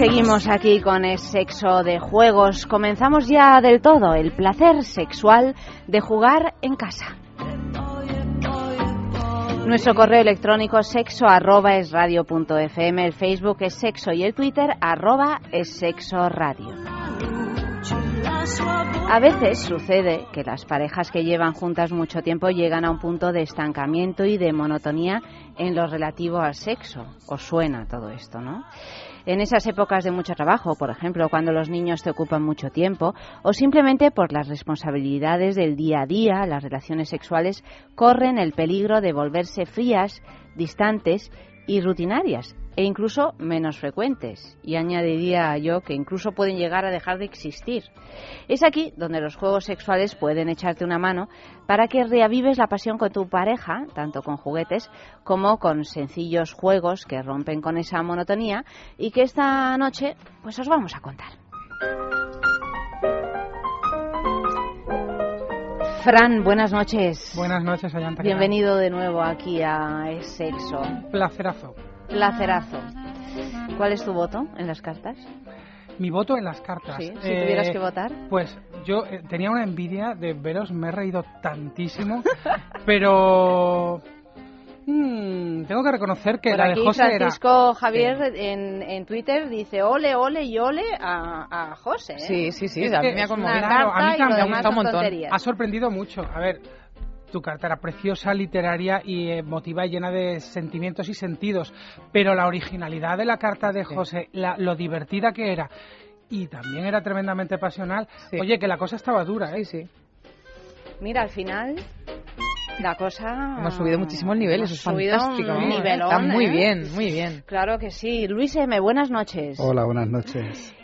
Seguimos aquí con el sexo de juegos. Comenzamos ya del todo el placer sexual de jugar en casa. Nuestro correo electrónico sexo arroba es radio el Facebook es sexo y el Twitter arroba es sexo radio. A veces sucede que las parejas que llevan juntas mucho tiempo llegan a un punto de estancamiento y de monotonía en lo relativo al sexo. Os suena todo esto, ¿no? En esas épocas de mucho trabajo, por ejemplo, cuando los niños te ocupan mucho tiempo, o simplemente por las responsabilidades del día a día, las relaciones sexuales corren el peligro de volverse frías, distantes y rutinarias e incluso menos frecuentes, y añadiría yo que incluso pueden llegar a dejar de existir. Es aquí donde los juegos sexuales pueden echarte una mano para que reavives la pasión con tu pareja, tanto con juguetes como con sencillos juegos que rompen con esa monotonía y que esta noche pues os vamos a contar. Fran, buenas noches. Buenas noches, Ayanta. Bienvenido de nuevo aquí a Sexo. Placerazo. Placerazo. ¿Cuál es tu voto en las cartas? Mi voto en las cartas. Sí, si tuvieras eh, que votar. Pues yo eh, tenía una envidia de veros, me he reído tantísimo, pero mm, tengo que reconocer que la de José Francisco Javier en, en, Twitter dice ole, ole y ole a, a José. ¿eh? Sí, sí, sí, a mí me ha conmovido. a mí me ha gustado un montón. Ha sorprendido mucho. A ver, tu carta era preciosa, literaria y emotiva y llena de sentimientos y sentidos, pero la originalidad de la carta de José, lo divertida que era y también era tremendamente pasional. Oye, que la cosa estaba dura, ¿eh? Sí, Mira, al final la cosa hemos subido muchísimo el nivel, eso es fantástico. Está muy ¿eh? bien, muy bien. Claro que sí. Luis M, buenas noches. Hola, buenas noches.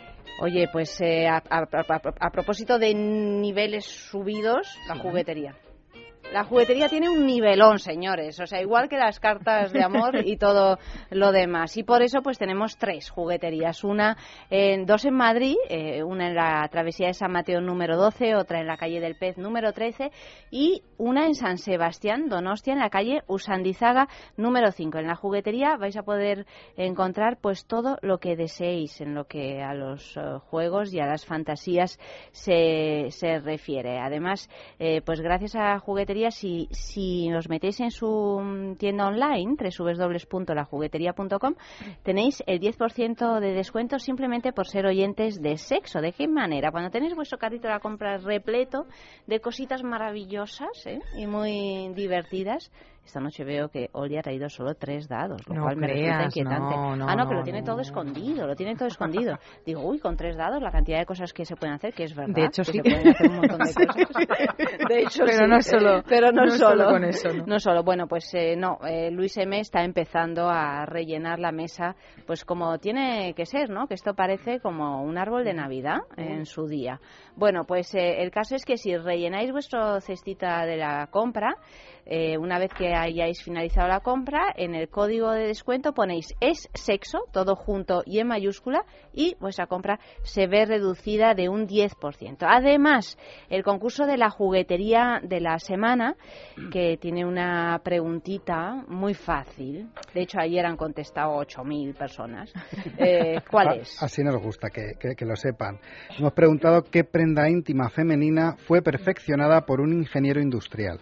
Oye, pues eh, a, propósito de niveles subidos, la juguetería. La juguetería tiene un nivelón, señores, o sea, igual que las cartas de amor y todo lo demás. Y por eso, pues tenemos tres jugueterías. Una, en, dos en Madrid, eh, una en la travesía de San Mateo número 12, otra en la calle del Pez número 13 y una en San Sebastián, Donostia, en la calle Usandizaga número 5. En la juguetería vais a poder encontrar pues todo lo que deseéis en lo que a los eh, juegos y a las fantasías se, se refiere. Además, eh, pues gracias a juguetería si, si os metéis en su tienda online, www.lajuguetería.com, tenéis el 10% de descuento simplemente por ser oyentes de sexo. ¿De qué manera? Cuando tenéis vuestro carrito de la compra repleto de cositas maravillosas ¿eh? y muy divertidas, esta noche veo que Oli ha traído solo tres dados, lo cual me resulta inquietante. ah, no, que lo tiene todo escondido, lo tiene todo escondido. Digo, uy, con tres dados la cantidad de cosas que se pueden hacer, que es verdad. De hecho, que sí. Se pueden hacer un montón de cosas. De hecho, pero no solo. Pero no, solo. con eso, ¿no? solo. Bueno, pues eh, no, eh, Luis M está empezando a rellenar la mesa, pues como tiene que ser, ¿no? Que esto parece como un árbol de Navidad en su día. Bueno, pues eh, el caso es que si rellenáis vuestro cestita de la compra, eh, una vez que hayáis finalizado la compra, en el código de descuento ponéis es sexo, todo junto y en mayúscula, y vuestra compra se ve reducida de un 10%. Además, el concurso de la juguetería de la semana, que tiene una preguntita muy fácil. De hecho, ayer han contestado 8.000 personas. Eh, ¿Cuál ah, es? Así nos gusta, que, que lo sepan. Hemos preguntado qué prenda íntima femenina fue perfeccionada por un ingeniero industrial.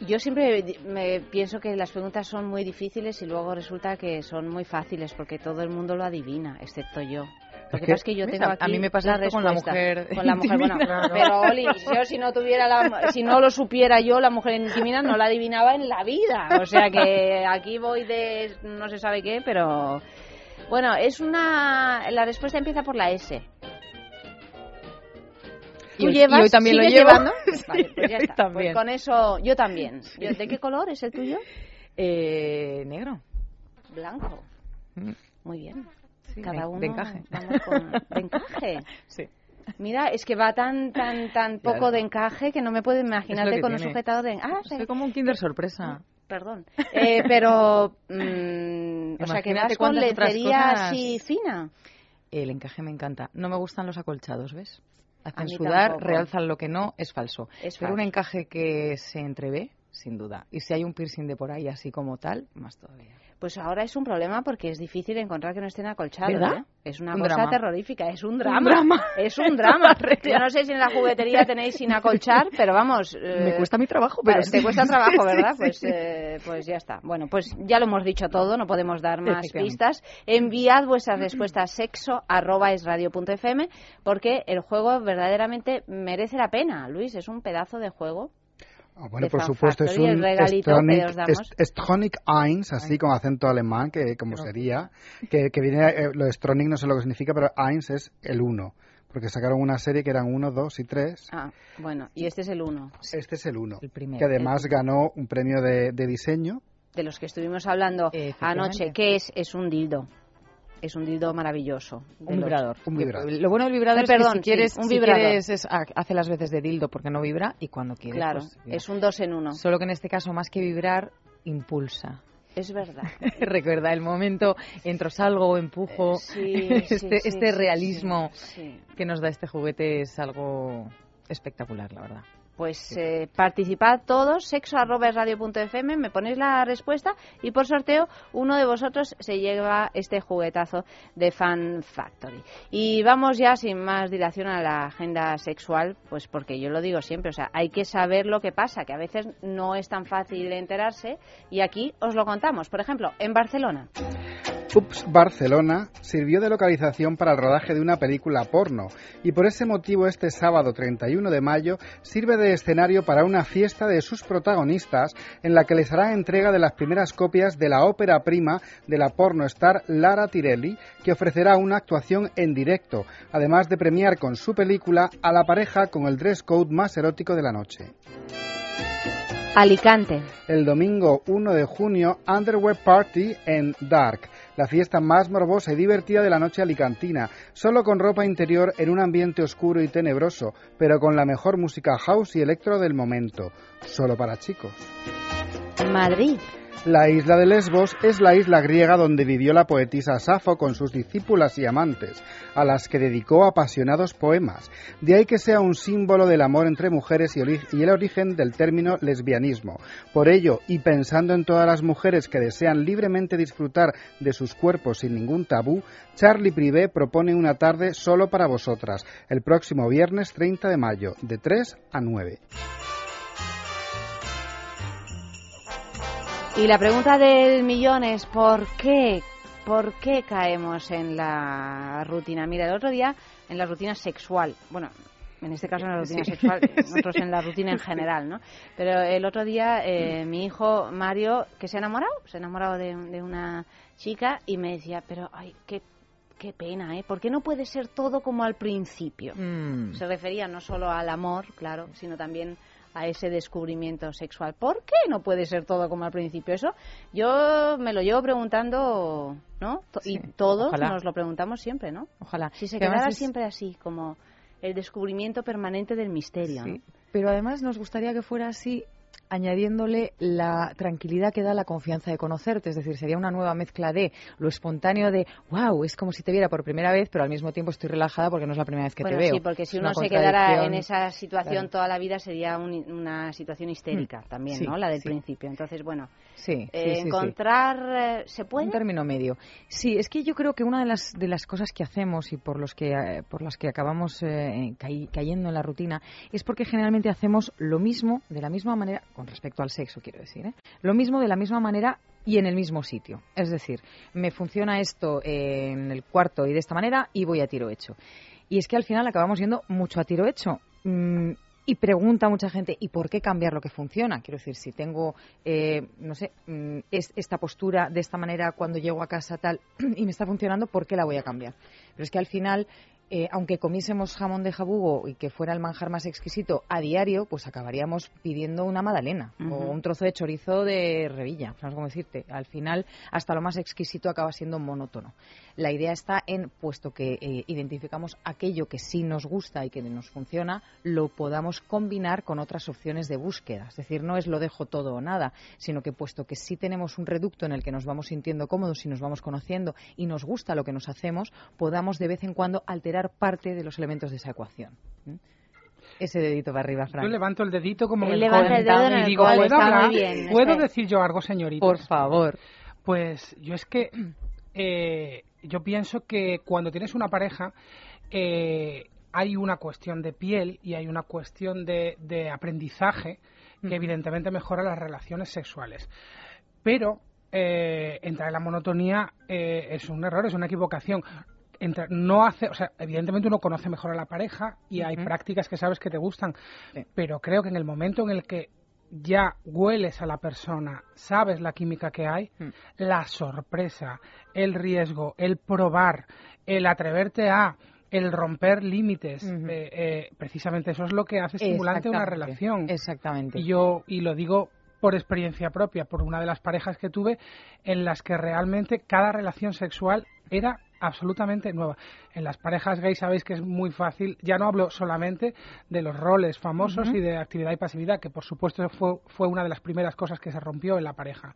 Yo siempre me pienso que las preguntas son muy difíciles y luego resulta que son muy fáciles porque todo el mundo lo adivina, excepto yo. Lo que, pasa es que yo tengo aquí a mí me pasa con la mujer con la mujer bueno pero Oli yo si no tuviera la, si no lo supiera yo la mujer intimida no la adivinaba en la vida. O sea que aquí voy de no se sabe qué pero bueno es una la respuesta empieza por la S ¿Tú llevas? hoy también lo llevo. llevando. Vale, pues ya está. Pues con eso, yo también. ¿De qué color es el tuyo? Eh, negro. Blanco. Mm. Muy bien. Cada uno. De encaje. Vamos con, de encaje. Sí. Mira, es que va tan tan tan poco de encaje que no me puedo imaginarte con un sujetador de ah, Soy como un Kinder sorpresa. Perdón. Eh, pero, mmm, o sea, que vas con lencería así fina. El encaje me encanta. No me gustan los acolchados, ¿ves? Hacen sudar, realzan lo que no, es falso. Es pero un encaje que se entrevé, sin duda. Y si hay un piercing de por ahí así como tal, más todavía. Pues ahora es un problema porque es difícil encontrar que no estén acolchados. ¿eh? Es una cosa terrorífica, es un drama. Es un drama. Yo no sé si en la juguetería tenéis sin acolchar, pero vamos. Me eh, cuesta mi trabajo, pero. Te cuesta trabajo, ¿verdad? Pues, eh, pues ya está. Bueno, pues ya lo hemos dicho todo, no podemos dar más pistas. Enviad vuestras respuestas sexo arroba es radio punto fm porque el juego verdaderamente merece la pena, Luis. Es un pedazo de juego. Ah, bueno, por supuesto, es un Stronic, Eins, así con acento alemán, que como sería, que, que viene, eh, lo de Stronic no sé lo que significa, pero Eins es el uno porque sacaron una serie que eran uno, dos y tres. Ah, bueno, y este es el uno. Este es el uno, que además ganó un premio de, de diseño. De los que estuvimos hablando anoche, que es, es un dildo es un dildo maravilloso. Un vibrador. Un vibrador. Lo bueno del vibrador es que si quieres, un vibrador. hace las veces de dildo porque no vibra y cuando quieres. Claro, pues, es un dos en uno. Solo que en este caso, más que vibrar, impulsa. Es verdad. Recuerda el momento, entro, salgo, empujo. este, este realismo que nos da este juguete es algo espectacular, la verdad. Pues eh, participad todos, sexo fm, me ponéis la respuesta y por sorteo uno de vosotros se lleva este juguetazo de Fan Factory. Y vamos ya sin más dilación a la agenda sexual, pues porque yo lo digo siempre, o sea, hay que saber lo que pasa, que a veces no es tan fácil enterarse y aquí os lo contamos. Por ejemplo, en Barcelona. Ups Barcelona sirvió de localización para el rodaje de una película porno y por ese motivo este sábado 31 de mayo sirve de escenario para una fiesta de sus protagonistas en la que les hará entrega de las primeras copias de la ópera prima de la porno star Lara Tirelli que ofrecerá una actuación en directo, además de premiar con su película a la pareja con el dress code más erótico de la noche. Alicante. El domingo 1 de junio, Underwear Party en Dark la fiesta más morbosa y divertida de la noche alicantina, solo con ropa interior en un ambiente oscuro y tenebroso, pero con la mejor música house y electro del momento, solo para chicos. Madrid. La isla de Lesbos es la isla griega donde vivió la poetisa Safo con sus discípulas y amantes, a las que dedicó apasionados poemas. De ahí que sea un símbolo del amor entre mujeres y, el origen del término lesbianismo. Por ello, y pensando en todas las mujeres que desean libremente disfrutar de sus cuerpos sin ningún tabú, Charlie Privé propone una tarde solo para vosotras, el próximo viernes 30 de mayo, de 3 a 9. Y la pregunta del millón es ¿por qué? ¿Por qué caemos en la rutina? Mira, el otro día en la rutina sexual, bueno, en este caso en la rutina sexual, nosotros en la rutina en general, ¿no? Pero el otro día eh, mi hijo Mario, que se ha enamorado, se ha enamorado de, una chica y me decía, pero ay, qué qué pena, ¿eh? ¿Por qué no puede ser todo como al principio? Mm. Se refería no solo al amor, claro, sino también a ese descubrimiento sexual. ¿Por qué no puede ser todo como al principio? Eso yo me lo llevo preguntando, ¿no? y todos nos lo preguntamos siempre, ¿no? Ojalá. Si se quedara siempre así, como el descubrimiento permanente del misterio. Sí. Pero además nos gustaría que fuera así añadiéndole la tranquilidad que da la confianza de conocerte. Es decir, sería una nueva mezcla de lo espontáneo de, wow, es como si te viera por primera vez, pero al mismo tiempo estoy relajada porque no es la primera vez que te veo. Sí, porque si uno se quedara en esa situación toda la vida sería una situación histérica mm, también, ¿no? La del principio. Entonces, bueno, sí, eh, encontrar, eh, ¿se puede? Un término medio. Sí, es que yo creo que una de las, de las cosas que hacemos y por, los que, eh, por las que acabamos cayendo en la rutina es porque generalmente hacemos lo mismo, de la misma manera, con respecto al sexo, quiero decir. ¿eh? Lo mismo de la misma manera y en el mismo sitio. Es decir, me funciona esto en el cuarto y de esta manera y voy a tiro hecho. Y es que al final acabamos yendo mucho a tiro hecho. Mm, y pregunta mucha gente, ¿y por qué cambiar lo que funciona? Quiero decir, si tengo, eh, no sé, mm, esta postura de esta manera cuando llego a casa tal y me está funcionando, ¿por qué la voy a cambiar? Pero es que al final eh, aunque comiésemos jamón de jabugo y que fuera el manjar más exquisito a diario, pues acabaríamos pidiendo una magdalena o un trozo de chorizo de revilla, no sé cómo decirte. Al final, hasta lo más exquisito acaba siendo monótono. La idea está en, puesto que eh, identificamos aquello que sí nos gusta y que nos funciona, lo podamos combinar con otras opciones de búsqueda. Es decir, no es lo dejo todo o nada, sino que puesto que sí tenemos un reducto en el que nos vamos sintiendo cómodos y nos vamos conociendo y nos gusta lo que nos hacemos, podamos de vez en cuando alterar parte de los elementos de esa ecuación. Ese dedito para arriba, Frank. Yo levanto el dedito como el y digo, ¿puedo, ¿puedo decir yo algo, señorita? Por favor. Pues yo es que eh, yo pienso que cuando tienes una pareja eh, hay una cuestión de piel y hay una cuestión de, aprendizaje que evidentemente mejora las relaciones sexuales. Pero eh, entrar en la monotonía es un error, es una equivocación no hace, o sea, evidentemente uno conoce mejor a la pareja y hay prácticas que sabes que te gustan, pero creo que en el momento en el que ya hueles a la persona, sabes la química que hay, mm. la sorpresa, el riesgo, el probar, el atreverte a el romper límites, eh, eh, precisamente eso es lo que hace estimulante una relación. Exactamente. Y yo, y lo digo por experiencia propia, por una de las parejas que tuve, en las que realmente cada relación sexual era absolutamente nueva. En las parejas gays sabéis que es muy fácil, ya no hablo solamente de los roles famosos y de actividad y pasividad, que por supuesto fue, fue una de las primeras cosas que se rompió en la pareja,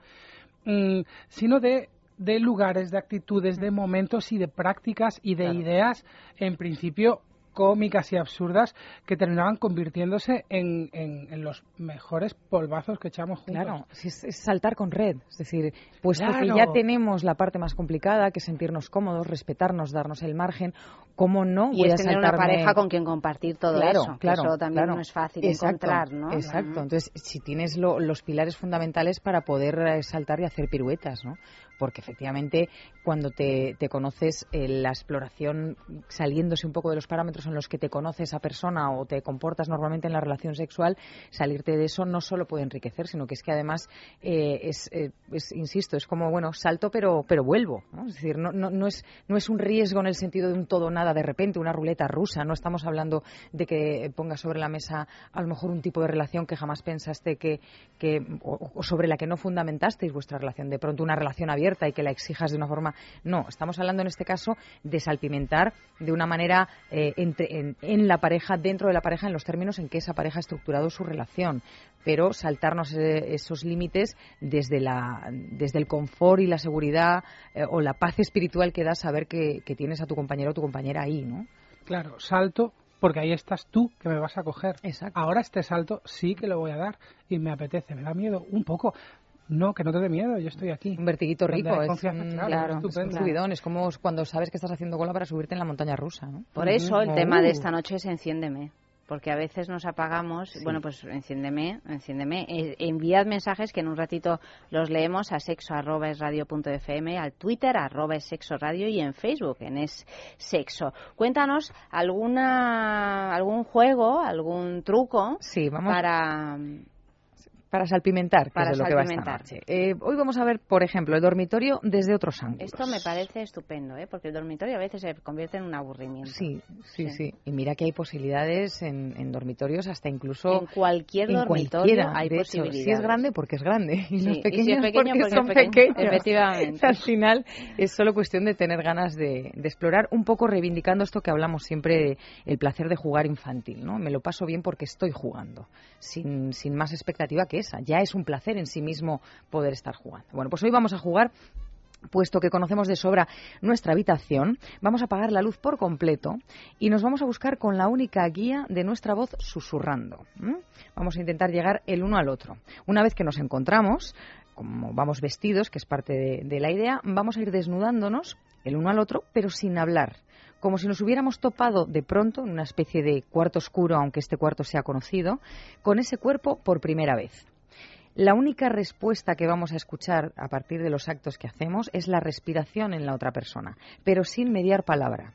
mm, sino de de lugares, de actitudes, de momentos y de prácticas y de ideas, en principio cómicas y absurdas que terminaban convirtiéndose en, en, los mejores polvazos que echamos juntos. Claro, es, saltar con red. Es decir, puesto que ya tenemos la parte más complicada, que es sentirnos cómodos, respetarnos, darnos el margen, ¿cómo no? Y es tener una pareja con quien compartir todo eso. Claro, eso también no es fácil encontrar, ¿no? Exacto. Entonces, si tienes los pilares fundamentales para poder eh, saltar y hacer piruetas, ¿no? Porque efectivamente cuando te, conoces eh, la exploración saliéndose un poco de los parámetros en los que te conoce esa persona o te comportas normalmente en la relación sexual, salirte de eso no solo puede enriquecer, sino que es que además eh, eh, es, insisto, es como, bueno, salto pero, pero vuelvo. Es decir, no, no, no, es, no es un riesgo en el sentido de un todo nada de repente, una ruleta rusa. No estamos hablando de que pongas sobre la mesa a lo mejor un tipo de relación que jamás pensaste que, que o sobre la que no fundamentasteis vuestra relación. De pronto una relación abierta y que la exijas de una forma. No, estamos hablando en este caso de salpimentar de una manera eh, entre, en, la pareja, dentro de la pareja, en los términos en que esa pareja ha estructurado su relación, pero saltarnos eh, esos límites desde, la, desde el confort y la seguridad eh, o la paz espiritual que da saber que, que tienes a tu compañero o tu compañera ahí, ¿no? Claro, salto porque ahí estás tú que me vas a coger. Exacto. Ahora este salto sí que lo voy a dar y me apetece, me da miedo un poco, no, que no te dé miedo, yo estoy aquí. Un vertiguito rico, es, claro, es un subidón, es como cuando sabes que estás haciendo cola para subirte en la montaña rusa, ¿no? Por eso el tema de uh. esta noche es enciéndeme porque a veces nos apagamos. Bueno, pues enciéndeme, enciéndeme. Eh, enviad mensajes que en un ratito los leemos a sexo arroba al Twitter arroba es sexo radio y en Facebook en es sexo. Cuéntanos alguna algún juego, algún truco sí, vamos. para para salpimentar, que es lo que va esta noche. Eh, hoy vamos a ver, por ejemplo, el dormitorio desde otros ángulos. Esto me parece estupendo, ¿eh? porque el dormitorio a veces se convierte en un aburrimiento. Sí, sí, sí. Y mira que hay posibilidades en, dormitorios, hasta incluso... En cualquier dormitorio hay posibilidades. si es grande, porque es grande. Y los pequeños, porque, son pequeños. Efectivamente. Al final es solo cuestión de tener ganas de, explorar, un poco reivindicando esto que hablamos siempre, el placer de jugar infantil. ¿no? Me lo paso bien porque estoy jugando, sin, sin más expectativa que ya es un placer en sí mismo poder estar jugando. Bueno, pues hoy vamos a jugar puesto que conocemos de sobra nuestra habitación, vamos a apagar la luz por completo y nos vamos a buscar con la única guía de nuestra voz susurrando. Vamos a intentar llegar el uno al otro. Una vez que nos encontramos, como vamos vestidos, que es parte de, la idea, vamos a ir desnudándonos el uno al otro, pero sin hablar como si nos hubiéramos topado de pronto en una especie de cuarto oscuro, aunque este cuarto sea conocido, con ese cuerpo por primera vez. La única respuesta que vamos a escuchar a partir de los actos que hacemos es la respiración en la otra persona, pero sin mediar palabra.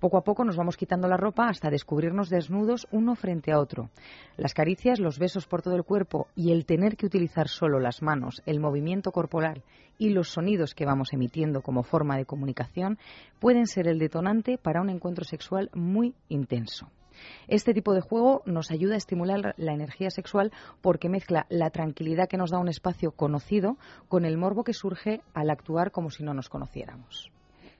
Poco a poco nos vamos quitando la ropa hasta descubrirnos desnudos uno frente a otro. Las caricias, los besos por todo el cuerpo y el tener que utilizar solo las manos, el movimiento corporal y los sonidos que vamos emitiendo como forma de comunicación pueden ser el detonante para un encuentro sexual muy intenso. Este tipo de juego nos ayuda a estimular la energía sexual porque mezcla la tranquilidad que nos da un espacio conocido con el morbo que surge al actuar como si no nos conociéramos.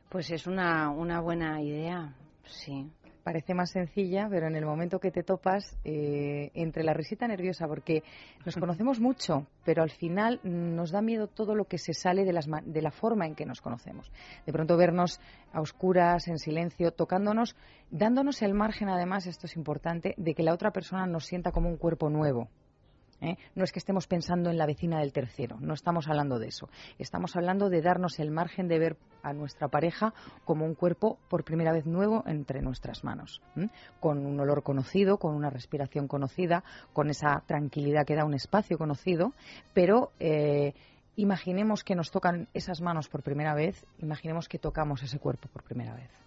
Pues es una, una buena idea, sí. Parece más sencilla, pero en el momento que te topas, eh, entre la risita nerviosa, porque nos conocemos mucho, pero al final nos da miedo todo lo que se sale de, las, de la forma en que nos conocemos. De pronto vernos a oscuras, en silencio, tocándonos, dándonos el margen, además, esto es importante, de que la otra persona nos sienta como un cuerpo nuevo. ¿Eh? No es que estemos pensando en la vecina del tercero, no estamos hablando de eso. Estamos hablando de darnos el margen de ver a nuestra pareja como un cuerpo por primera vez nuevo entre nuestras manos, con un olor conocido, con una respiración conocida, con esa tranquilidad que da un espacio conocido, pero eh, imaginemos que nos tocan esas manos por primera vez, imaginemos que tocamos ese cuerpo por primera vez.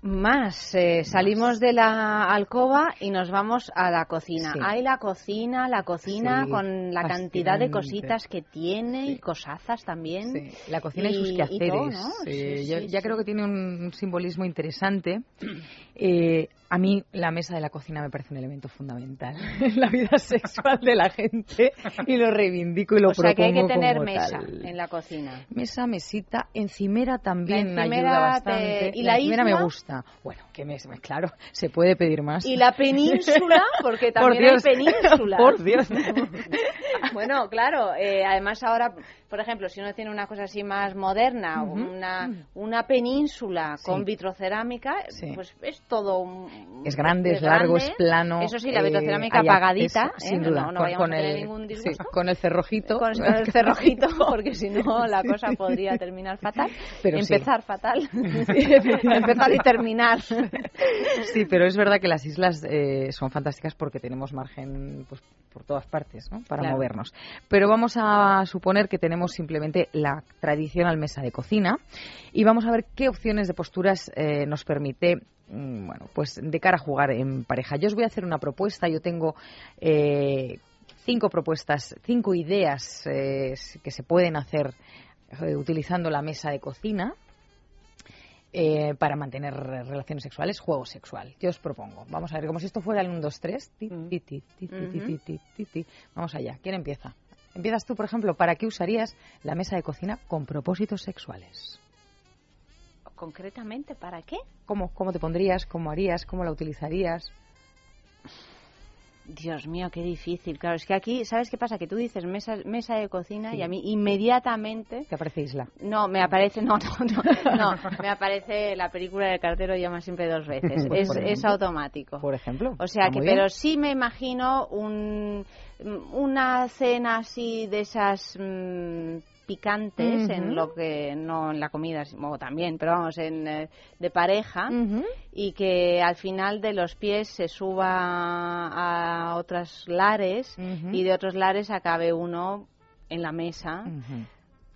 Más, eh, salimos de la alcoba y nos vamos a la cocina. Hay la cocina, la cocina con la cantidad de cositas que tiene y cosazas también. La cocina y, sus quehaceres. Yo, ya creo que tiene un simbolismo interesante. Eh, a mí la mesa de la cocina me parece un elemento fundamental en la vida sexual de la gente y lo reivindico y lo o sea que hay que tener mesa en la cocina. Mesa, mesita, encimera también ayuda bastante. ¿Y la, encimera me gusta. Bueno, que me, claro, se puede pedir más. ¿Y la península? Porque también hay península. Por Dios. bueno, claro, eh, además ahora por ejemplo, si uno tiene una cosa así más moderna, una, una península con vitrocerámica, pues es todo un, Es grande, es largo, es plano. Eso sí, la vitrocerámica eh, apagadita, ¿eh? sin duda. No, con, el, ningún disgusto. con el cerrojito. Con, el cerrojito, porque si no la cosa podría terminar fatal. Empezar fatal. Empezar y terminar. sí, pero es verdad que las islas eh, son fantásticas porque tenemos margen pues, por todas partes ¿no? para movernos. Pero vamos a suponer que tenemos simplemente la tradicional mesa de cocina y vamos a ver qué opciones de posturas eh, nos permite bueno, pues de cara a jugar en pareja. Yo os voy a hacer una propuesta. Yo tengo eh, cinco propuestas, cinco ideas eh, que se pueden hacer utilizando la mesa de cocina. para mantener relaciones sexuales, juego sexual. Yo os propongo. Vamos a ver, como si esto fuera el 1, 2, 3. Vamos allá. ¿Quién empieza? Empiezas tú, por ejemplo, ¿para qué usarías la mesa de cocina con propósitos sexuales? ¿Concretamente para qué? ¿Cómo, cómo te pondrías? ¿Cómo harías? ¿Cómo la utilizarías? Dios mío, qué difícil. Claro, es que aquí, ¿sabes qué pasa? Que tú dices mesa, mesa de cocina y a mí inmediatamente... ¿Te aparece Isla? No, me aparece... No, no, no, no me aparece la película del cartero llama siempre dos veces. es, es, automático. Por ejemplo. O sea que, pero sí me imagino un, una cena así de esas... Mm, picantes en lo que no en la comida también pero vamos en eh, de pareja y que al final de los pies se suba a otras lares y de otros lares acabe uno en la mesa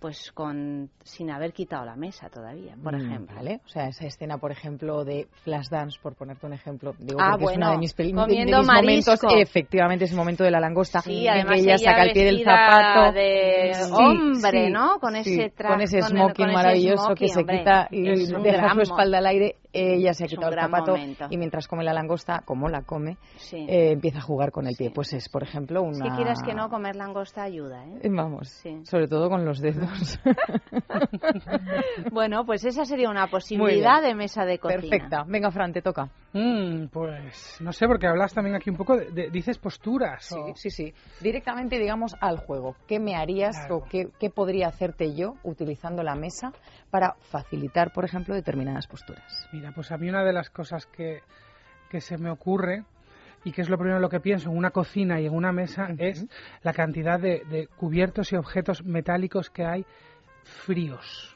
pues con sin haber quitado la mesa todavía, por mm, ejemplo. Vale, o sea, esa escena, por ejemplo, de Flashdance, por ponerte un ejemplo, digo, ah, bueno, es una de mis, comiendo momentos, efectivamente, ese momento de la langosta, sí, en que ella, saca el pie del zapato, de hombre, ¿no? Con ese traje, con ese smoking maravilloso que se quita y deja su espalda al aire ella se ha quitado el zapato y mientras come la langosta, como la come, eh, empieza a jugar con el pie. Pues es, por ejemplo, una... Si quieras que no, comer langosta ayuda, ¿eh? Vamos, sobre todo con los dedos. bueno, pues esa sería una posibilidad de mesa de cocina. Perfecta. Venga, Fran, te toca. Mm, pues no sé, porque hablas también aquí un poco de, dices posturas. Sí, sí, sí. Directamente, digamos, al juego. ¿Qué me harías o qué, qué podría hacerte yo utilizando la mesa para facilitar, por ejemplo, determinadas posturas? Mira, pues a mí una de las cosas que, que se me ocurre y que es lo primero lo que pienso en una cocina y en una mesa es la cantidad de, cubiertos y objetos metálicos que hay fríos.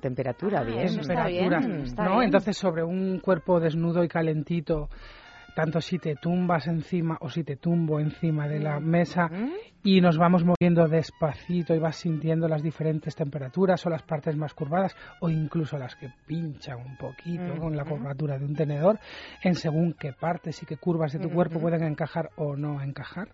Temperatura, ah, bien. Temperatura, ¿no? Entonces sobre un cuerpo desnudo y calentito tanto si te tumbas encima o si te tumbo encima de la mesa y nos vamos moviendo despacito y vas sintiendo las diferentes temperaturas o las partes más curvadas o incluso las que pinchan un poquito con la curvatura de un tenedor en según qué partes y qué curvas de tu cuerpo pueden encajar o no encajar.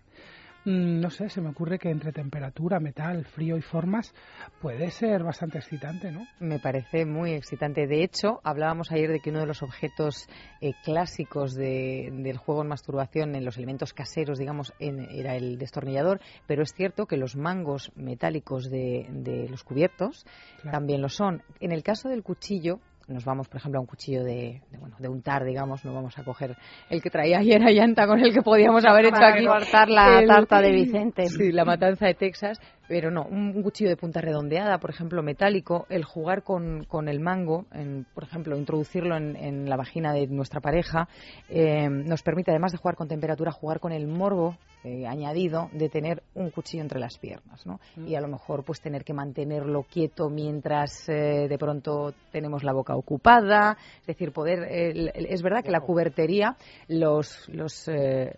Mm, no sé, se me ocurre que entre temperatura, metal, frío y formas puede ser bastante excitante, ¿no? Me parece muy excitante. De hecho, hablábamos ayer de que uno de los objetos eh, clásicos del juego en masturbación, en los elementos caseros, digamos, era el destornillador, pero es cierto que los mangos metálicos de, los cubiertos también lo son. En el caso del cuchillo, nos vamos, por ejemplo, a un cuchillo de, bueno, de untar, digamos, no vamos a coger el que traía ayer a llanta con el que podíamos haber hecho aquí. cortar la tarta de Vicente. Sí, la matanza de Texas, pero no, un cuchillo de punta redondeada, por ejemplo, metálico, el jugar con, con el mango, en, por ejemplo, introducirlo en, en, la vagina de nuestra pareja, eh, nos permite, además de jugar con temperatura, jugar con el morbo eh, añadido de tener un cuchillo entre las piernas, ¿no? Mm. Y a lo mejor pues tener que mantenerlo quieto mientras eh, de pronto tenemos la boca ocupada, es decir, poder es verdad que la cubertería, los los, eh,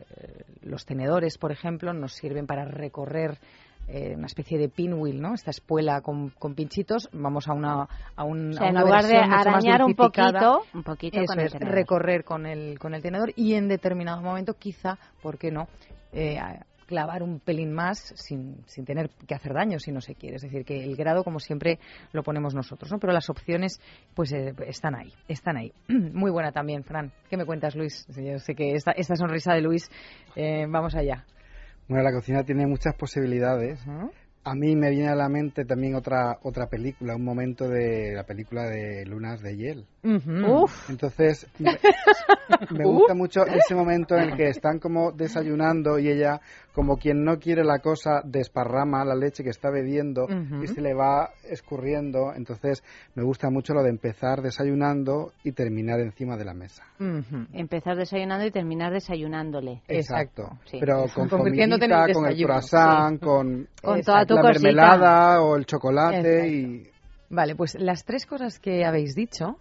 los tenedores, por ejemplo, nos sirven para recorrer una especie de pinwheel, ¿no? Esta espuela con, con pinchitos, vamos a una a, un, en lugar de arañar un poquito, un poquito con el recorrer con el con el tenedor y en determinado momento quizá, ¿por qué no? Eh, clavar un pelín más sin, sin, tener que hacer daño si no se quiere. Es decir, que el grado, como siempre, lo ponemos nosotros, ¿no? Pero las opciones, pues, eh, están ahí, están ahí. Muy buena también, Fran. ¿Qué me cuentas, Luis? Yo sé que esta, esta sonrisa de Luis, eh, vamos allá. Bueno, la cocina tiene muchas posibilidades. A mí me viene a la mente también otra otra película, un momento de la película de Lunas de Hiel. Entonces, me, gusta mucho ese momento en el que están como desayunando y ella, como quien no quiere la cosa, desparrama la leche que está bebiendo y se le va escurriendo. Entonces, me gusta mucho lo de empezar desayunando y terminar encima de la mesa. Empezar desayunando y terminar desayunándole. Exacto. Pero con comidita, con el croissant, con, con toda la mermelada o el chocolate y... Vale, pues las tres cosas que habéis dicho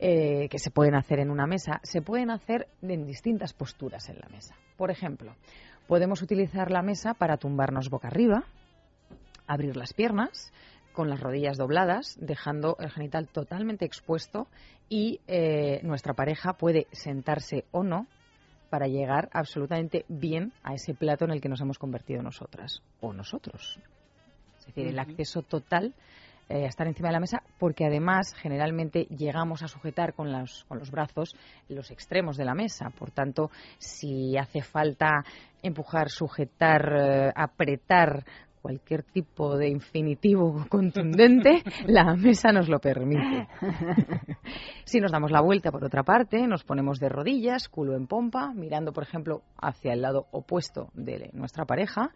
eh, que se pueden hacer en una mesa, se pueden hacer en distintas posturas en la mesa. Por ejemplo, podemos utilizar la mesa para tumbarnos boca arriba, abrir las piernas con las rodillas dobladas, dejando el genital totalmente expuesto y eh, nuestra pareja puede sentarse o no para llegar absolutamente bien a ese plato en el que nos hemos convertido nosotras o nosotros. Es decir, el acceso total eh, estar encima de la mesa, porque además generalmente llegamos a sujetar con los, con los brazos los extremos de la mesa. Por tanto, si hace falta empujar, sujetar, eh, apretar cualquier tipo de infinitivo contundente, la mesa nos lo permite. si nos damos la vuelta por otra parte, nos ponemos de rodillas, culo en pompa, mirando, por ejemplo, hacia el lado opuesto de nuestra pareja,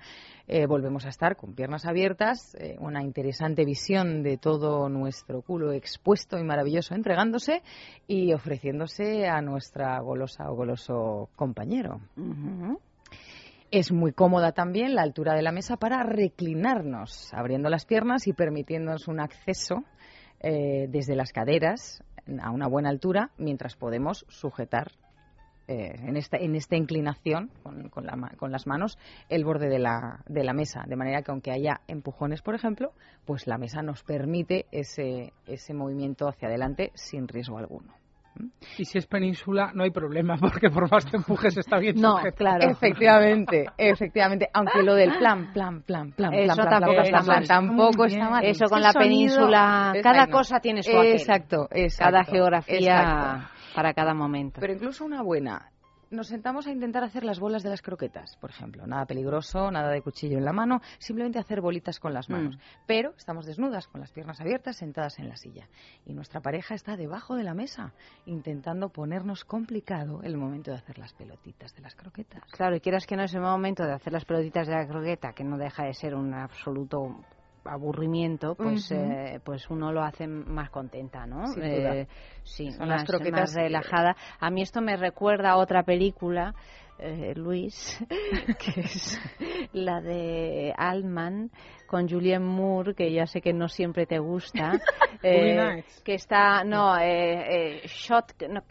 eh, volvemos a estar con piernas abiertas, eh, una interesante visión de todo nuestro culo expuesto y maravilloso entregándose y ofreciéndose a nuestra golosa o goloso compañero. Es muy cómoda también la altura de la mesa para reclinarnos, abriendo las piernas y permitiéndonos un acceso eh, desde las caderas a una buena altura mientras podemos sujetar eh, en, esta, en esta inclinación con, con, la, con, las manos el borde de la, de la mesa. De manera que aunque haya empujones, por ejemplo, pues la mesa nos permite ese, ese movimiento hacia adelante sin riesgo alguno. Y si es península, no hay problema, porque por más que empujes está bien No, claro. Efectivamente, efectivamente. Aunque lo del plan, plan, plan, plan, Eso plan, tampoco, está, mal. tampoco está mal. Eso con la península, cada cosa tiene su Exacto, exacto. Cada geografía para cada momento. Pero incluso una buena nos sentamos a intentar hacer las bolas de las croquetas, por ejemplo. Nada peligroso, nada de cuchillo en la mano, simplemente hacer bolitas con las manos. Mm. Pero estamos desnudas, con las piernas abiertas, sentadas en la silla. Y nuestra pareja está debajo de la mesa, intentando ponernos complicado el momento de hacer las pelotitas de las croquetas. Claro, y quieras que no es el momento de hacer las pelotitas de la croqueta, que no deja de ser un absoluto aburrimiento, pues eh, pues uno lo hace más contenta, ¿no? Eh, sí, más, más relajada. A mí esto me recuerda a otra película eh, Luis, que es la de Altman con Julianne Moore, que ya sé que no siempre te gusta, eh, que está, no, eh, eh Shot, no,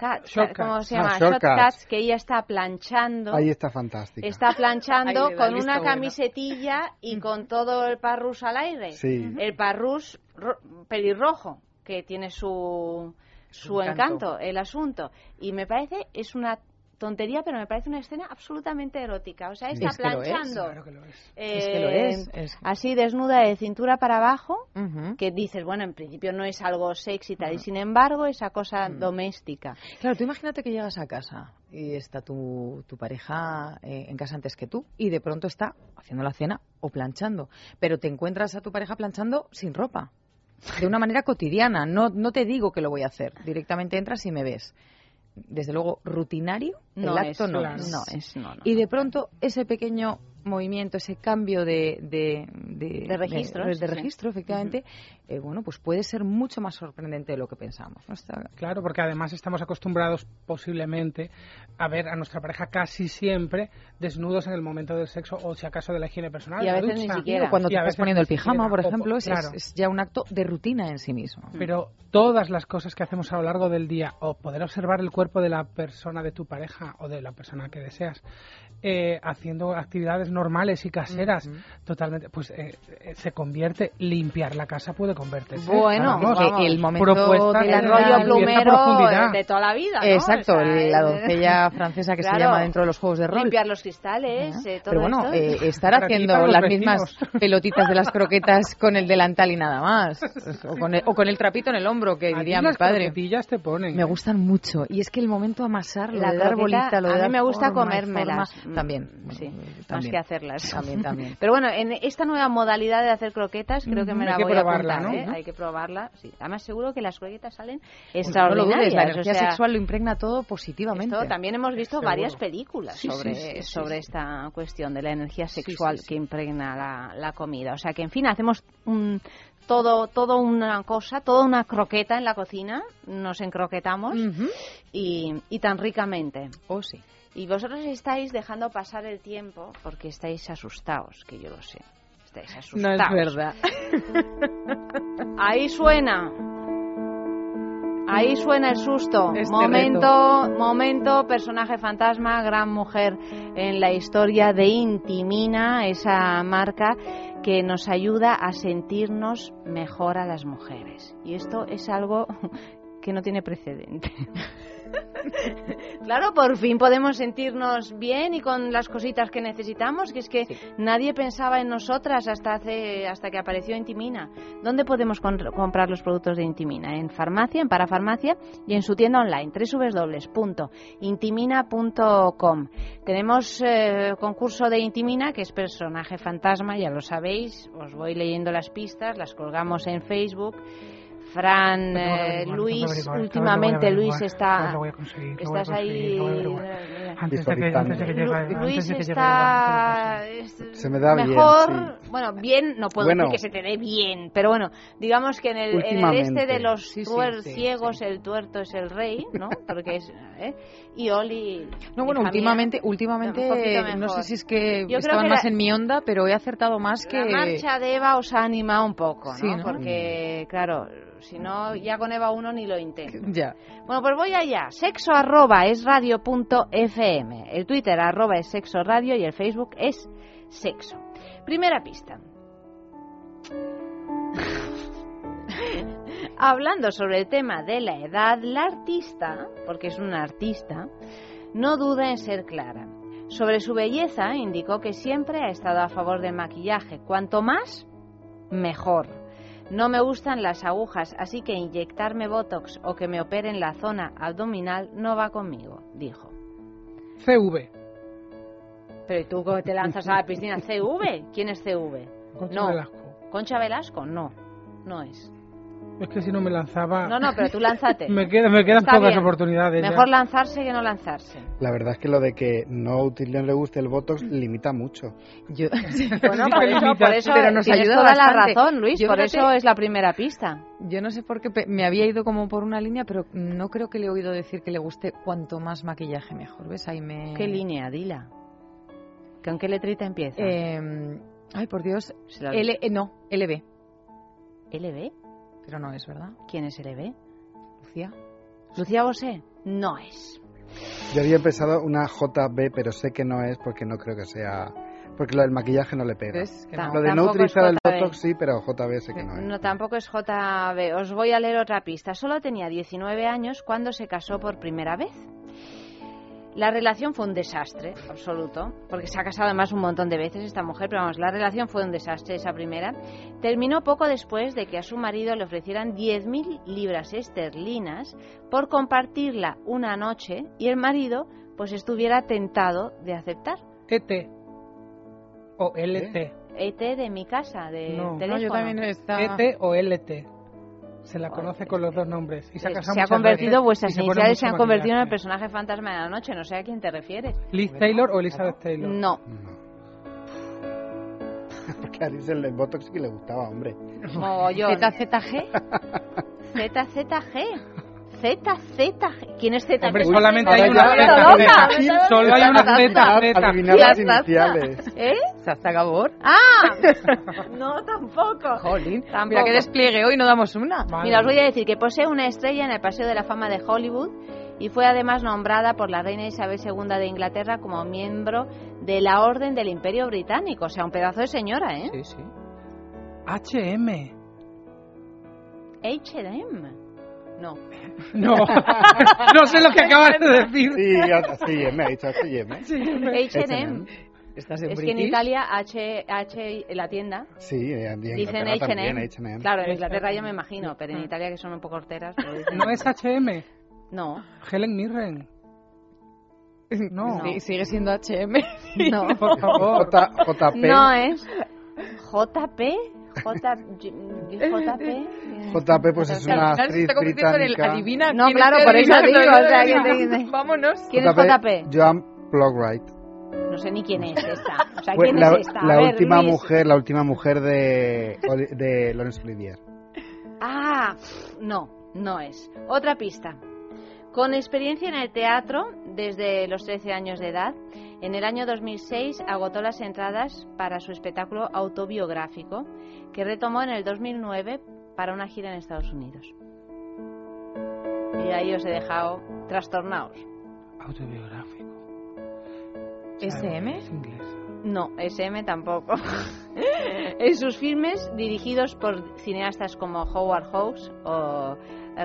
¿cómo se llama? Ah, que ella está planchando. Ahí está fantástica. Está planchando con una camisetilla y con todo el parrus al aire. Sí. El parrus pelirrojo, que tiene su, su encanto, el asunto. Y me parece, es una tontería, pero me parece una escena absolutamente erótica. O sea, está planchando. Así desnuda de cintura para abajo, que dices, bueno, en principio no es algo sexy tal, y sin embargo, esa cosa mm. doméstica. Claro, tú imagínate que llegas a casa y está tu, tu pareja eh, en casa antes que tú y de pronto está haciendo la cena o planchando, pero te encuentras a tu pareja planchando sin ropa. De una manera cotidiana, no, no te digo que lo voy a hacer, directamente entras y me ves. Desde luego rutinario, no el acto no, es. y de pronto ese pequeño movimiento, ese cambio de, de, de, registro, de, registro efectivamente, eh, bueno, pues puede ser mucho más sorprendente de lo que pensamos. Claro, porque además estamos acostumbrados posiblemente a ver a nuestra pareja casi siempre desnudos en el momento del sexo o si acaso de la higiene personal. Y a veces ni siquiera. Cuando te estás poniendo el pijama, por ejemplo, es, ya un acto de rutina en sí mismo. Pero todas las cosas que hacemos a lo largo del día o poder observar el cuerpo de la persona de tu pareja o de la persona que deseas eh, haciendo actividades normales y caseras, totalmente, pues eh, eh, se convierte, limpiar la casa puede convertirse. Bueno, el momento del rollo plumero de toda la vida, Exacto, la doncella francesa que se llama dentro de los juegos de rol. Limpiar los cristales, todo Pero bueno, estar haciendo las mismas pelotitas de las croquetas con el delantal y nada más, o con el, o con el trapito en el hombro, que diría mi padre. te ponen. Me gustan mucho, y es que el momento amasar, lo de dar bolita, lo de a mí me gusta comérmelas. También, sí, más que hacerlas. También, también. Pero bueno, en esta nueva modalidad de hacer croquetas, creo que me la voy a apuntar, ¿no? ¿eh? Hay que probarla. Sí. Además, seguro que las croquetas salen extraordinarias. la energía sexual lo impregna todo positivamente. también hemos visto varias películas sobre, sobre esta cuestión de la energía sexual que impregna la, la comida. O sea que, en fin, hacemos un todo, todo una cosa, toda una croqueta en la cocina, nos encroquetamos y, y, tan ricamente. Oh, sí. Y vosotros estáis dejando pasar el tiempo porque estáis asustados, que yo lo sé. Estáis asustados. No es verdad. Ahí suena. Ahí suena el susto. Este momento, momento, personaje fantasma, gran mujer en la historia de Intimina, esa marca que nos ayuda a sentirnos mejor a las mujeres. Y esto es algo que no tiene precedente. claro, por fin podemos sentirnos bien y con las cositas que necesitamos, que es que nadie pensaba en nosotras hasta hace hasta que apareció Intimina. ¿Dónde podemos comprar los productos de Intimina? En farmacia, en parafarmacia y en su tienda online www.intimina.com. Tenemos eh, concurso de Intimina, que es personaje fantasma, ya lo sabéis, os voy leyendo las pistas, las colgamos en Facebook. Fran, eh, Luis, últimamente Luis está... Estás ahí... Antes de que, antes de que llegue, Luis está se me da mejor, bien, bueno, bien, no puedo decir que se te dé bien, pero bueno, digamos que en el, en el este de los ciegos el tuerto es el rey, ¿no? Porque es, ¿eh? Y Oli... No, bueno, últimamente, últimamente, no sé si es que Yo estaban más en mi onda, pero he acertado más que... La marcha de Eva os ha animado un poco, ¿no? Porque, claro si no, ya con Eva uno ni lo intenta. Ya. Bueno, pues voy allá. Sexo arroba es radio punto fm. El Twitter arroba es sexo radio y el Facebook es sexo. Primera pista. Hablando sobre el tema de la edad, la artista, porque es una artista, no duda en ser clara. Sobre su belleza indicó que siempre ha estado a favor del maquillaje. Cuanto más, mejor no me gustan las agujas, así que inyectarme Botox o que me operen la zona abdominal no va conmigo, dijo. CV. Pero ¿y tú cómo te lanzas a la piscina? ¿CV? ¿Quién es CV? Concha no. Velasco. ¿Concha Velasco? No, no es. Es que si no me lanzaba... No, no, pero tú lánzate. me, quedan, me quedan pocas oportunidades. Mejor lanzarse que no lanzarse. La verdad es que lo de que no, no le guste el Botox limita mucho. Yo... bueno, por eso, por eso pero nos ayuda toda la razón, Luis. por eso es la primera pista. Yo no sé por qué me había ido como por una línea, pero no creo que le he oído decir que le guste cuanto más maquillaje mejor. ¿Ves? Ahí me... ¿Qué línea? Dila. ¿Con qué letrita empieza? Eh, ay, por Dios. L, eh, no, LB. ¿LB? Pero no es, ¿verdad? ¿Quién es LB? Lucía. ¿Lucía Bosé? No es. Yo había empezado una JB, pero sé que no es porque no creo que sea... Porque lo del maquillaje no le pega. Lo de no utilizar el Botox sí, pero JB sé que no es. No, tampoco es JB. Os voy a leer otra pista. Solo tenía 19 años cuando se casó por primera vez. La relación fue un desastre absoluto, porque se ha casado además un montón de veces esta mujer, pero vamos, la relación fue un desastre esa primera. Terminó poco después de que a su marido le ofrecieran 10.000 libras esterlinas por compartirla una noche y el marido pues estuviera tentado de aceptar. ET o LT. ET de mi casa, de no, teléfono. No, yo también ET o LT. Se la conoce con los dos nombres. Y se ha, se ha convertido, vuestras iniciales se, han convertido en el personaje fantasma de la noche. No sé a quién te refieres. ¿Liz Taylor o Elizabeth Taylor? No. Porque a Liz el Botox que le gustaba, hombre. ZZG. ZZG. Z, Z. ¿Quién es Z? Hombre, solamente hay una Z. Solo hay una Z. Adivinar las iniciales. ¿Eh? ¿Sasta Gabor? ¡Ah! No, tampoco. Jolín. Tampoco. Mira que despliegue hoy, no damos una. Mira, os voy a decir que posee una estrella en el Paseo de la Fama de Hollywood y fue además nombrada por la reina Isabel II de Inglaterra como miembro de la Orden del Imperio Británico. O sea, un pedazo de señora, ¿eh? Sí, sí. H&M. H&M. No. No. no sé lo que acabas de decir. Sí, H&M, ha dicho H&M. H&M. ¿Estás en es que en Italia H, H la tienda sí, en dicen H&M. Claro, en Inglaterra ya me imagino, pero en Italia que son un poco horteras. ¿No es H&M? No. Helen Mirren. No. Sí, sigue siendo H&M. No. Por favor. JP. No es JP. JP. JP pues es una actriz británica. adivina no, claro, por eso digo. O sea, que Vámonos. ¿Quién JP, es JP? Joan Plugwright. No sé ni quién es esta. O sea, ¿quién la, es esta? La última mujer, la última mujer de, de Laurence Olivier. Ah, no, no es. Otra pista. Con experiencia en el teatro desde los 13 años de edad, en el año 2006 agotó las entradas para su espectáculo autobiográfico, que retomó en el 2009 para una gira en Estados Unidos. Y ahí os he dejado trastornados. Autobiográfico. ¿SM? No, SM tampoco. en sus filmes, dirigidos por cineastas como Howard Hawks o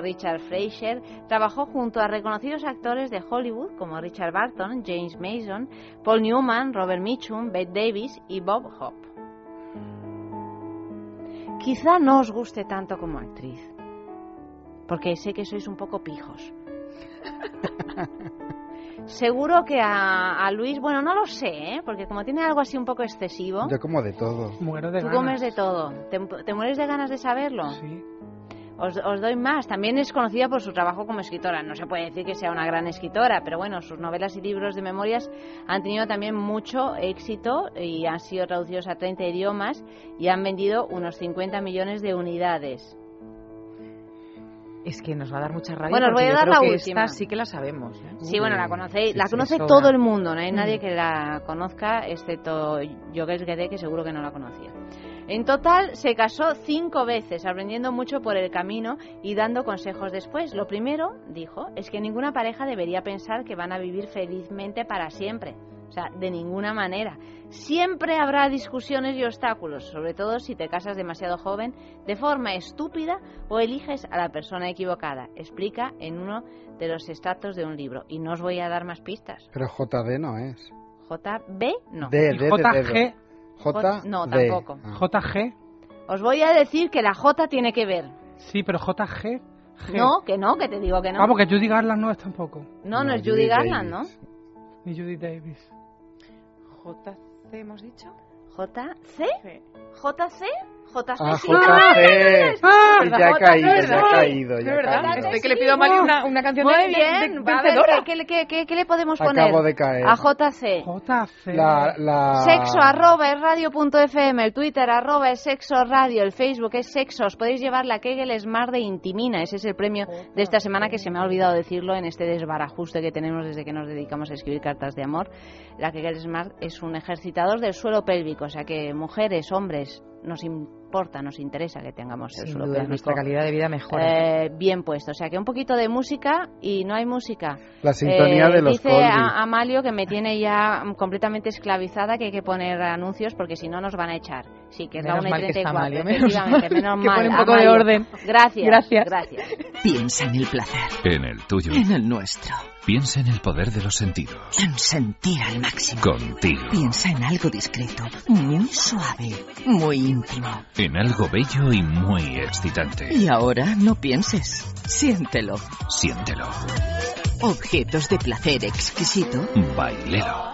Richard Fraser, trabajó junto a reconocidos actores de Hollywood como Richard Barton, James Mason, Paul Newman, Robert Mitchum, Bette Davis y Bob Hope. Quizá no os guste tanto como actriz, porque sé que sois un poco pijos. Seguro que a, Luis, bueno, no lo sé, ¿eh? porque como tiene algo así un poco excesivo. Yo como de todo. Muero de Tú ganas. comes de todo. ¿Te, ¿Te, mueres de ganas de saberlo? Sí. Os, doy más. También es conocida por su trabajo como escritora. No se puede decir que sea una gran escritora, pero bueno, sus novelas y libros de memorias han tenido también mucho éxito y han sido traducidos a 30 idiomas y han vendido unos 50 millones de unidades. Es que nos va a dar mucha rabia. Bueno, os voy a dar la última. sí que la sabemos. ¿eh? Sí, bueno, la conocéis, la conoce todo el mundo. No hay nadie mm. que la conozca, excepto Jogues Guede, que seguro que no la conocía. En total se casó cinco veces, aprendiendo mucho por el camino y dando consejos después. Lo primero, dijo, es que ninguna pareja debería pensar que van a vivir felizmente para siempre. O sea, de ninguna manera. Siempre habrá discusiones y obstáculos, sobre todo si te casas demasiado joven, de forma estúpida o eliges a la persona equivocada. Explica en uno de los extractos de un libro. Y no os voy a dar más pistas. Pero JD no es. JB no. D, D, JG J. No, tampoco. Ah. JG. Os voy a decir que la J tiene que ver. Sí, pero JG. No, que no, que te digo que no. Ah, porque Judy Garland no es tampoco. No, no, es Judy, Garland, ¿no? Ni Judy Davis. JC hemos dicho. ¿JC? ¿JC? JC. Ah, JC. Ah, ya ha caído, ya ha caído. Ya verdad. Estoy que le pido a Mali una, una canción Muy de, bien. ¿qué, qué, qué, qué, le podemos poner? Acabo de caer. A JC. JC. La, la... Sexo arroba es radio.fm, el Twitter arroba es sexo radio, el Facebook es sexo. Os podéis llevar la Kegel Smart de Intimina. Ese es el premio de esta semana que se me ha olvidado decirlo en este desbarajuste que tenemos desde que nos dedicamos a escribir cartas de amor. La Kegel Smart es un ejercitador del suelo pélvico, o sea que mujeres, hombres, nos importa, nos interesa que tengamos el Sin suelo duda, pélvico nuestra calidad de vida mejora. eh, bien puesto. O sea que un poquito de música y no hay música. La sintonía Eh, de los Dice a, Amalio que me tiene ya completamente esclavizada que hay que poner anuncios porque si no nos van a echar. Sí, que es Menos la 1 mal y que está 34. Amalio, menos efectivamente, mal menos que mal. pone un poco de orden. Gracias. Gracias. Gracias. Piensa en el placer, En el tuyo. en el nuestro, Piensa en el poder de los sentidos. en sentir al máximo. Contigo. Piensa en algo discreto, muy suave, muy íntimo. En algo bello y muy excitante. Y ahora no pienses, siéntelo. Siéntelo. Objetos de placer exquisito. Bailelo.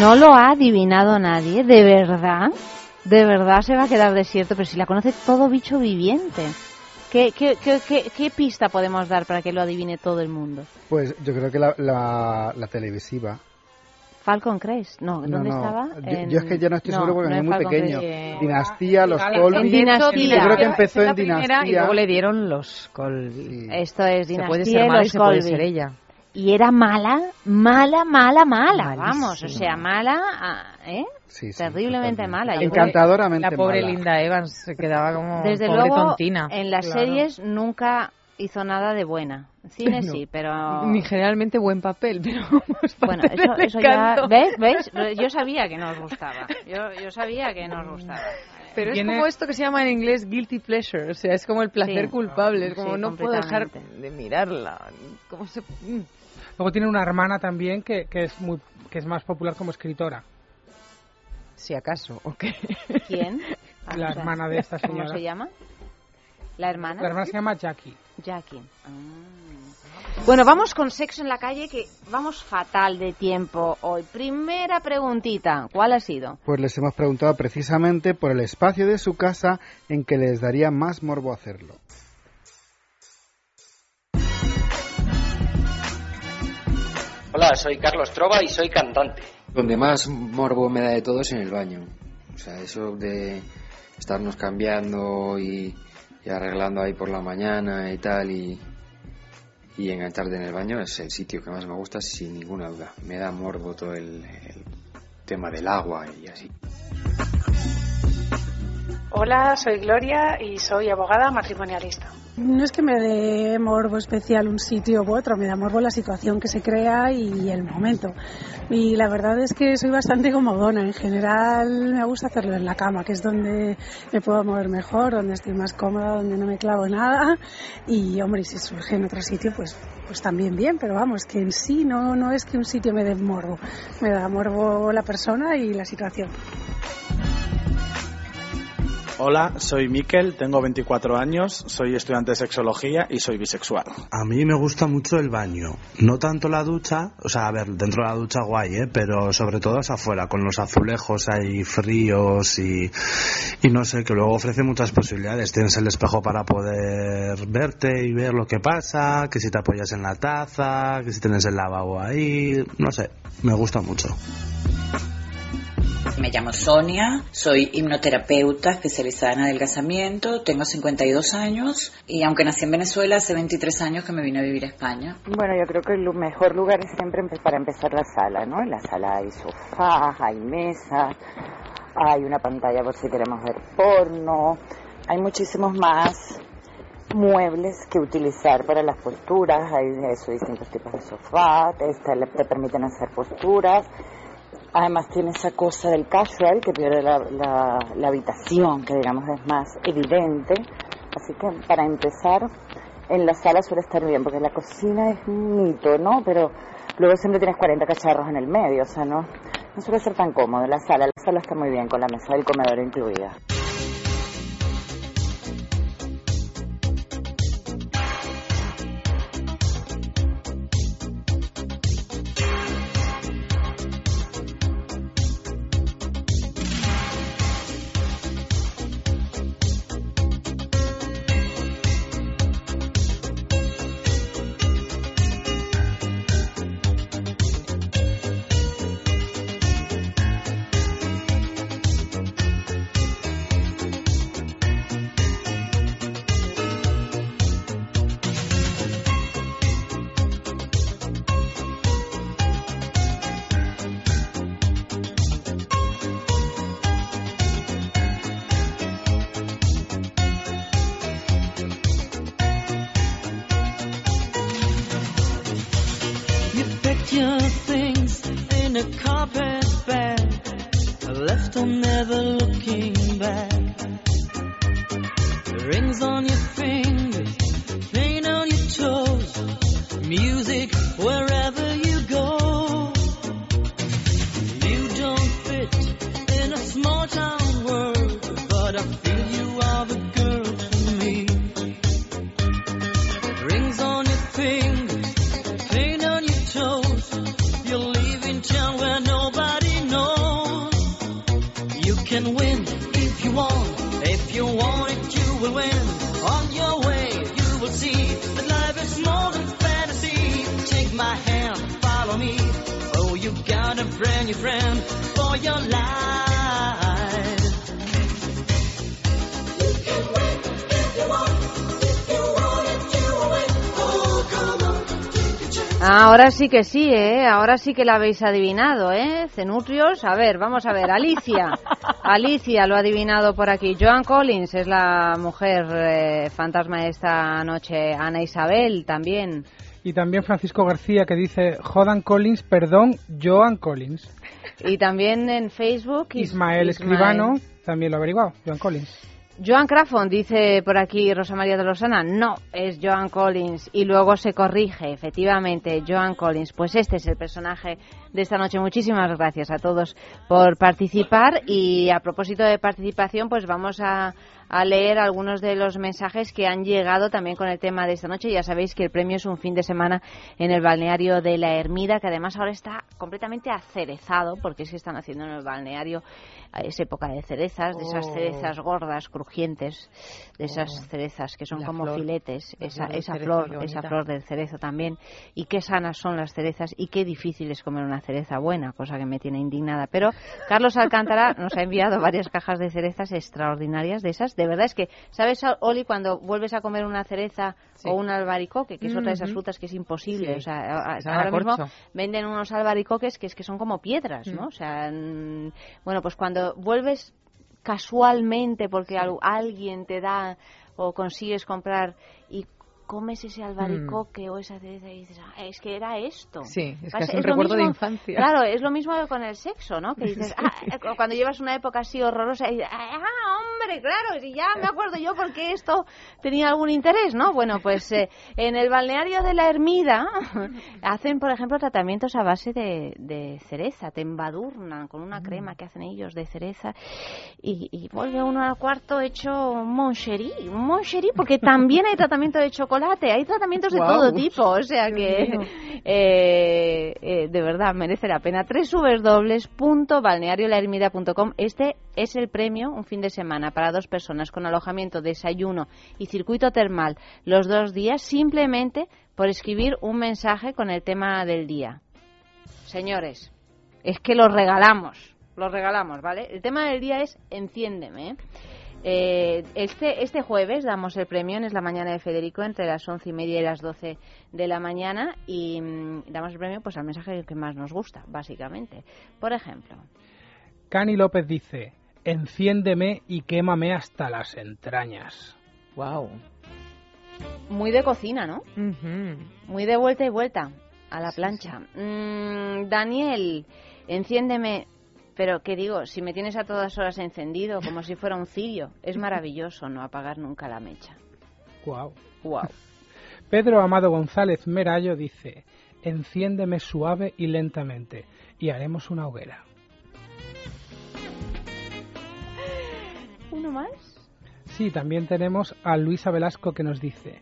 No lo ha adivinado nadie, de verdad. De verdad se va a quedar desierto, pero si la conoce todo bicho viviente. ¿Qué, qué, qué, qué, qué pista podemos dar para que lo adivine todo el mundo? Pues yo creo que la, la, la televisiva. Falcon Crest, no, No, ¿dónde no. estaba? Yo, En- yo es que ya no estoy seguro porque no es muy Falcon pequeño. Crest, Dinastía, los En Colby. Dinastía. Yo creo que empezó en Dinastía. Y luego le dieron los Colby. Sí. Esto es Se Dinastía puede y ser y los se puede Colby. ser ella. Y era mala, mala, mala, mala. Vamos, o sea, mala, ah, ¿eh? Sí, sí, Terriblemente totalmente. mala. Yo Encantadoramente La pobre mala. Linda Evans se quedaba como Desde pobre luego, tontina. en las Claro. series nunca hizo nada de buena. Cine No. sí, pero... Ni generalmente buen papel, pero Bueno, eso, eso ya... ¿Ves? ¿Ves? Yo sabía que no os gustaba. Yo, yo sabía que no os gustaba. Pero es como esto que se llama en inglés guilty pleasure, o sea, es como el placer Sí. culpable, es como Sí, no puedo dejar de mirarla. ¿Cómo se... Luego tiene una hermana también que, que es muy que es más popular como escritora. Si acaso, ¿o qué? ¿Quién? La hermana de esta ¿Cómo señora. se llama? ¿La hermana? La hermana se llama Jackie. Jackie. Ah. Bueno, vamos con sexo en la calle, que vamos fatal de tiempo hoy. Primera preguntita, ¿cuál ha sido? Pues les hemos preguntado precisamente por el espacio de su casa en que les daría más morbo hacerlo. Hola, soy Carlos Trova y soy cantante. Donde más morbo me da de todo es en el baño. O sea, eso de estarnos cambiando y, y arreglando ahí por la mañana y tal y, y engancharte en el baño es el sitio que más me gusta sin ninguna duda. Me da morbo todo el, el tema del agua y así. Hola, soy Gloria y soy abogada matrimonialista. No es que me dé morbo especial un sitio u otro, me da morbo la situación que se crea y el momento. Y la verdad es que soy bastante comodona. En general me gusta hacerlo en la cama, que es donde me puedo mover mejor, donde estoy más cómoda, donde no me clavo nada. Y hombre, si surge en otro sitio, pues, pues también bien. Pero vamos, que en sí no, no es que un sitio me dé morbo. Me da morbo la persona y la situación. Hola, soy Miquel, tengo 24 años, soy estudiante de sexología y soy bisexual. A mí me gusta mucho el baño. No tanto la ducha, o sea, a ver, dentro de la ducha guay, ¿eh? Pero sobre todo es afuera, con los azulejos ahí fríos y, y no sé, que luego ofrece muchas posibilidades. Tienes el espejo para poder verte y ver lo que pasa, que si te apoyas en la taza, que si tienes el lavabo ahí, no sé, me gusta mucho. Me llamo Sonia, soy hipnoterapeuta especializada en adelgazamiento, tengo 52 años y aunque nací en Venezuela, hace 23 años que me vine a vivir a España. Bueno, yo creo que el mejor lugar es siempre para empezar la sala, ¿no? En la sala hay sofás, hay mesas, hay una pantalla por si queremos ver porno, hay muchísimos más muebles que utilizar para las posturas, hay eso, distintos tipos de sofá, este, te permiten hacer posturas, además tiene esa cosa del casual que pierde la, la, habitación, que digamos es más evidente, así que para empezar en la sala suele estar bien, porque la cocina es un mito, ¿no? Pero luego siempre tienes 40 cacharros en el medio, o sea, no, no suele ser tan cómodo la sala, la sala está muy bien con la mesa del comedor incluida. Ahora sí que sí, ¿eh? Ahora sí que la habéis adivinado, ¿eh? Cenutrios. A ver, vamos a ver. Alicia. Alicia lo ha adivinado por aquí. Joan Collins es la mujer eh, fantasma de esta noche. Ana Isabel también. Y también Francisco García que dice Jodan Collins, perdón, Joan Collins. Y también en Facebook. Ismael, Escribano también lo ha averiguado, Joan Collins. Joan Crawford dice por aquí Rosa María de Losana, no, es Joan Collins y luego se corrige, efectivamente, Joan Collins. Pues este es el personaje de esta noche. Muchísimas gracias a todos por participar y a propósito de participación, pues vamos a, a leer algunos de los mensajes que han llegado también con el tema de esta noche. Ya sabéis que el premio es un fin de semana en el balneario de la Ermida, que además ahora está completamente acerezado, porque es que están haciendo en el balneario es época de cerezas, de esas oh. cerezas gordas, crujientes, de esas oh. cerezas que son como filetes, esa, esa flor, esa flor del cerezo también. Y qué sanas son las cerezas y qué difícil es comer una cereza buena, cosa que me tiene indignada. Pero Carlos Alcántara nos ha enviado varias cajas de cerezas extraordinarias de esas de verdad es que, ¿sabes, Oli, cuando vuelves a comer una cereza o un albaricoque, que es otra de esas frutas que es imposible? O sea, ahora mismo venden unos albaricoques que es que son como piedras, ¿no? Mm. O sea, bueno, pues cuando vuelves casualmente porque alguien te da o consigues comprar y comes ese albaricoque mm. o esa cereza y dices, ah, es que era esto. Sí, es que es un recuerdo de infancia. Claro, es lo mismo con el sexo, ¿no? Que dices, ah, eh, cuando llevas una época así horrorosa y dices, ah, hombre, claro, si ya me acuerdo yo porque esto tenía algún interés, ¿no? Bueno, pues eh, en el balneario de la Ermida hacen, por ejemplo, tratamientos a base de, cereza, te embadurnan con una crema que hacen ellos de cereza y, vuelve uno al cuarto hecho un moncherí, un moncherí, porque también hay tratamiento de chocolate hay tratamientos de todo tipo, o sea que eh, eh, de verdad merece la pena. www.balneariolahermida.com Este es el premio, un fin de semana para dos personas con alojamiento, desayuno y circuito termal los dos días, simplemente por escribir un mensaje con el tema del día. Señores, es que lo regalamos lo regalamos, ¿vale? El tema del día es enciéndeme. Eh, este, este jueves damos el premio en Es la Mañana de Federico entre las once y media y las doce de la mañana y mm, damos el premio pues al mensaje que más nos gusta, básicamente. Por ejemplo. Cani López dice, enciéndeme y quémame hasta las entrañas. Wow. Muy de cocina, ¿no? Muy de vuelta y vuelta a la plancha. Mm, Daniel, enciéndeme. Pero, ¿qué digo? Si me tienes a todas horas encendido, como si fuera un cirio, es maravilloso no apagar nunca la mecha. Wow. Wow. Pedro Amado González Merallo dice, enciéndeme suave y lentamente y haremos una hoguera. ¿Uno más? Sí, también tenemos a Luisa Velasco que nos dice,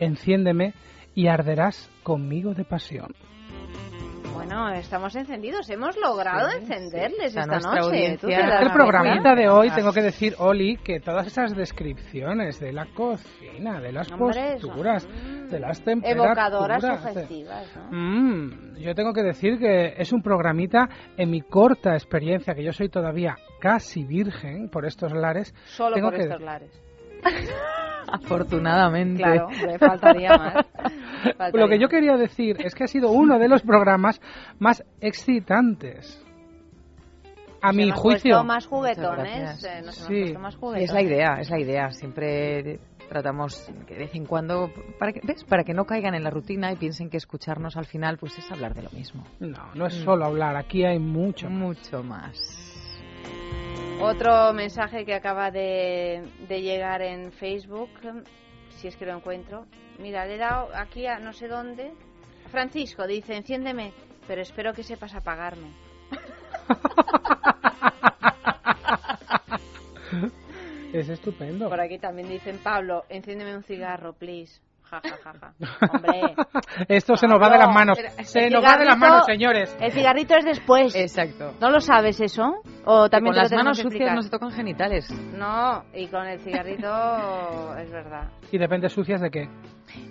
enciéndeme y arderás conmigo de pasión. Bueno, estamos encendidos. Hemos logrado encenderles esta noche. el programita de hoy, tengo que decir, Oli, que todas esas descripciones de la cocina, de las posturas, de las temperaturas... Evocadoras sugestivas, mm, yo tengo que decir que es un programita, en mi corta experiencia, que yo soy todavía casi virgen por estos lares... Solo por estos lares. Afortunadamente. Claro, le faltaría más. Lo que yo quería decir es que ha sido uno de los programas más excitantes. A mi juicio. Más juguetones, eh, sí. más juguetones. es la idea, es la idea. Siempre tratamos que de vez en cuando para que ves para que no caigan en la rutina y piensen que escucharnos al final pues es hablar de lo mismo no no es solo hablar aquí hay mucho mucho más. Otro mensaje que acaba de, llegar en Facebook, si es que lo encuentro. Mira, le he dado aquí a no sé dónde. Francisco dice, enciéndeme, pero espero que sepas apagarme. es estupendo. Por aquí también dicen, Pablo, enciéndeme un cigarro, please. Ja, ja, ja, ja. Hombre. Esto se nos va de las manos. Se nos va de las manos, señores. El cigarrito es después. Exacto. ¿No lo sabes eso? O también con las manos sucias no se tocan genitales. No, y con el cigarrito es verdad. ¿Y depende sucias de qué?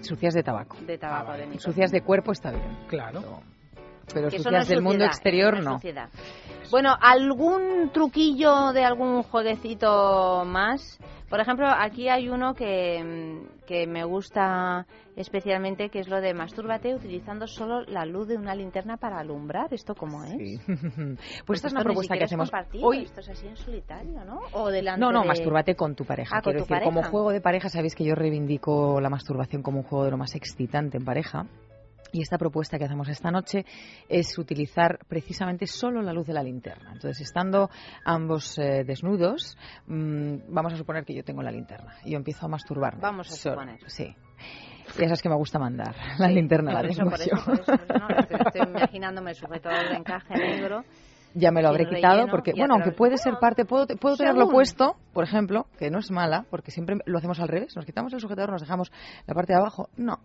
Sucias de tabaco. De tabaco, ah, de Sucias de cuerpo está bien. Claro. Pero, sucias del mundo exterior no. Bueno, ¿algún truquillo de algún jueguecito más? Por ejemplo, aquí hay uno que, mm, que me gusta especialmente, que es lo de mastúrbate utilizando solo la luz de una linterna para alumbrar. ¿Esto cómo es? Sí. pues esta es una propuesta que hacemos hoy. Esto es así en solitario, ¿no? O delante no, no, de... mastúrbate con tu pareja. Ah, Quiero decir, como juego de pareja, sabéis que yo reivindico la masturbación como un juego de lo más excitante en pareja. Y esta propuesta que hacemos esta noche es utilizar precisamente solo la luz de la linterna. Entonces, estando ambos eh, desnudos, mm, vamos a suponer que yo tengo la linterna y yo empiezo a masturbarme. Vamos a suponer. Sí. Ya sabes que me gusta mandar. La linterna la tengo yo. estoy, imaginándome el sujetador de encaje negro ya me lo habré quitado porque bueno aunque puede ser parte puedo puedo tenerlo puesto por ejemplo que no es mala porque siempre lo hacemos al revés nos quitamos el sujetador nos dejamos la parte de abajo no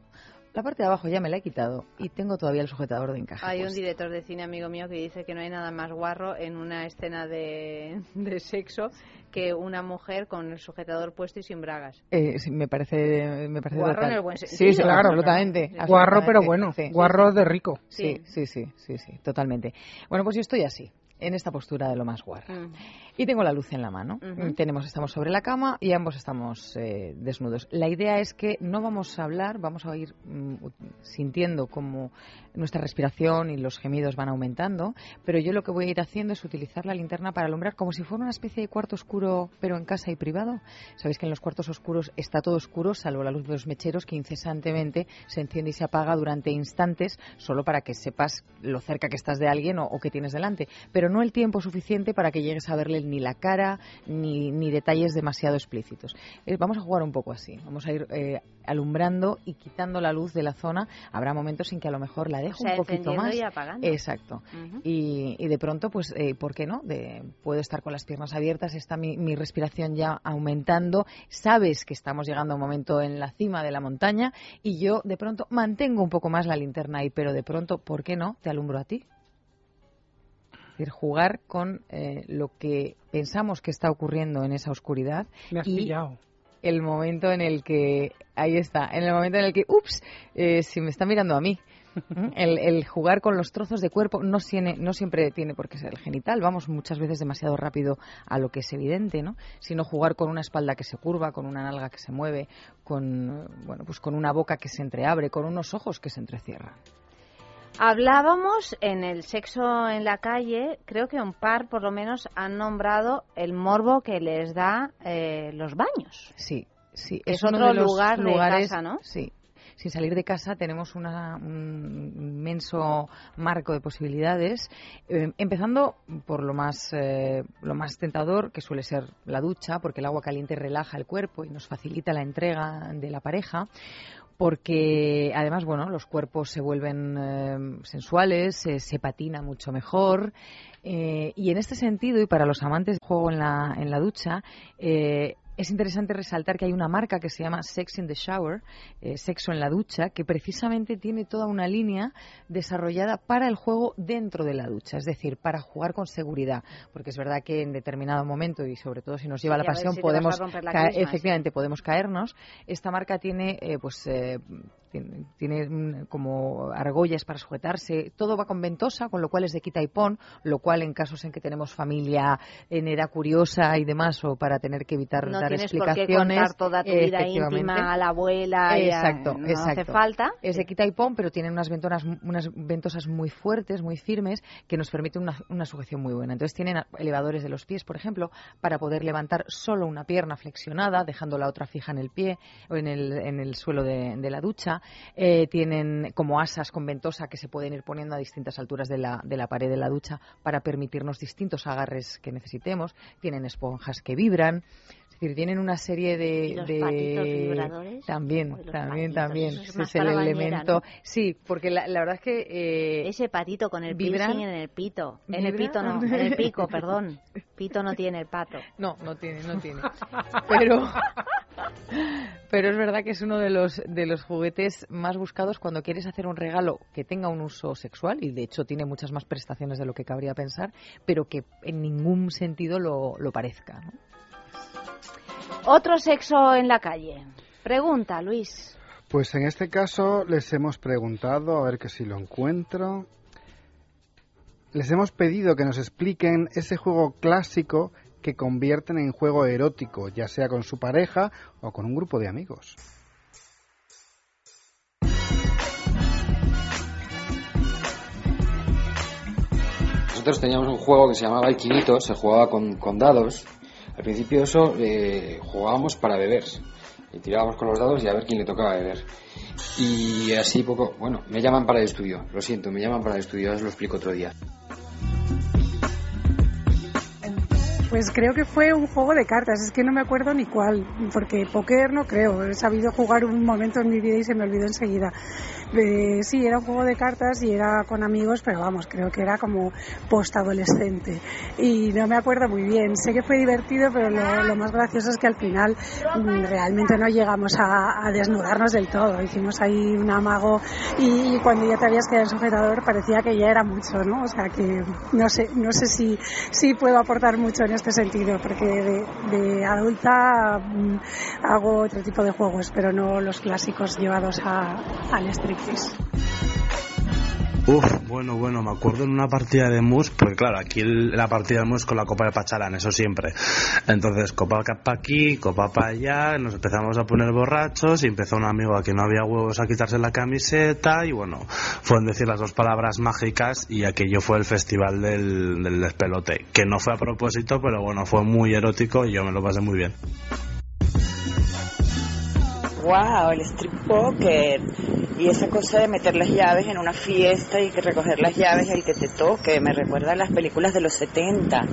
la parte de abajo ya me la he quitado y tengo todavía el sujetador de encaje. Hay un director de cine amigo mío que dice que no hay nada más guarro en una escena de, sexo que una mujer con el sujetador puesto y sin bragas. Eh, me parece, me parece guarro en el buen sentido. Sí, claro, absolutamente. Guarro, pero bueno, guarro de rico. Sí. sí, sí, sí, sí, totalmente. Bueno, pues yo estoy así en esta postura de lo más guarra. Mm. Y tengo la luz en la mano. Tenemos, estamos sobre la cama y ambos estamos eh, desnudos. La idea es que no vamos a hablar, vamos a ir mm, sintiendo como nuestra respiración y los gemidos van aumentando, pero yo lo que voy a ir haciendo es utilizar la linterna para alumbrar como si fuera una especie de cuarto oscuro, pero en casa y privado. Sabéis que en los cuartos oscuros está todo oscuro, salvo la luz de los mecheros que incesantemente se enciende y se apaga durante instantes, solo para que sepas lo cerca que estás de alguien o, o que tienes delante. Pero no el tiempo suficiente para que llegues a verle ni la cara ni, ni detalles demasiado explícitos. Eh, vamos a jugar un poco así. Vamos a ir eh, alumbrando y quitando la luz de la zona. Habrá momentos en que a lo mejor la dejo un poquito más. Y apagando. Exacto. y, y, de pronto, pues, eh, ¿por qué no? De, puedo estar con las piernas abiertas, está mi, mi respiración ya aumentando. Sabes que estamos llegando a un momento en la cima de la montaña y yo de pronto mantengo un poco más la linterna ahí, pero de pronto, ¿por qué no? Te alumbro a ti decir, jugar con eh, lo que pensamos que está ocurriendo en esa oscuridad. y el momento en el que, ahí está, en el momento en el que, ups, eh, si me está mirando a mí. El, jugar con los trozos de cuerpo no, tiene, no siempre tiene por qué ser el genital, vamos muchas veces demasiado rápido a lo que es evidente, ¿no? Sino jugar con una espalda que se curva, con una nalga que se mueve, con, bueno, pues con una boca que se entreabre, con unos ojos que se entrecierran. Hablábamos en el sexo en la calle, creo que un par por lo menos han nombrado el morbo que les da eh, los baños. Sí, sí. Es, otro lugar de casa, ¿no? Sí, sin salir de casa tenemos un inmenso marco de posibilidades, eh, empezando por lo más, eh, lo más tentador, que suele ser la ducha, porque el agua caliente relaja el cuerpo y nos facilita la entrega de la pareja porque además, bueno, los cuerpos se vuelven eh, sensuales, se patina mucho mejor. y en este sentido, y para los amantes del juego en la, en la ducha, es interesante resaltar que hay una marca que se llama Sex in the Shower, eh, sexo en la ducha, que precisamente tiene toda una línea desarrollada para el juego dentro de la ducha, es decir, para jugar con seguridad, porque es verdad que en determinado momento y sobre todo si nos lleva la pasión podemos efectivamente podemos caernos. Esta marca tiene eh, pues eh, tiene, como argollas para sujetarse, todo va con ventosa, con lo cual es de quita y pon, lo cual en casos en que tenemos familia en edad curiosa y demás, o para tener que evitar no dar tienes Por qué contar toda tu vida íntima a la abuela. Exacto, no exacto. hace falta. Es de quita y pon, pero tienen unas ventonas, unas ventosas muy fuertes, muy firmes, que nos permiten una, una sujeción muy buena. Entonces tienen elevadores de los pies, por ejemplo, para poder levantar solo una pierna flexionada, dejando la otra fija en el pie o en el, en el suelo de, de la ducha eh, tienen como asas con ventosa que se pueden ir poniendo a distintas alturas de la, de la pared de la ducha para permitirnos distintos agarres que necesitemos. Tienen esponjas que vibran. Decir, tienen una serie de... de... También, también, también. es, el elemento. Sí, porque la, verdad es que... Eh, Ese patito con el vibran, en el pito. En el pito no, en el pico, perdón. Pito no tiene el pato. No, no tiene, no tiene. Pero... Pero es verdad que es uno de los, de los juguetes más buscados cuando quieres hacer un regalo que tenga un uso sexual, y de hecho tiene muchas más prestaciones de lo que cabría pensar, pero que en ningún sentido lo, lo parezca. ¿no? Otro sexo en la calle. Pregunta, Luis. Pues en este caso les hemos preguntado, a ver que si lo encuentro. Les hemos pedido que nos expliquen ese juego clásico que convierten en juego erótico, ya sea con su pareja o con un grupo de amigos. Nosotros teníamos un juego que se llamaba Equinitos, se jugaba con, con dados al principio eso eh, jugábamos para beber y tirábamos con los dados y a ver quién le tocaba beber. Y así poco, bueno, me llaman para el estudio, lo siento, me llaman para el estudio, os lo explico otro día. Pues creo que fue un juego de cartas, es que no me acuerdo ni cuál, porque póker no creo, he sabido jugar un momento en mi vida y se me olvidó enseguida. Sí, era un juego de cartas y era con amigos, pero vamos, creo que era como post-adolescente. Y no me acuerdo muy bien. Sé que fue divertido, pero lo, más gracioso es que al final mm, realmente no llegamos a, desnudarnos del todo. Hicimos ahí un amago y, cuando ya te habías quedado en sujetador parecía que ya era mucho, ¿no? O sea que no sé, no sé si, si puedo aportar mucho en este sentido, porque de, adulta mm, hago otro tipo de juegos, pero no los clásicos llevados al Uf, bueno, bueno, me acuerdo en una partida de mus, porque claro, aquí la partida de mus con la copa de Pacharán, eso siempre. Entonces, copa para aquí, copa para allá, nos empezamos a poner borrachos y empezó un amigo a que no había huevos a quitarse la camiseta y bueno, fueron decir las dos palabras mágicas y aquello fue el festival del, del despelote, que no fue a propósito, pero bueno, fue muy erótico y yo me lo pasé muy bien. Wow, el strip poker y esa cosa de meter las llaves en una fiesta y que recoger las llaves el que te toque, me recuerda a las películas de los 70.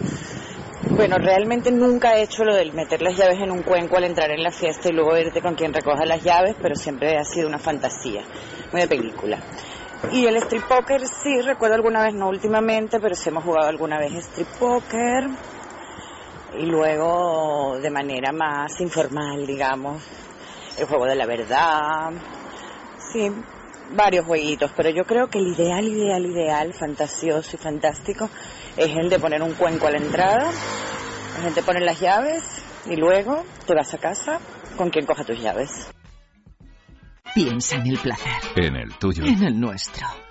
Bueno, realmente nunca he hecho lo del meter las llaves en un cuenco al entrar en la fiesta y luego irte con quien recoja las llaves, pero siempre ha sido una fantasía, muy de película. Y el strip poker sí, recuerdo alguna vez, no últimamente, pero sí hemos jugado alguna vez strip poker. Y luego de manera más informal, digamos, el juego de la verdad, sí, varios jueguitos, pero yo creo que el ideal, ideal, ideal, fantasioso y fantástico es el de poner un cuenco a la entrada, la gente pone las llaves y luego te vas a casa con quien coja tus llaves. Piensa en el placer. En el tuyo. En el nuestro.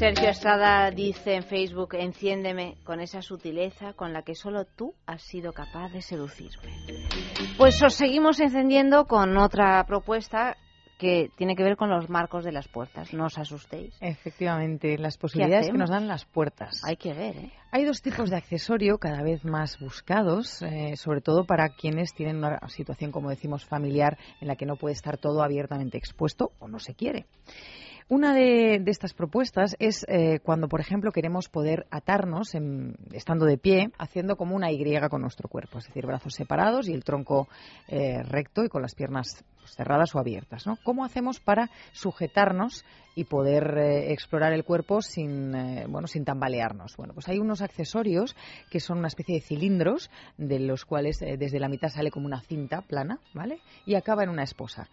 Sergio Estrada dice en Facebook, enciéndeme con esa sutileza con la que solo tú has sido capaz de seducirme. Pues os seguimos encendiendo con otra propuesta que tiene que ver con los marcos de las puertas. No os asustéis. Efectivamente, las posibilidades que nos dan las puertas. Hay que ver, ¿eh? Hay dos tipos de accesorio cada vez más buscados, eh, sobre todo para quienes tienen una situación, como decimos, familiar en la que no puede estar todo abiertamente expuesto o no se quiere. Una de, estas propuestas es eh, cuando, por ejemplo, queremos poder atarnos estando de pie, haciendo como una Y con nuestro cuerpo, es decir, brazos separados y el tronco eh, recto y con las piernas cerradas o abiertas. ¿no? ¿Cómo hacemos para sujetarnos y poder eh, explorar el cuerpo sin, bueno, sin tambalearnos? Bueno, pues hay unos accesorios que son una especie de cilindros de los cuales desde la mitad sale como una cinta plana, ¿vale? Y acaba en una esposa.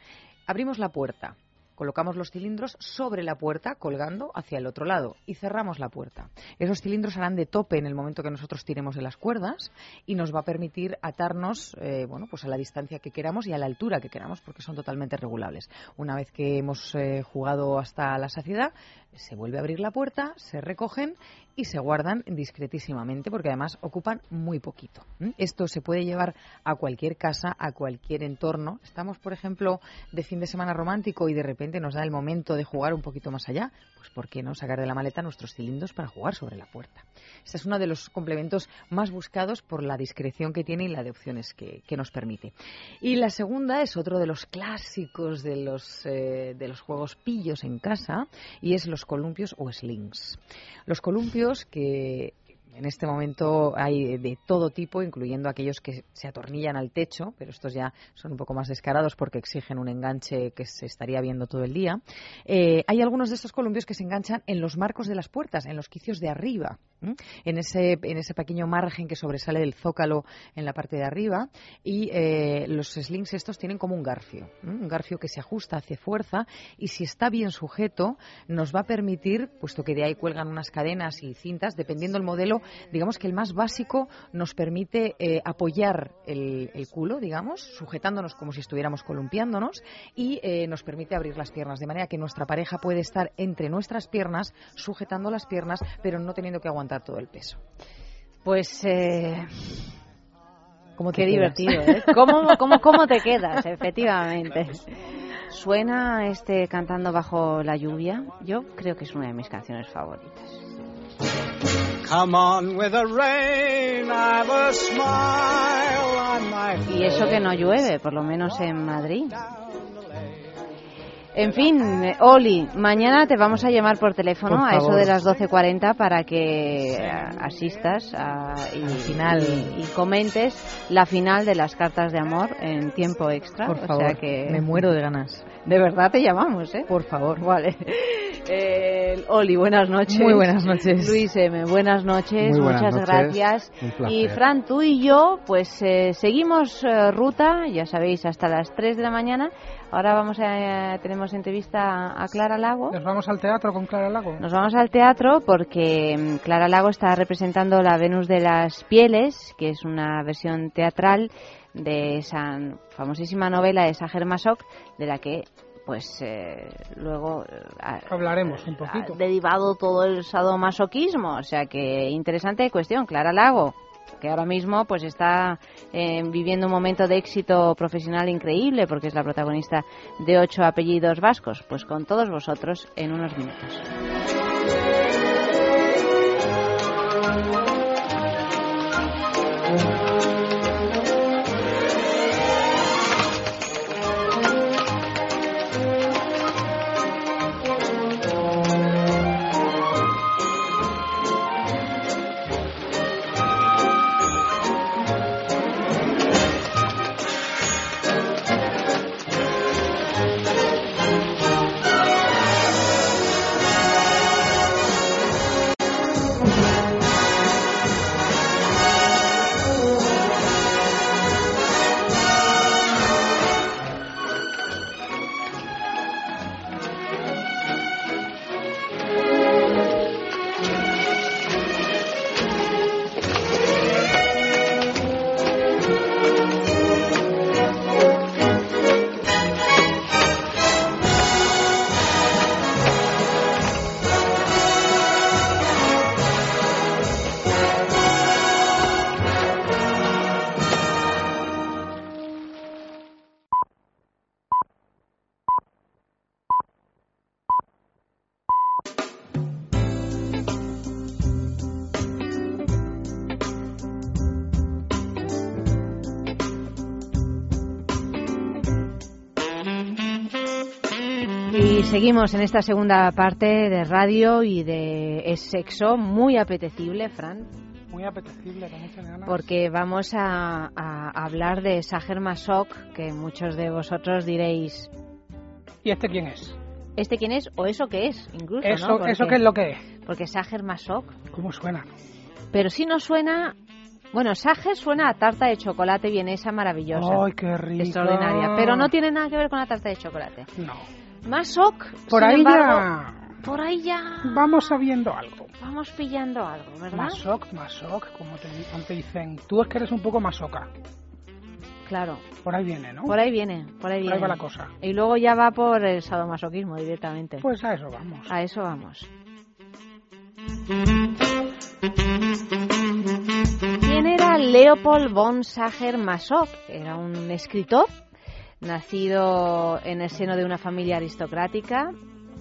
Abrimos la puerta, Colocamos los cilindros sobre la puerta, colgando hacia el otro lado, y cerramos la puerta. Esos cilindros harán de tope en el momento que nosotros tiremos de las cuerdas y nos va a permitir atarnos eh, bueno, pues a la distancia que queramos y a la altura que queramos, porque son totalmente regulables. Una vez que hemos eh, jugado hasta la saciedad, se vuelve a abrir la puerta, se recogen y se guardan discretísimamente porque además ocupan muy poquito. Esto se puede llevar a cualquier casa, a cualquier entorno. Estamos, por ejemplo, de fin de semana romántico y de repente nos da el momento de jugar un poquito más allá. Pues ¿por qué no sacar de la maleta nuestros cilindros para jugar sobre la puerta? Este es uno de los complementos más buscados por la discreción que tiene y la de opciones que, nos permite. Y la segunda es otro de los clásicos de los, eh, de los juegos pillos en casa y es los columpios o slings. Los columpios que en este momento hay de todo tipo, incluyendo aquellos que se atornillan al techo, pero estos ya son un poco más descarados porque exigen un enganche que se estaría viendo todo el día. Eh, hay algunos de estos columpios que se enganchan en los marcos de las puertas, en los quicios de arriba, en ese, en ese pequeño margen que sobresale del zócalo en la parte de arriba. Y eh, los slings estos tienen como un garfio, un garfio que se ajusta, hace fuerza. Y si está bien sujeto nos va a permitir, puesto que de ahí cuelgan unas cadenas y cintas, dependiendo del modelo, digamos que el más básico nos permite eh, apoyar el, culo, digamos, sujetándonos como si estuviéramos columpiándonos. Y eh, nos permite abrir las piernas, de manera que nuestra pareja puede estar entre nuestras piernas, sujetando las piernas, pero no teniendo que aguantar todo el peso. Pues... Eh... Qué divertido, ¿eh? ¿Cómo, cómo, ¿Cómo te quedas? Efectivamente. ¿Suena este cantando bajo la lluvia? Yo creo que es una de mis canciones favoritas. Y eso que no llueve, por lo menos en Madrid. En fin, Oli, mañana te vamos a llamar por teléfono a eso de las 12.40 para que asistas y, final. Y, comentes la final de las cartas de amor en tiempo extra. Por favor, que... me muero de ganas. De verdad te llamamos, ¿eh? Por favor. Vale. Eh, Oli, buenas noches. Muy buenas noches. Luis M, buenas noches, Muy buenas muchas noches. gracias. Y Fran, tú y yo, pues eh, seguimos eh, ruta, ya sabéis, hasta las 3 de la mañana. Ahora vamos a, tenemos entrevista a, Clara Lago. Nos vamos al teatro con Clara Lago. Nos vamos al teatro porque mm, Clara Lago está representando la Venus de las Pieles, que es una versión teatral de esa famosísima novela de Sacher Masoch, de la que pues eh, luego eh, ha- Hablaremos un poquito. ha derivado todo el sadomasoquismo, o sea que interesante cuestión, Clara Lago que ahora mismo pues está eh, viviendo un momento de éxito profesional increíble porque es la protagonista de ocho apellidos vascos, pues con todos vosotros en unos minutos. Seguimos en esta segunda parte de radio y de Es Sexo, muy apetecible, Fran, Muy apetecible, con muchas ganas. porque vamos a, a hablar de Sacher Masoch, que muchos de vosotros diréis, ¿Y este quién es? ¿este quién es? O eso qué es, incluso, Eso, ¿no? Porque- ¿Eso qué es lo que es? Porque Sacher Masoch, ¿Cómo suena? pero si no suena... Bueno, Sacher suena a tarta de chocolate vienesa maravillosa. ¡Ay, qué rico! Extraordinaria, pero no tiene nada que ver con la tarta de chocolate. No. Masoch, Por sin ahí embargo, ya por ahí ya vamos sabiendo algo. vamos pillando algo, ¿verdad? Masoc, como te, como te dicen. Tú es que eres un poco masoca. Claro, Por ahí viene, ¿no? por ahí viene, por ahí Por viene. ahí va la cosa. Y luego ya va por el sadomasoquismo directamente. Pues a eso vamos. A eso vamos. ¿Quién era Leopold von Sacher-Masoch? Era un escritor nacido en el seno de una familia aristocrática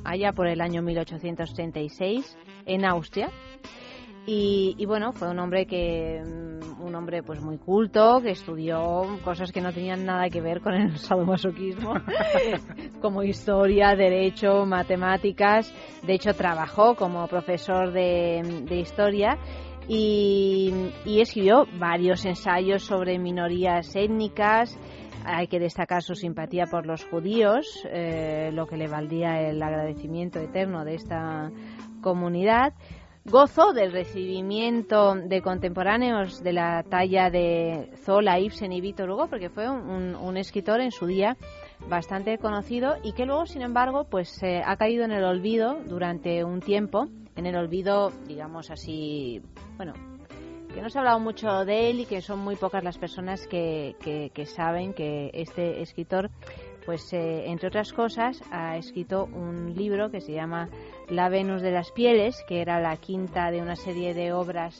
allá por el año 1836 en Austria. Y, bueno, fue un hombre que mm, un hombre pues muy culto, que estudió cosas que no tenían nada que ver con el sadomasoquismo, como historia, derecho, matemáticas. De hecho, trabajó como profesor de, de historia y escribió varios ensayos sobre minorías étnicas. Hay que destacar su simpatía por los judíos, eh, lo que le valdría el agradecimiento eterno de esta comunidad. Gozó del recibimiento de contemporáneos de la talla de Zola, Ibsen y Víctor Hugo, porque fue un, un escritor en su día bastante conocido y que luego, sin embargo, pues eh, ha caído en el olvido durante un tiempo, en el olvido, digamos así, bueno, que no se ha hablado mucho de él y que son muy pocas las personas que, que, que saben que este escritor, pues eh, entre otras cosas, ha escrito un libro que se llama La Venus de las Pieles, que era la quinta de una serie de obras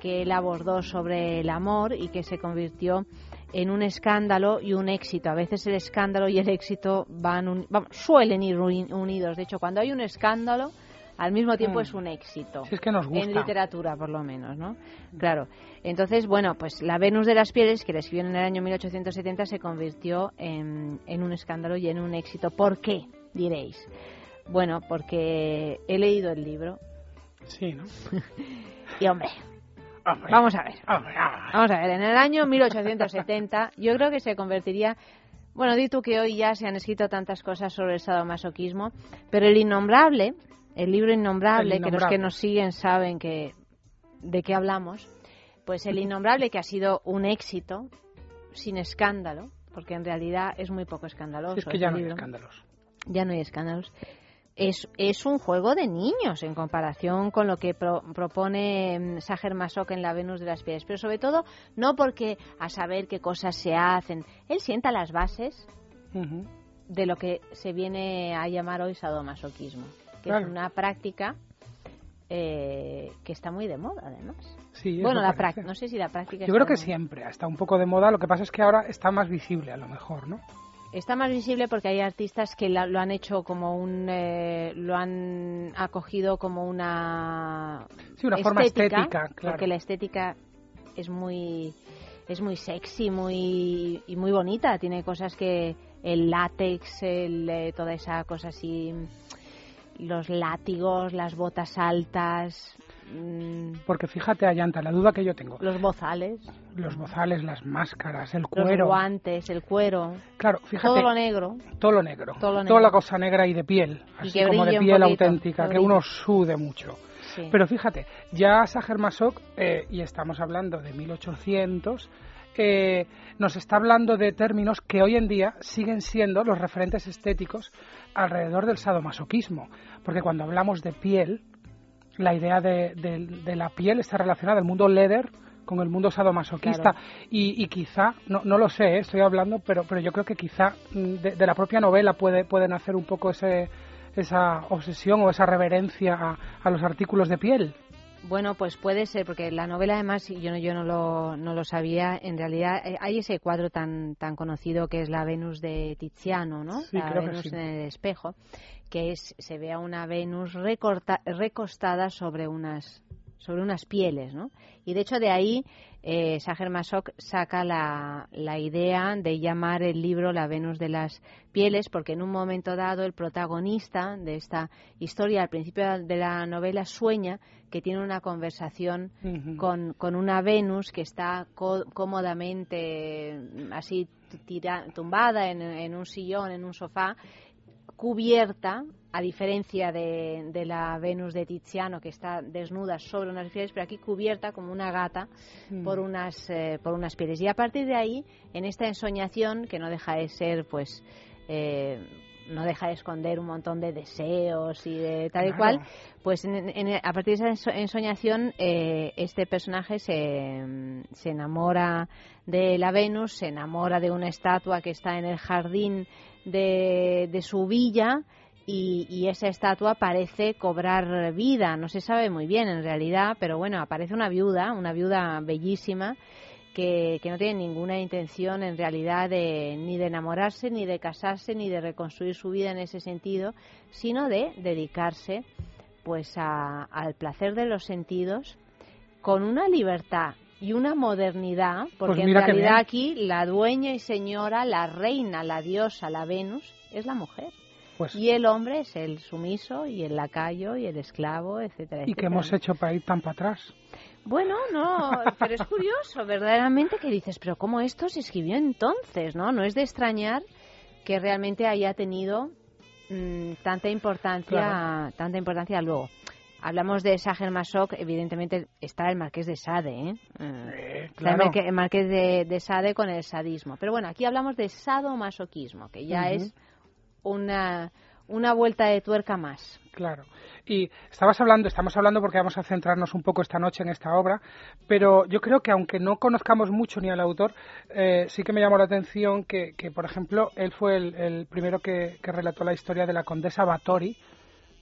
que él abordó sobre el amor y que se convirtió en un escándalo y un éxito. A veces el escándalo y el éxito van un- vamos, suelen ir uni- unidos. De hecho, cuando hay un escándalo, al mismo tiempo Mm. es un éxito. Si es que nos gusta. En literatura, por lo menos, ¿no? Claro. Entonces, bueno, pues La Venus de las Pieles, que la escribió en el año 1870, se convirtió en, en un escándalo y en un éxito. ¿Por qué? Diréis. Bueno, porque he leído el libro Sí, ¿no? y, hombre, Hombre, vamos a ver. hombre, ah. Vamos a ver, en el año 1870 yo creo que se convertiría... Bueno, di tú que hoy ya se han escrito tantas cosas sobre el sadomasoquismo, pero el innombrable, el libro innombrable, que los que nos siguen saben que de qué hablamos, pues el innombrable que ha sido un éxito sin escándalo, porque en realidad es muy poco escandaloso. es que ya no hay escándalos. Ya no hay escándalos. Es, es, un juego de niños en comparación con lo que propone mm, Sager Masok en la Venus de las Piedras. Pero sobre todo, no porque a saber qué cosas se hacen. Él sienta las bases de lo que se viene a llamar hoy sadomasoquismo, que es una práctica eh, que está muy de moda, además. Sí, bueno, la práctica, no sé si la práctica. Yo creo que siempre está un poco de moda. Lo que pasa es que ahora está más visible, a lo mejor, ¿no? Está más visible porque hay artistas que lo han hecho como un, eh, lo han acogido como una, sí, una forma estética, claro. porque la estética es muy, es muy sexy, muy y muy bonita. Tiene cosas que el látex, el, eh, toda esa cosa así, los látigos, las botas altas. Mm, Porque fíjate, Ayanta, la duda que yo tengo. Los bozales. Los bozales, las máscaras, el cuero. Los guantes, el cuero. Claro, fíjate. Todo lo negro. Todo lo negro. Toda la cosa negra y de piel. así como de piel auténtica, que uno sude mucho. Pero fíjate, ya Sacher Masok, eh, y estamos hablando de 1800, que nos está hablando de términos que hoy en día siguen siendo los referentes estéticos alrededor del sadomasoquismo. Porque cuando hablamos de piel, la idea de, la piel está relacionada el mundo leather con el mundo sadomasoquista y, quizá no, no lo sé ¿eh? estoy hablando pero pero yo creo que quizá mm, de, la propia novela puede pueden hacer un poco ese esa obsesión o esa reverencia a los artículos de piel bueno, pues puede ser, porque la novela además, yo no, yo no lo, no lo sabía, en realidad eh, hay ese cuadro tan, tan conocido que es la Venus de Tiziano, ¿no? la Venus en el espejo, que es, se ve a una Venus recorta, recostada sobre unas, sobre unas pieles, ¿no? Y de hecho de ahí eh, Sager saca la, la, idea de llamar el libro La Venus de las Pieles, porque en un momento dado el protagonista de esta historia, al principio de la novela, sueña que tiene una conversación con, con, una Venus que está cómodamente así tumbada en, en un sillón, en un sofá, cubierta, a diferencia de, de, la Venus de Tiziano, que está desnuda sobre unas pieles, pero aquí cubierta como una gata mm. por, unas, eh, por unas pieles. Y a partir de ahí, en esta ensoñación, que no deja de ser, pues, eh, no deja de esconder un montón de deseos y de tal y cual, pues a partir de esa ensoñación eh, este personaje se, se enamora de la Venus, se enamora de una estatua que está en el jardín de, de su villa y, esa estatua parece cobrar vida. No se sabe muy bien en realidad, pero bueno, aparece una viuda, una viuda bellísima. Que, que, no tiene ninguna intención en realidad de, ni de enamorarse, ni de casarse, ni de reconstruir su vida en ese sentido, sino de dedicarse pues al placer de los sentidos con una libertad y una modernidad, porque pues en realidad aquí la dueña y señora, la reina, la diosa, la Venus, es la mujer. Pues y el hombre es el sumiso y el lacayo y el esclavo, etcétera, ¿Y qué hemos hecho para ir tan para atrás? Bueno, no, pero es curioso, verdaderamente, que dices, pero ¿cómo esto se escribió entonces? ¿no? No es de extrañar que realmente haya tenido mm, tanta importancia, tanta importancia luego. Hablamos de Sager Masok, evidentemente está el Marqués de Sade, ¿eh? eh el, Marqués de, Sade con el sadismo. Pero bueno, aquí hablamos de sadomasoquismo, que ya es una, una vuelta de tuerca más. Claro. Y estabas hablando, estamos hablando porque vamos a centrarnos un poco esta noche en esta obra, pero yo creo que aunque no conozcamos mucho ni al autor, eh, sí que me llamó la atención que, que por ejemplo, él fue el, el primero que, que, relató la historia de la condesa Batori,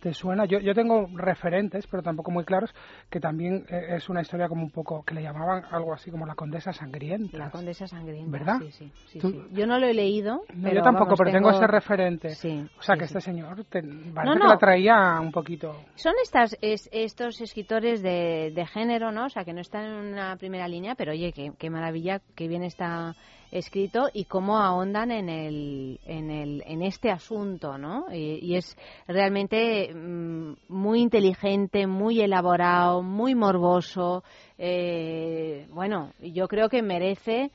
¿Te suena? Yo, yo tengo referentes, pero tampoco muy claros, que también eh, es una historia como un poco, que le llamaban algo así como la condesa sangrienta. La condesa sangrienta, ¿verdad? Sí, sí, sí, Yo no lo he leído. yo tampoco, pero tengo... ese referente. Sí, o sea, que este señor te, parece que la traía un poquito. Son estas, es, estos escritores de, de, género, ¿no? O sea, que no están en una primera línea, pero oye, qué, qué maravilla que bien está escrito y cómo ahondan en, el, en, el, en este asunto, ¿no? Y, es realmente mm, muy inteligente, muy elaborado, muy morboso. Eh, bueno, yo creo que merece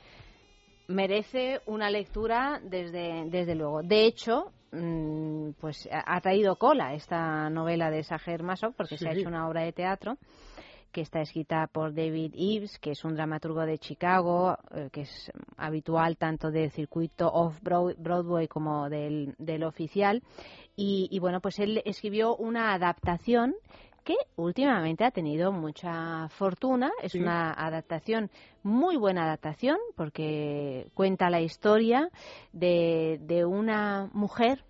merece una lectura desde, desde luego. De hecho, mm, pues ha traído cola esta novela de Sager Masov porque se ha hecho una obra de teatro que está escrita por David Eves, que es un dramaturgo de Chicago, eh, que es habitual tanto del circuito off-Broadway como del, del oficial. Y, y, bueno, pues él escribió una adaptación que últimamente ha tenido mucha fortuna. Es una adaptación, muy buena adaptación, porque cuenta la historia de, de una mujer.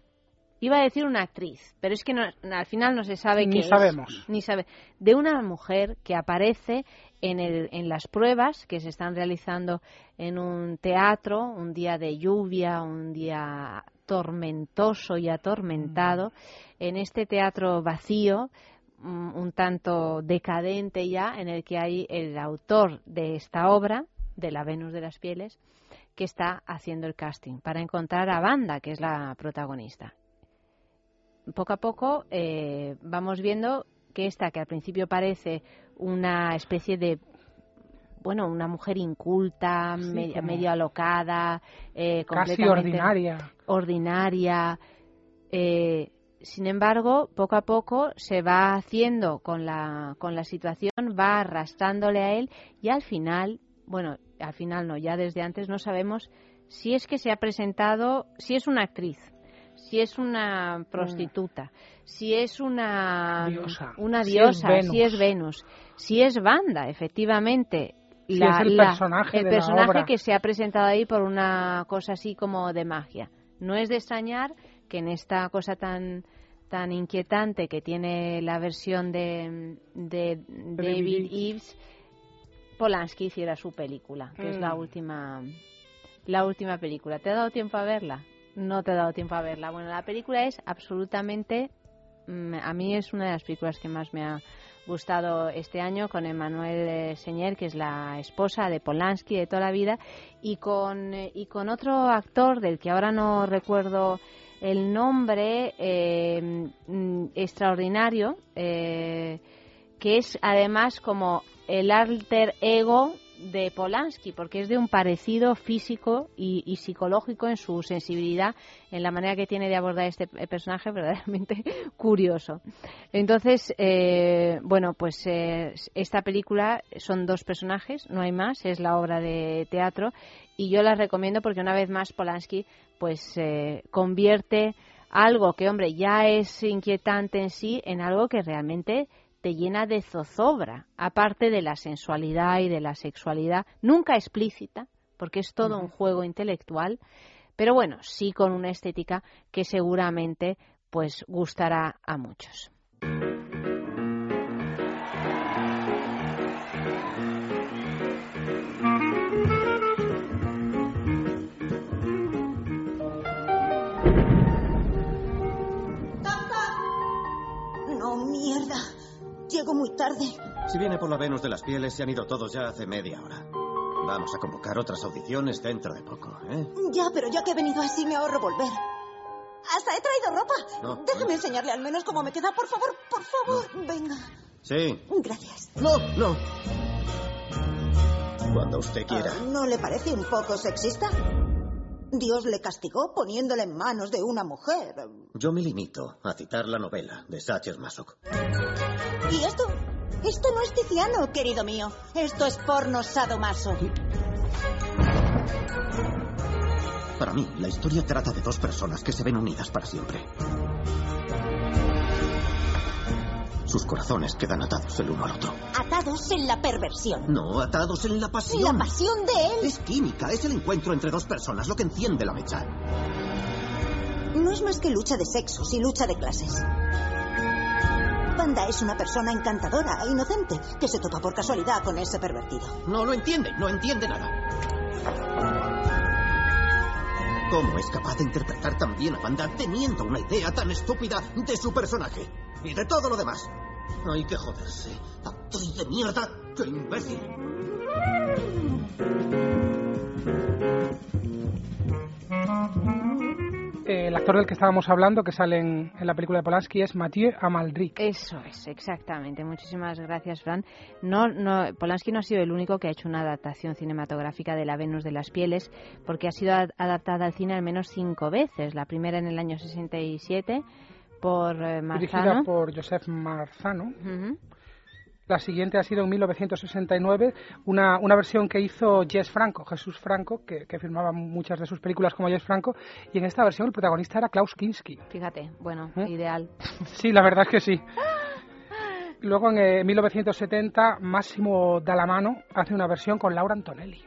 Iba a decir una actriz, pero es que al final no se sabe ni sabemos. ni sabe. De una mujer que aparece en, el, en las pruebas que se están realizando en un teatro, un día de lluvia, un día tormentoso y atormentado, mm. en este teatro vacío un tanto decadente ya, en el que hay el autor de esta obra, de la Venus de las Pieles, que está haciendo el casting para encontrar a Banda, que es la protagonista. Poco a poco eh, vamos viendo que esta, que al principio parece una especie de bueno, una mujer inculta, medio alocada, eh, casi ordinaria. Ordinaria. Eh, sin embargo, poco a poco se va haciendo con la, con la situación, va arrastrándole a él y al final, bueno, al final no, ya desde antes no sabemos si es que se ha presentado, si es una actriz, si es una prostituta, si es una diosa, una diosa si, es Venus, si es banda, efectivamente. Si es el personaje, el personaje que se ha presentado ahí por una cosa así como de magia. No es de extrañar que en esta cosa tan tan inquietante que tiene la versión de, de David Eves, Polanski hiciera su película, que es la mm. última la última película. ¿Te ha dado tiempo a verla? No te ha dado tiempo a verla. Bueno, la película es absolutamente mm, a mí es una de las películas que más me ha gustado este año con Emmanuel Señer, que es la esposa de Polanski de toda la vida, y con, y con otro actor del que ahora no recuerdo el nombre eh, mm, extraordinario, eh, que es además como el alter ego de Polanski, porque es de un parecido físico y, psicológico en su sensibilidad, en la manera que tiene de abordar este personaje, verdaderamente curioso. Entonces, eh, bueno, pues eh, esta película son dos personajes, no hay más, es la obra de teatro, y yo la recomiendo porque una vez más Polanski pues eh, convierte algo que, hombre, ya es inquietante en sí en algo que realmente te llena de zozobra, aparte de la sensualidad y de la sexualidad, nunca explícita, porque es todo un juego intelectual, pero bueno, sí con una estética que seguramente pues gustará a muchos. Tarde. Si viene por la Venus de las Pieles, se han ido todos ya hace media hora. Vamos a convocar otras audiciones dentro de poco, ¿eh? Ya, pero ya que he venido así me ahorro volver. Hasta he traído ropa. No, Déjeme enseñarle al menos cómo me queda. Por favor, por favor, venga. Sí. Gracias. No, no. Cuando usted quiera. Ah, ¿No le parece un poco sexista? Dios le castigó poniéndole en manos de una mujer. Yo me limito a citar la novela de Sacher Masok. ¿Y esto? Esto no es Tiziano, querido mío. Esto es porno sadomaso. Para mí, la historia trata de dos personas que se ven unidas para siempre. Sus corazones quedan atados el uno al otro. Atados en la perversión. No, atados en la pasión. La pasión de él. Es química, es el encuentro entre dos personas lo que enciende la mecha. No es más que lucha de sexos y lucha de clases. Panda es una persona encantadora, inocente, que se topa por casualidad con ese pervertido. No lo entiende, no entiende nada. ¿Cómo es capaz de interpretar tan bien a Panda teniendo una idea tan estúpida de su personaje? Y de todo lo demás. Hay que joderse. Actriz de mierda. ¡Qué imbécil! Eh, el actor del que estábamos hablando, que sale en, la película de Polanski, es Mathieu Amalric. Eso es, exactamente. Muchísimas gracias, Fran. No, no, Polanski no ha sido el único que ha hecho una adaptación cinematográfica de La Venus de las Pieles, porque ha sido adaptada al cine al menos cinco veces. La primera en el año 67 por eh, Marzano. Dirigida por Joseph Marzano. La siguiente ha sido en 1969, una, una versión que hizo Jess Franco, Jesús Franco, que, que filmaba muchas de sus películas como Jess Franco, y en esta versión el protagonista era Klaus Kinski. Fíjate, bueno, ¿Eh? ideal. Sí, la verdad es que sí. Luego en 1970, eh, Máximo Dallamano hace una versión con Laura Antonelli.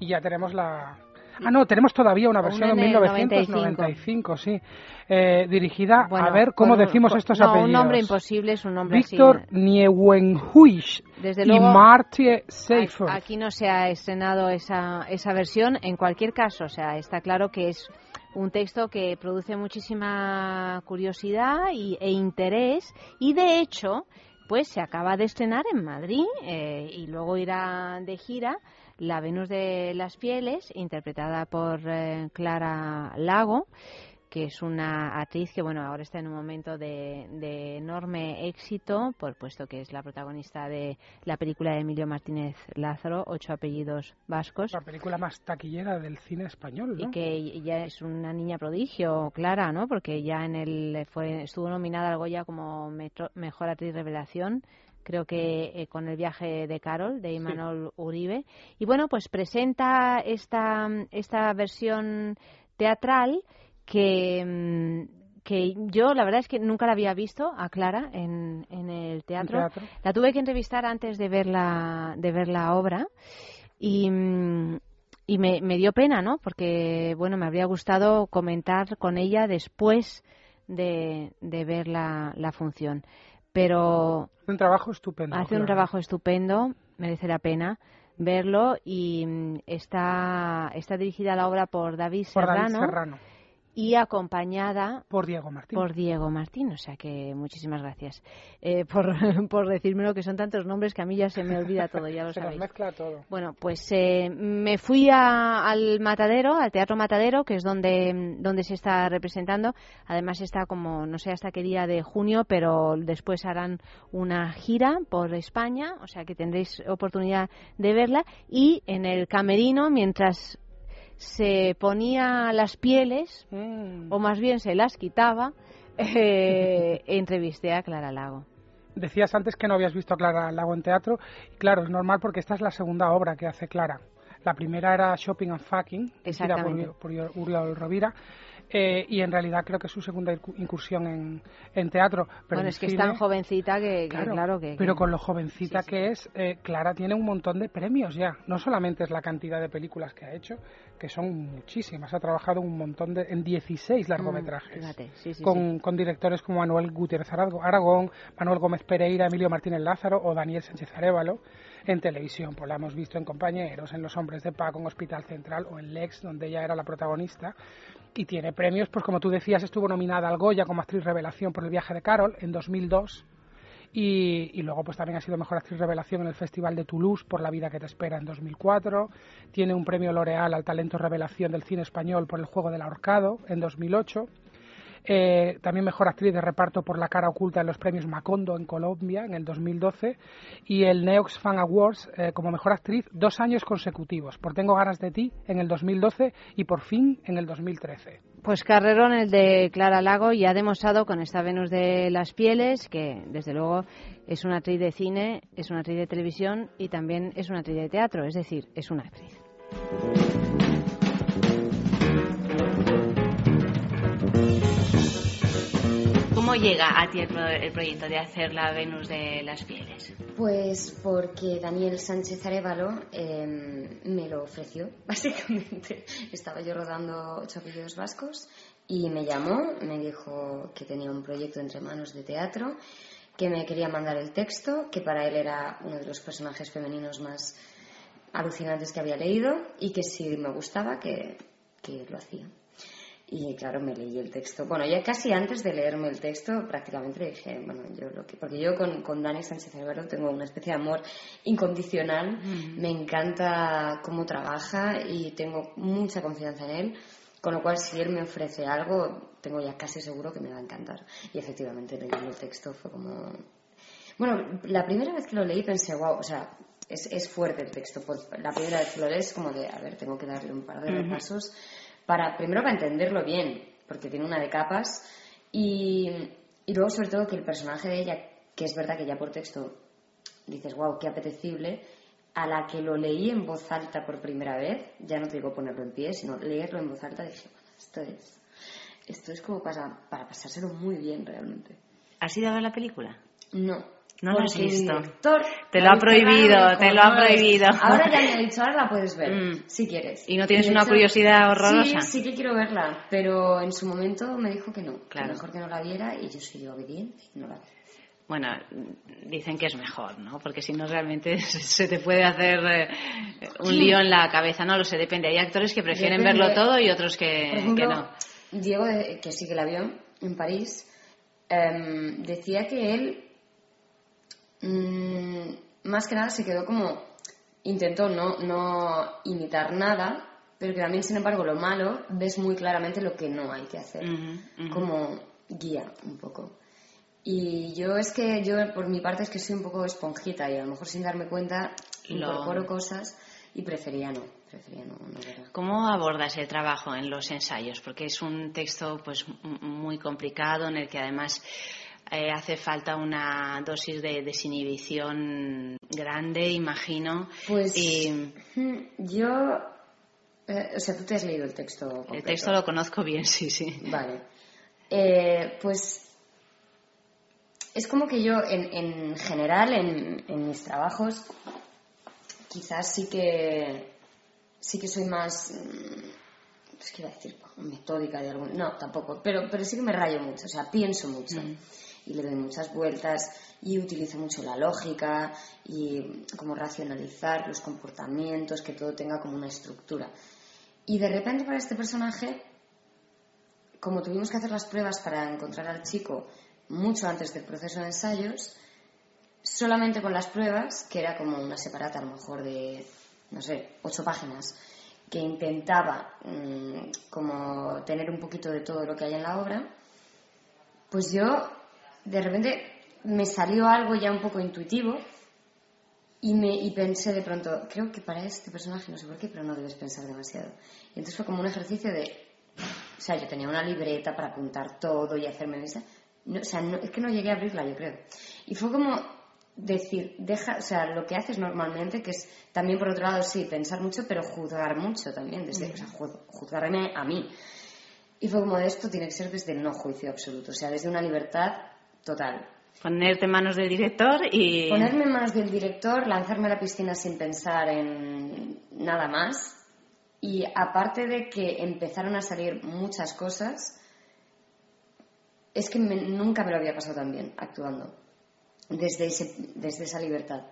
Y ya tenemos la, Ah, no, tenemos todavía una versión en 1995, sí. Eh, dirigida, a ver cómo decimos estos apellidos. un nombre imposible es un nombre Víctor Nieuwenhuis y Martie Seifer. Aquí no se ha estrenado esa, esa versión. En cualquier caso, o sea, está claro que es un texto que produce muchísima curiosidad y, e interés y, de hecho, pues se acaba de estrenar en Madrid eh, y luego irá de gira la Venus de las Pieles, interpretada por eh, Clara Lago, que es una actriz que bueno ahora está en un momento de, enorme éxito, por puesto que es la protagonista de la película de Emilio Martínez Lázaro, Ocho apellidos vascos. La película más taquillera del cine español, ¿no? Y que ya es una niña prodigio, Clara, ¿no? Porque ya en el fue estuvo nominada al Goya como mejor actriz revelación creo que eh, con el viaje de Carol, de Imanol Uribe. Y bueno, pues presenta esta, esta versión teatral que, mm, que yo la verdad es que nunca la había visto a Clara en, en el teatro. La tuve que entrevistar antes de ver la, de ver la obra y, mm, y me, me dio pena, ¿no? Porque, bueno, me habría gustado comentar con ella después de, de ver la, la función pero un trabajo estupendo. Hace un trabajo estupendo, merece la pena verlo y mm, está, está dirigida la obra por David Serrano y acompañada por Diego Martín. Por Diego Martín, o sea que muchísimas gracias eh, por, por decírmelo, que son tantos nombres que a mí ya se me olvida todo, ya lo se sabéis. mezcla todo. Bueno, pues eh, me fui al Matadero, al Teatro Matadero, que es donde, donde se está representando. Además está como, no sé hasta qué día de junio, pero después harán una gira por España, o sea que tendréis oportunidad de verla. Y en el camerino, mientras se ponía las pieles, mm. o más bien se las quitaba, eh, entrevisté a Clara Lago. Decías antes que no habías visto a Clara Lago en teatro, claro, es normal porque esta es la segunda obra que hace Clara. La primera era Shopping and Fucking, por, por Uriol Rovira, eh, y en realidad creo que es su segunda incursión en, en teatro. Pero bueno, es que es tan jovencita que claro, que, Pero con lo jovencita que es, eh, Clara tiene un montón de premios ya. No solamente es la cantidad de películas que ha hecho, que son muchísimas. Ha trabajado un montón de, en 16 mm, largometrajes. con, con, directores como Manuel Gutiérrez Aragón, Manuel Gómez Pereira, Emilio Martínez Lázaro o Daniel Sánchez Arevalo. En televisión, pues la hemos visto en Compañeros, en Los Hombres de Paco, en Hospital Central o en Lex, donde ella era la protagonista. Y tiene premios, pues como tú decías, estuvo nominada al Goya como actriz revelación por el viaje de Carol en 2002 y, y, luego pues también ha sido mejor actriz revelación en el Festival de Toulouse por La vida que te espera en 2004, tiene un premio L'Oreal al talento revelación del cine español por El juego del ahorcado en 2008 eh, también mejor actriz de reparto por La cara oculta en los premios Macondo en Colombia en el 2012 y el Neox Fan Awards eh, como mejor actriz dos años consecutivos por Tengo ganas de ti en el 2012 y por fin en el 2013. Pues carrerón el de Clara Lago y ha demostrado con esta Venus de las Pieles que desde luego es una actriz de cine, es una actriz de televisión y también es una actriz de teatro, es decir, es una actriz. ¿Cómo llega a ti el, proyecto de hacer la Venus de las Pieles? Pues porque Daniel Sánchez Arevalo em, me lo ofreció, básicamente. Estaba yo rodando Ocho apellidos vascos y me llamó, me dijo que tenía un proyecto entre manos de teatro, que me quería mandar el texto, que para él era uno de los personajes femeninos más alucinantes que había leído y que si me gustaba, que lo hacía. Y claro, me leí el texto. Bueno, ya casi antes de leerme el texto, prácticamente dije, bueno, yo lo que. Porque yo con, con Dani Sánchez Álvaro tengo una especie de amor incondicional. Me encanta cómo trabaja y tengo mucha confianza en él. Con lo cual, si él me ofrece algo, tengo ya casi seguro que me va a encantar. Y efectivamente, leyendo el texto fue como... Bueno, la primera vez que lo leí pensé, wow, o sea, es, es fuerte el texto. Pues, la primera vez que lo lees como de, a ver, tengo que darle un par de repasos para, primero para entenderlo bien, porque tiene una de capas, y, y luego sobre todo que el personaje de ella, que es verdad que ya por texto dices, wow, qué apetecible, a la que lo leí en voz alta por primera vez, ya no te digo ponerlo en pie, sino leerlo en voz alta, dije, bueno, esto es, esto es como para, para pasárselo muy bien realmente. ¿Has ido a ver la película? No. No lo has visto. te lo ha prohibido, te lo ha prohibido. Ahora ya me ha dicho, ahora la puedes ver, mm. si quieres. ¿Y no tienes una curiosidad horrorosa? Sí, sí que quiero verla, pero en su momento me dijo que no, claro. que mejor que no la viera y yo soy obediente y no la vi bueno, dicen que es mejor, ¿no? Porque si no realmente se te puede hacer eh, un lío en la cabeza, no lo sé, depende. Hay actores que prefieren verlo todo y otros que, no. Diego, que sí que la vio en París, em, decía que él mm, más que nada se quedó como intentó no, no imitar nada, pero que también, sin embargo, lo malo ves muy claramente lo que no hay que hacer, como guía un poco. Y yo es que, yo por mi parte es que soy un poco esponjita y a lo mejor sin darme cuenta incorporo cosas y prefería no. Prefería no, ¿Cómo abordas el trabajo en los ensayos? Porque es un texto pues muy complicado en el que además eh, hace falta una dosis de desinhibición grande, imagino. Pues yo, eh, o sea, tú te has leído el texto. El texto lo conozco bien, sí, sí. Vale. Eh, pues es como que yo, en, en general, en, en, mis trabajos, quizás sí que sí que soy más mm, es que iba a decir metódica de algún no tampoco pero pero sí que me rayo mucho o sea pienso mucho mm. Y le doy muchas vueltas y utilizo mucho la lógica y como racionalizar los comportamientos que todo tenga como una estructura. Y de repente para este personaje como tuvimos que hacer las pruebas para encontrar al chico mucho antes del proceso de ensayos, solamente con las pruebas, que era como una separata a lo mejor de, no sé, ocho páginas, que intentaba mm, como tener un poquito de todo lo que hay en la obra, pues yo de repente me salió algo ya un poco intuitivo y, me, y pensé de pronto, creo que para este personaje, no sé por qué, pero no debes pensar demasiado. Y entonces fue como un ejercicio de, o sea, yo tenía una libreta para apuntar todo y hacerme esa, no, o sea, es que no llegué a abrirla, yo creo. Y fue como decir, deja, o sea, lo que haces normalmente, que es también por otro lado, sí, pensar mucho, pero juzgar mucho también, desde, o sea, juzgarme a mí. Y fue como, esto tiene que ser desde el no juicio absoluto, o sea, desde una libertad total. Ponerte en manos del director y... Ponerme en manos del director, lanzarme a la piscina sin pensar en nada más. Y aparte de que empezaron a salir muchas cosas, es que nunca me lo había pasado tan bien actuando, desde, desde esa libertad.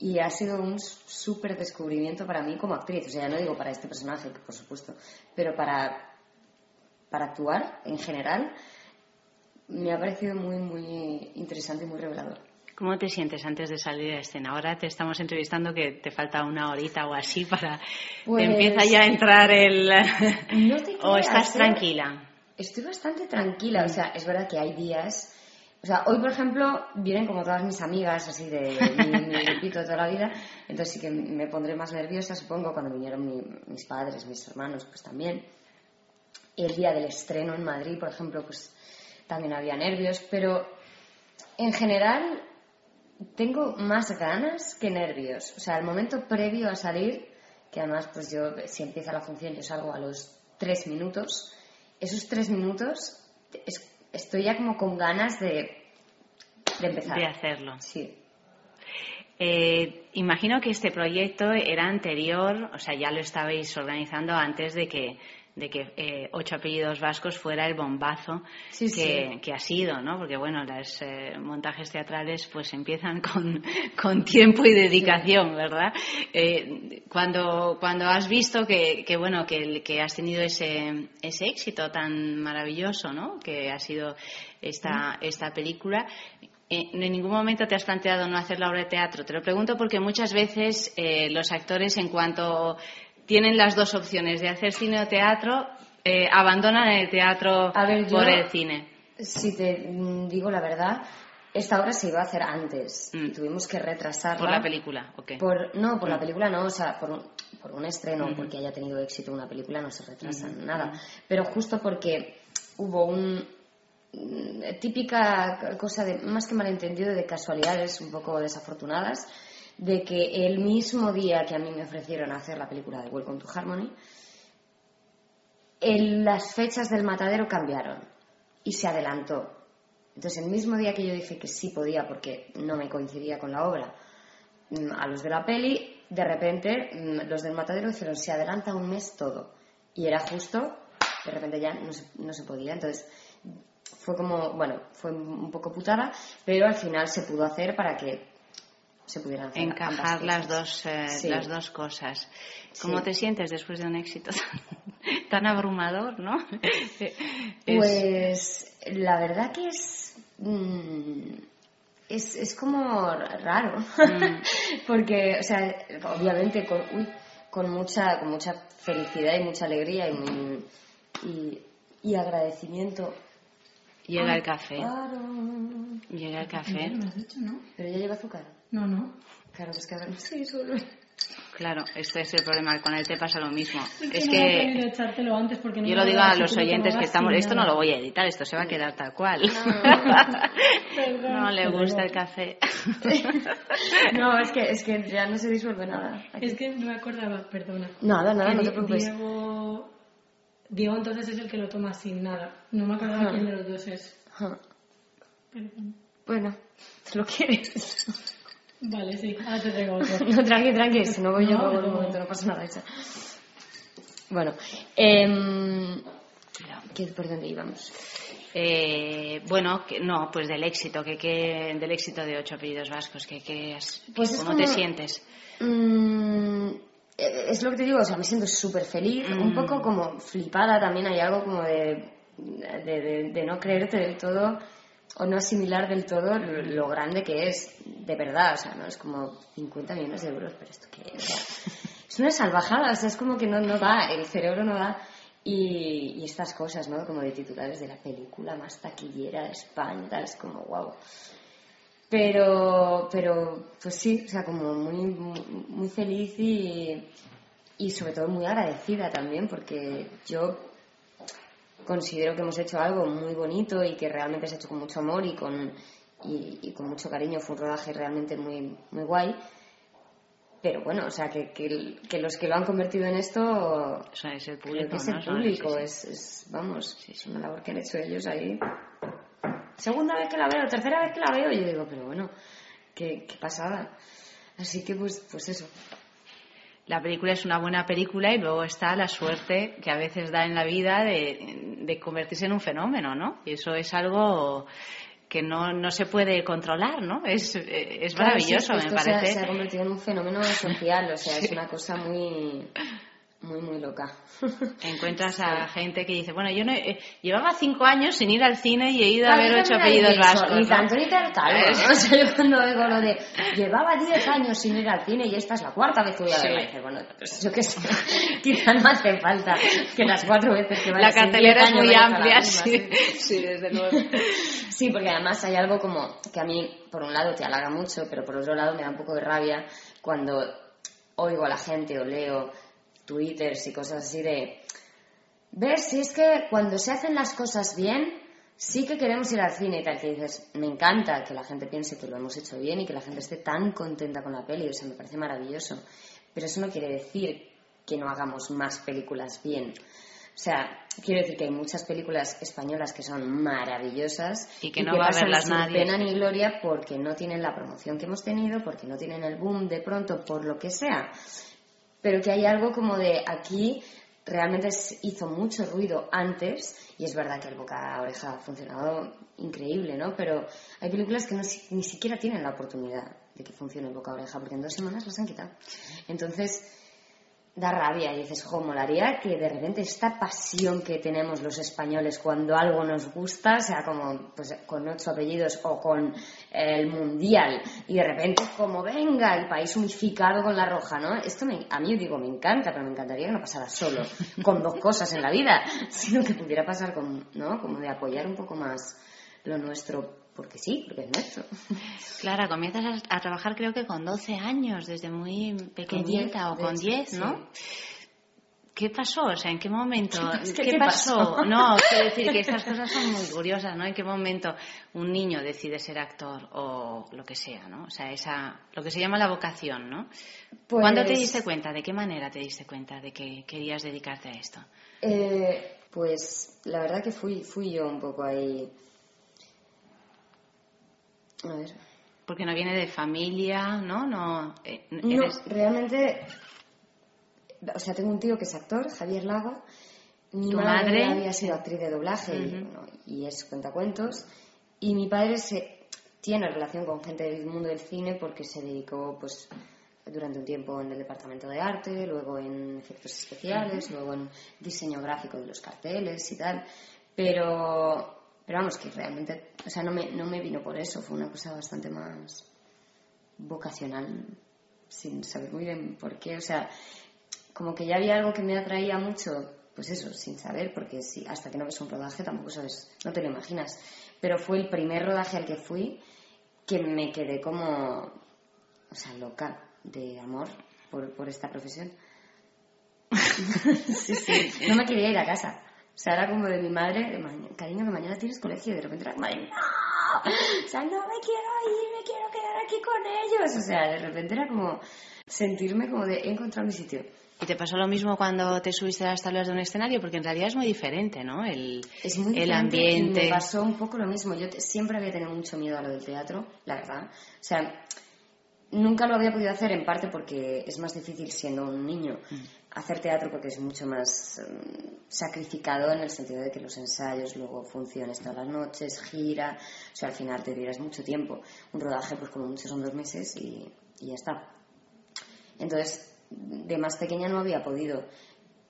Y ha sido un súper descubrimiento para mí como actriz. O sea, ya no digo para este personaje, por supuesto, pero para, para actuar en general me ha parecido muy, muy interesante y muy revelador. ¿Cómo te sientes antes de salir a escena? Ahora te estamos entrevistando que te falta una horita o así para... Pues... Empieza ya a entrar el... ¿O estás ¿eh? tranquila? Estoy bastante tranquila, o sea, es verdad que hay días. O sea, hoy, por ejemplo, vienen como todas mis amigas, así de mi, grupito de toda la vida, entonces sí que me pondré más nerviosa, supongo, cuando vinieron mis padres, mis hermanos, pues también. El día del estreno en Madrid, por ejemplo, pues también había nervios, pero en general tengo más ganas que nervios. O sea, el momento previo a salir, que además, pues yo, si empieza la función, yo salgo a los tres minutos esos tres minutos estoy ya como con ganas de, de empezar. De hacerlo. Sí. Eh, imagino que este proyecto era anterior, o sea, ya lo estabais organizando antes de que de que eh, ocho apellidos vascos fuera el bombazo que, ha sido, ¿no? Porque bueno, los eh, montajes teatrales pues empiezan con, tiempo y dedicación, ¿verdad? Eh, cuando, cuando has visto que, bueno, que, que, has tenido ese, ese éxito tan maravilloso, ¿no? Que ha sido esta, esta película, en ningún momento te has planteado no hacer la obra de teatro. Te lo pregunto porque muchas veces los actores, en cuanto tienen las dos opciones de hacer cine o teatro, eh, abandonan el teatro por el cine. Si te mm, digo la verdad, esta obra se iba a hacer antes. Mm. Tuvimos que retrasarla. ¿Por la película? Por, no, por la mm. película no, o sea, por un, por un estreno, porque haya tenido éxito una película, no se retrasa nada. Pero justo porque hubo un, típica cosa de más que malentendido de casualidades un poco desafortunadas de que el mismo día que a mí me ofrecieron hacer la película de Welcome to Harmony las fechas del matadero cambiaron y se adelantó. Entonces el mismo día que yo dije que sí podía porque no me coincidía con la obra mm, a los de la peli de repente mm, los del matadero dijeron se adelanta un mes todo y era justo de repente ya no se, no se podía. Entonces fue como, bueno, fue un poco putada, pero al final se pudo hacer para que se pudieran hacer encajar las dos eh, las dos cosas. ¿Cómo te sientes después de un éxito tan, abrumador, no? pues la verdad que es mm, es, es, como raro, mm. porque, o sea, obviamente con, con, mucha, con mucha felicidad y mucha alegría y, y, y agradecimiento Llega el café. Llega el café. Pero ya lleva azúcar. No, no. Claro, pues que sé solo. Claro, este es el problema. Con el té pasa lo mismo. es que echártelo antes porque no yo lo digo a los oyentes que estamos. Esto no lo voy a editar, esto se va a quedar tal cual. No, no le gusta el café. no, es que, es que ya no se disuelve nada. Es que no me acordaba, perdona. Nada, nada, no te preocupes. Diego Diego entonces es el que lo toma sin nada. No me acuerdo quién de los dos es. Bueno, ¿te lo quieres? Vale, sí. Ahora te traigo otro. no, tranqui, tranqui. Si no voy yo por un momento, no pasa nada. Bueno, eh, ¿por dónde íbamos? Eh, bueno, no, pues del éxito, que, que, del éxito de ocho apellidos vascos, que, que pues ¿cómo te sientes? Mmm, eh, es lo que te digo, o sea, me siento súper feliz, un poco mm. como flipada también, hay algo como de, de, no creerte del todo o no asimilar del todo lo, grande que es, de verdad, o sea, no es como 50 millones de euros, pero esto que es, es una salvajada, o sea, es como que no, no da, el cerebro no da. Y, y, estas cosas, ¿no? Como de titulares de la película más taquillera de España, tal, es como, wow. Pero, pero, pues sí, o sea, como muy, muy feliz y, y sobre todo muy agradecida también, porque yo considero que hemos hecho algo muy bonito y que realmente se ha hecho con mucho amor y con, y, con mucho cariño. Fue un rodaje realmente muy, muy guay. Pero bueno, o sea, que, que, los que lo han convertido en esto. es el público. es el público, es, vamos, es una labor que han hecho ellos ahí segunda vez que la veo, tercera vez que la veo, yo digo, pero bueno, qué, qué pasada. Así que pues, pues eso. La película es una buena película y luego está la suerte que a veces da en la vida de, de convertirse en un fenómeno, ¿no? Y eso es algo que no, no se puede controlar, ¿no? Es, es maravilloso, me parece. Se ha, se ha convertido en un fenómeno social, o sea, es una cosa muy muy, muy loca. Encuentras a gente que dice, bueno, yo no llevaba cinco años sin ir al cine y he ido a ver ocho apellidos vascos. Ni tanto ni tal, ¿no? O sea, yo cuando oigo lo de, llevaba diez años sin ir al cine y esta es la cuarta vez que voy a ver. bueno, pues yo qué sé, quizá no hace falta que las cuatro veces que vayas La cartelera es muy amplia, sí. sí, desde luego. Sí, porque además hay algo como que a mí, por un lado, te halaga mucho, pero por otro lado me da un poco de rabia cuando oigo a la gente o leo twitters y cosas así de ver si es que cuando se hacen las cosas bien sí que queremos ir al cine y tal que dices me encanta que la gente piense que lo hemos hecho bien y que la gente esté tan contenta con la peli o sea me parece maravilloso. Pero eso no quiere decir que no hagamos más películas bien. O sea, quiero decir que hay muchas películas españolas que son maravillosas y que no va a verlas sin pena ni gloria porque no tienen la promoción que hemos tenido, porque no tienen el boom de pronto, por lo que sea pero que hay algo como de aquí realmente hizo mucho ruido antes y es verdad que el boca a oreja ha funcionado increíble, ¿no? Pero hay películas que ni siquiera tienen la oportunidad de que funcione el boca a oreja porque en dos semanas las han quitado. Entonces, da rabia y dices, jo, molaría que de repente esta pasión que tenemos los españoles cuando algo nos gusta, sea como pues, con ocho apellidos o con el mundial, y de repente como venga el país unificado con la roja, ¿no? Esto a mí digo, me encanta, pero me encantaría que no pasara solo con dos cosas en la vida, sino que pudiera pasar con, ¿no? Como de apoyar un poco más lo nuestro porque sí, porque es nuestro. Clara, comienzas a, trabajar creo que con 12 años, desde muy pequeñita o con 10, ¿no? ¿Qué pasó? O sea, ¿en qué momento? ¿Qué, pasó? No, quiero decir que estas cosas son muy curiosas, ¿no? ¿En qué momento un niño decide ser actor o lo que sea, ¿no? O sea, esa, lo que se llama la vocación, ¿no? ¿Cuándo te pues diste cuenta? ¿De qué manera te diste cuenta de que querías dedicarte a esto? Eh, pues la verdad que fui, fui yo un poco ahí a ver. Porque no viene de familia, ¿no? No, eh, no realmente. O sea, tengo un tío que es actor, Javier Lago. Mi madre, había sido actriz de doblaje y, es cuentacuentos. Y mi padre se, tiene relación con gente del mundo del cine porque se dedicó, pues, durante un tiempo en el departamento de arte, luego en efectos especiales, luego en diseño gráfico de los carteles y tal. Pero pero vamos, que realmente, o sea, no me, no me vino por eso, fue una cosa bastante más vocacional, sin saber muy bien por qué. O sea, como que ya había algo que me atraía mucho, pues eso, sin saber, porque si, hasta que no ves un rodaje tampoco sabes, no te lo imaginas. Pero fue el primer rodaje al que fui que me quedé como, o sea, loca de amor por, por esta profesión. sí, sí, no me quería ir a casa. O sea, era como de mi madre, cariño, que mañana tienes colegio, y de repente era como ¡no! O sea, no me quiero ir, me quiero quedar aquí con ellos. O sea, de repente era como sentirme como de he encontrado mi sitio. ¿Y te pasó lo mismo cuando te subiste a las tablas de un escenario? Porque en realidad es muy diferente, ¿no? El, es muy el ambiente. me pasó un poco lo mismo. Yo siempre había tenido mucho miedo a lo del teatro, la verdad. O sea, nunca lo había podido hacer en parte porque es más difícil siendo un niño. Mm hacer teatro porque es mucho más mm, sacrificado en el sentido de que los ensayos, luego funciones todas las noches, gira, o sea, al final te tiras mucho tiempo. Un rodaje, pues como mucho son dos meses y, ya está. Entonces, de más pequeña no había podido,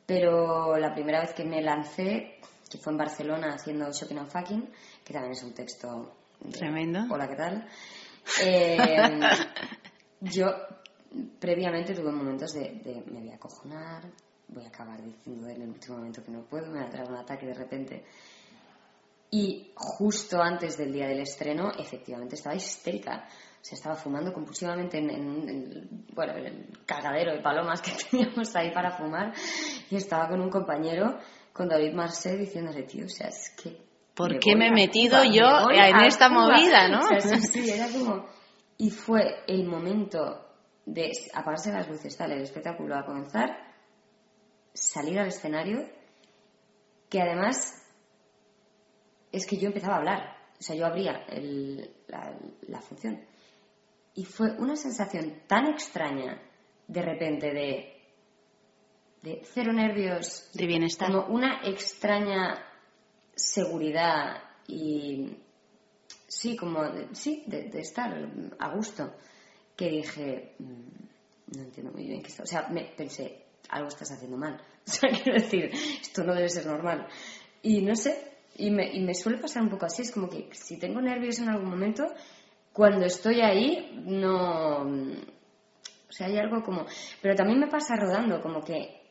pero la primera vez que me lancé, que fue en Barcelona haciendo Shopping and Fucking, que también es un texto tremendo. Hola, ¿qué tal? Eh, yo previamente tuve momentos de, me voy a acojonar, voy a acabar diciendo en el último momento que no puedo, me va a traer un ataque de repente. Y justo antes del día del estreno, efectivamente estaba histérica. O sea, estaba fumando compulsivamente en, bueno, el cagadero de palomas que teníamos ahí para fumar. Y estaba con un compañero, con David Marcé, diciéndole, tío, o sea, es que. ¿Por qué me he metido yo en esta movida, no? O sea, sí, era como. Y fue el momento de apagarse las luces, tal, el espectáculo a comenzar, salir al escenario, que además es que yo empezaba a hablar, o sea, yo abría la, función. Y fue una sensación tan extraña, de repente, de, de cero nervios, de bienestar. Como una extraña seguridad y sí, como sí, de, estar a gusto que dije, mm, no entiendo muy bien qué está. O sea, me pensé, algo estás haciendo mal. O sea, quiero decir, esto no debe ser normal. Y no sé, y me, y me suele pasar un poco así. Es como que si tengo nervios en algún momento, cuando estoy ahí, no. O sea, hay algo como. Pero también me pasa rodando, como que.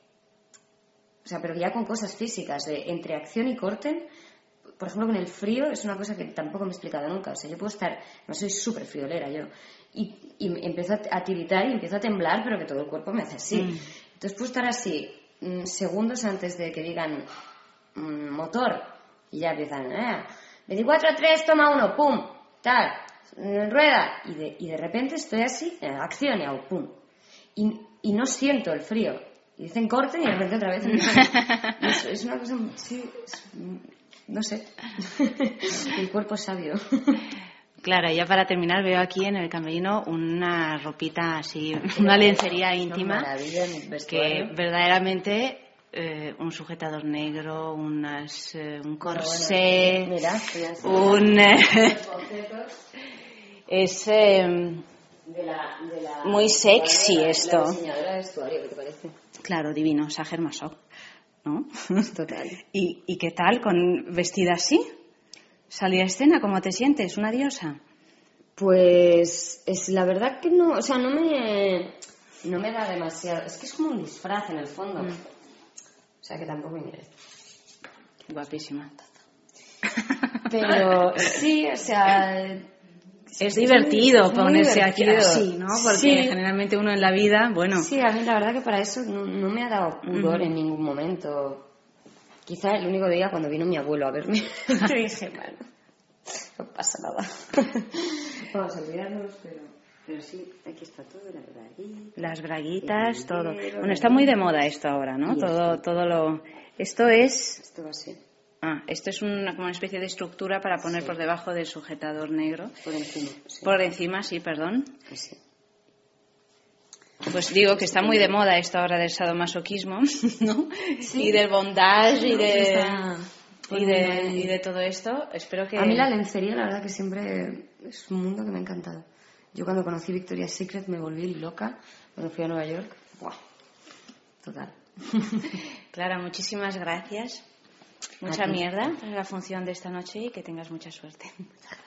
O sea, pero ya con cosas físicas, de entre acción y corte. Por ejemplo, con el frío es una cosa que tampoco me he explicado nunca. O sea, yo puedo estar. No soy súper friolera yo y, y empiezo a tiritar y empiezo a temblar, pero que todo el cuerpo me hace así. Mm. Entonces puedo estar así mm, segundos antes de que digan mm, motor y ya empiezan, eh, 24-3, toma uno, pum, tal, rueda. Y de, y de repente estoy así, en acción y hago pum. Y, y no siento el frío. Y dicen corten y de repente otra vez. es, es, una cosa, sí, no sé. el cuerpo es sabio. Claro, ya para terminar veo aquí en el camerino una ropita así, una lencería íntima que verdaderamente eh, un sujetador negro, unas, eh, un corsé, un... es, em, muy sexy esto. Claro, divino, Sager Masok, ¿no? Total. ¿Y, ¿Y qué tal con vestida así? ¿Salir a escena? ¿Cómo te sientes? ¿Una diosa? Pues es la verdad que no, o sea, no me, no me da demasiado. Es que es como un disfraz en el fondo. Mm. O sea que tampoco me interesa. Guapísima. Pero sí, o sea. Es divertido ponerse aquí así, ¿no? Porque Sí. generalmente uno en la vida, bueno, Sí, a mí la verdad que para eso no, no me ha dado pudor en ningún momento. Quizá el único día cuando vino mi abuelo a verme. que dije, bueno, no pasa nada. Vamos a olvidarnos, pero, pero sí, aquí está todo, la. Y las braguitas, todo. Bueno, está muy de moda esto ahora, ¿no? Todo, todo lo. Esto es. Esto va así. Ah, esto es una, como una especie de estructura para poner por debajo del sujetador negro. Por encima. sí. Por encima, sí, perdón. Así. Pues digo que está muy de moda esto ahora del sadomasoquismo, ¿no? Y del bondage y de, está y de, y de todo esto. Espero que... A mí la lencería, la verdad que siempre es un mundo que me ha encantado. Yo cuando conocí Victoria's Secret me volví loca cuando fui a Nueva York. ¡Buah! Total. Clara, muchísimas gracias. Mucha mierda para la función de esta noche y que tengas mucha suerte.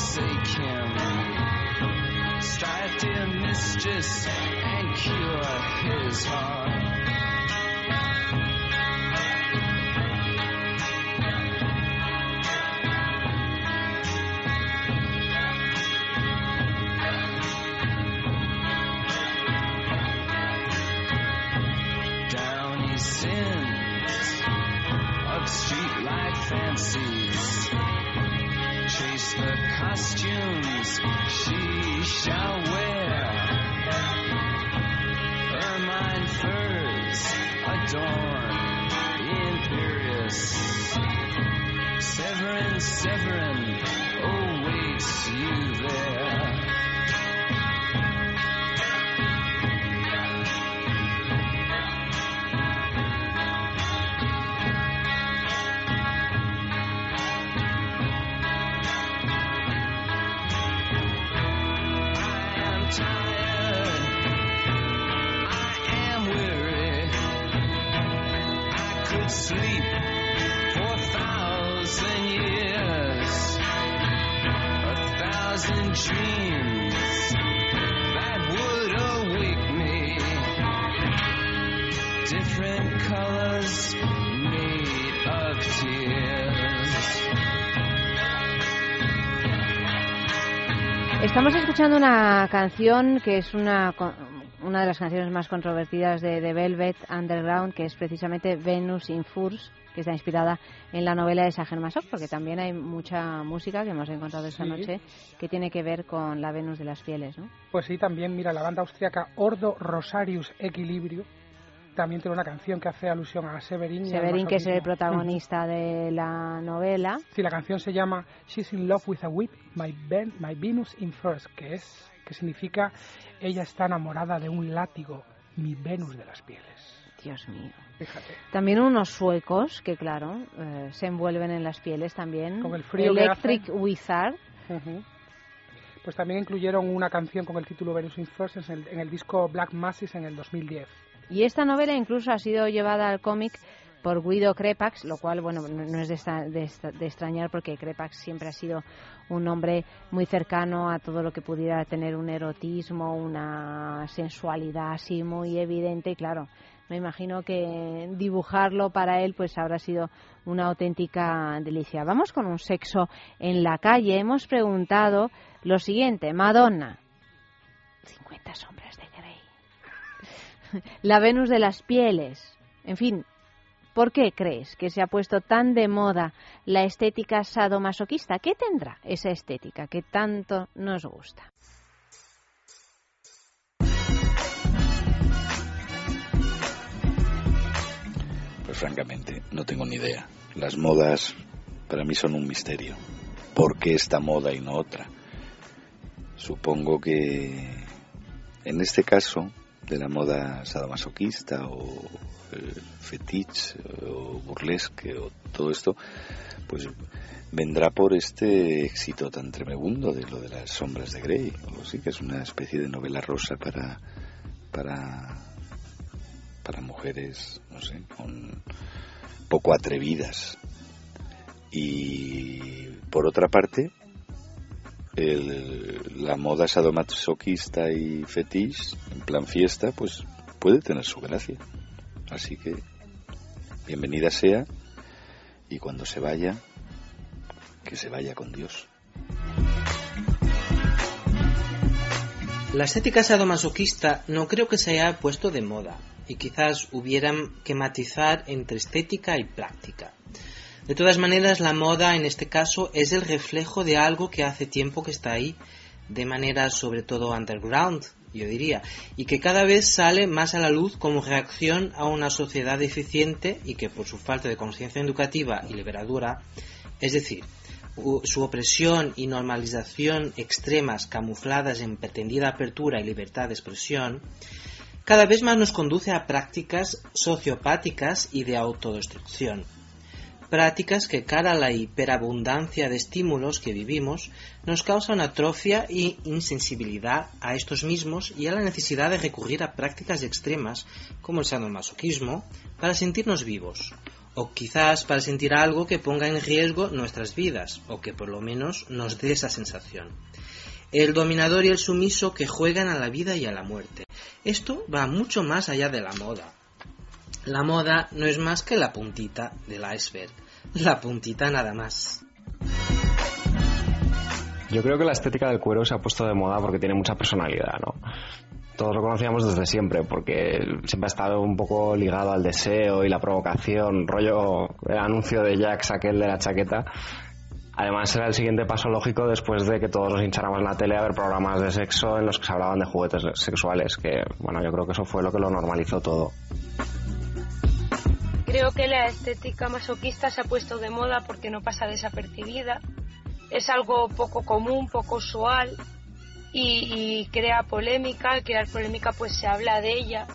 forsake him. Strive, dear mistress, and cure his heart. The costumes she shall wear. Ermine furs adorn imperious. Severin, Severin Estamos escuchando una canción que es una, una de las canciones más controvertidas de, de Velvet Underground, que es precisamente Venus in Furs, que está inspirada en la novela de Sacher Masoch, porque también hay mucha música que hemos encontrado esta Sí. noche que tiene que ver con la Venus de las Pieles, ¿no? Pues sí, también, mira, la banda austriaca Ordo Rosarius Equilibrio también tiene una canción que hace alusión a Severin. Severin, que es el protagonista de la novela. Sí, la canción se llama She's in Love with a Whip, My, ben, my Venus in First, que es que significa ella está enamorada de un látigo, mi Venus de las pieles. Dios mío. Fíjate. También unos suecos que, claro, eh, se envuelven en las pieles también. Con el frío que Electric hace. Wizard. Ujú. Pues también incluyeron una canción con el título Venus in First en el, en el disco Black Masses en el 2010. Y esta novela incluso ha sido llevada al cómic por Guido Crepax, lo cual, bueno, no es de, extrañar porque Crepax siempre ha sido un hombre muy cercano a todo lo que pudiera tener un erotismo, una sensualidad así muy evidente y claro, me imagino que dibujarlo para él pues habrá sido una auténtica delicia. Vamos con un sexo en la calle. Hemos preguntado lo siguiente, Madonna, 50 sombras de. la Venus de las pieles. En fin, ¿por qué crees que se ha puesto tan de moda la estética sadomasoquista? ¿Qué tendrá esa estética que tanto nos gusta? Pues francamente, no tengo ni idea. Las modas para mí son un misterio. ¿Por qué esta moda y no otra? Supongo que en este caso de la moda sadomasoquista o el fetiche o burlesque o todo esto, pues vendrá por este éxito tan tremebundo de lo de las sombras de Grey, o sí que es una especie de novela rosa para para para mujeres, no sé, poco atrevidas. Y por otra parte, el, la moda sadomasoquista y fetiche, en plan fiesta, pues puede tener su gracia. Así que bienvenida sea y cuando se vaya, que se vaya con Dios. La estética sadomasoquista no creo que se haya puesto de moda y quizás hubieran que matizar entre estética y práctica. De todas maneras, la moda en este caso es el reflejo de algo que hace tiempo que está ahí, de manera sobre todo underground, yo diría, y que cada vez sale más a la luz como reacción a una sociedad deficiente y que por su falta de conciencia educativa y liberadora, es decir, su opresión y normalización extremas camufladas en pretendida apertura y libertad de expresión, cada vez más nos conduce a prácticas sociopáticas y de autodestrucción. Prácticas que, cara a la hiperabundancia de estímulos que vivimos, nos causan atrofia e insensibilidad a estos mismos y a la necesidad de recurrir a prácticas extremas como el sadomasoquismo para sentirnos vivos, o quizás para sentir algo que ponga en riesgo nuestras vidas, o que por lo menos nos dé esa sensación. El dominador y el sumiso que juegan a la vida y a la muerte. Esto va mucho más allá de la moda. La moda no es más que la puntita del iceberg, la puntita nada más. Yo creo que la estética del cuero se ha puesto de moda porque tiene mucha personalidad, ¿no? todos lo conocíamos desde siempre, porque siempre ha estado un poco ligado al deseo y la provocación, rollo el anuncio de Jax, aquel de la chaqueta. Además era el siguiente paso lógico después de que todos nos hincháramos en la tele a ver programas de sexo en los que se hablaban de juguetes sexuales, que bueno, yo creo que eso fue lo que lo normalizó todo. Creo que la estética masoquista se ha puesto de moda porque no pasa desapercibida. Es algo poco común, poco usual y, crea polémica. Al crear polémica pues se habla de ella,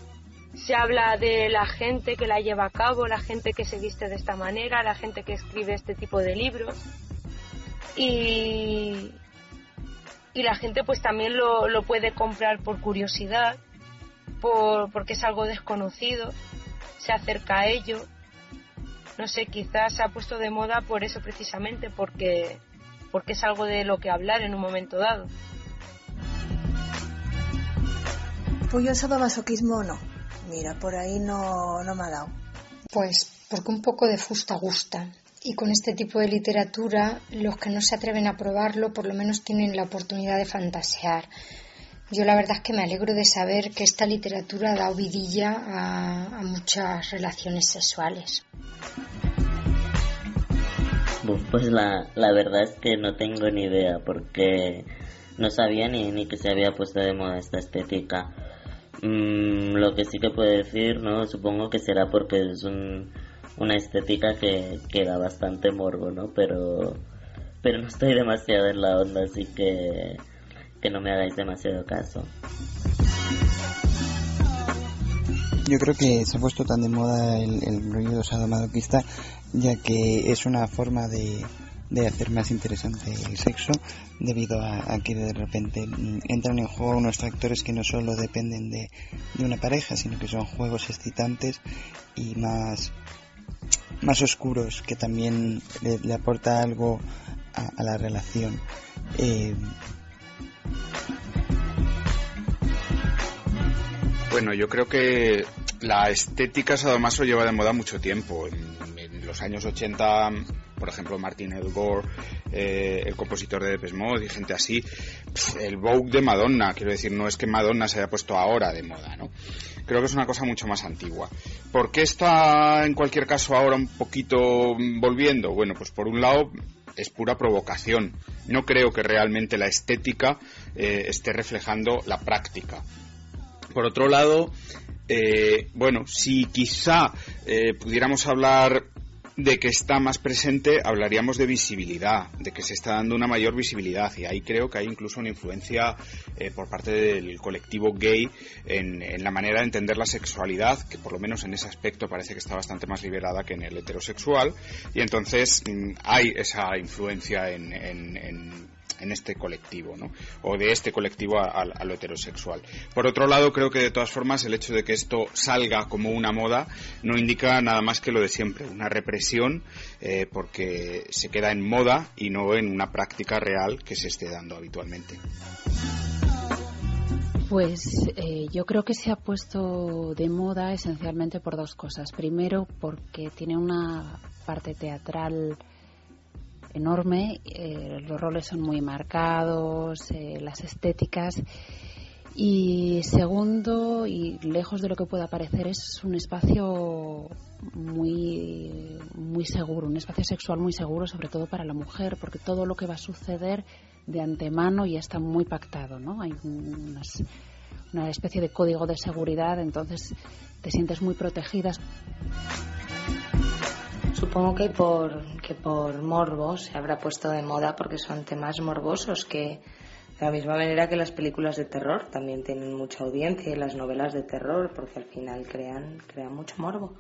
se habla de la gente que la lleva a cabo, la gente que se viste de esta manera, la gente que escribe este tipo de libros. Y, y la gente pues también lo, lo puede comprar por curiosidad, por, porque es algo desconocido, se acerca a ello. No sé, quizás se ha puesto de moda por eso precisamente, porque, porque es algo de lo que hablar en un momento dado. Pues yo sadomasoquismo no. Mira, por ahí no, no me ha dado. Pues porque un poco de fusta gusta. Y con este tipo de literatura, los que no se atreven a probarlo por lo menos tienen la oportunidad de fantasear. Yo la verdad es que me alegro de saber que esta literatura da vidilla a, muchas relaciones sexuales. Pues la, la verdad es que no tengo ni idea porque no sabía ni, ni que se había puesto de moda esta estética. Mm, lo que sí que puedo decir, ¿no? Supongo que será porque es un, una estética que, que da bastante morbo, ¿no? Pero, pero no estoy demasiado en la onda, así que, que no me hagáis demasiado caso. Yo creo que se ha puesto tan de moda el, el rollo sadomasoquista, ya que es una forma de, hacer más interesante el sexo debido a, que de repente mm, entran en juego unos factores que no solo dependen de, una pareja sino que son juegos excitantes y más más oscuros que también le, aporta algo a, la relación eh, bueno yo creo que la estética sadomaso lleva de moda mucho tiempo en, los años 80 por ejemplo Martin Edgore, eh, el compositor de Depeche Mode y gente así, el Vogue de Madonna, quiero decir, no es que Madonna se haya puesto ahora de moda, ¿no? Creo que es una cosa mucho más antigua. ¿Por qué está en cualquier caso ahora un poquito volviendo? Bueno, pues por un lado es pura provocación. No creo que realmente la estética eh, esté reflejando la práctica. Por otro lado, eh, bueno, si quizá eh, pudiéramos hablar de que está más presente, hablaríamos de visibilidad, de que se está dando una mayor visibilidad. Y ahí creo que hay incluso una influencia por parte del colectivo gay en, la manera de entender la sexualidad, que por lo menos en ese aspecto parece que está bastante más liberada que en el heterosexual. Y entonces mm, hay esa influencia en, en en este colectivo, ¿no? O de este colectivo a, lo heterosexual. Por otro lado, creo que de todas formas el hecho de que esto salga como una moda no indica nada más que lo de siempre, una represión, eh, porque se queda en moda y no en una práctica real que se esté dando habitualmente. Pues eh, yo creo que se ha puesto de moda esencialmente por dos cosas. Primero, porque tiene una parte teatral enorme, eh, los roles son muy marcados, eh, las estéticas. Y segundo, y lejos de lo que pueda parecer, es un espacio muy, muy seguro, un espacio sexual muy seguro, sobre todo para la mujer, porque todo lo que va a suceder de antemano ya está muy pactado, ¿no? Hay una especie de código de seguridad, entonces te sientes muy protegida. Supongo que por, que por morbo se habrá puesto de moda porque son temas morbosos que, de la misma manera que las películas de terror también tienen mucha audiencia y las novelas de terror porque al final crean, crean mucho morbo.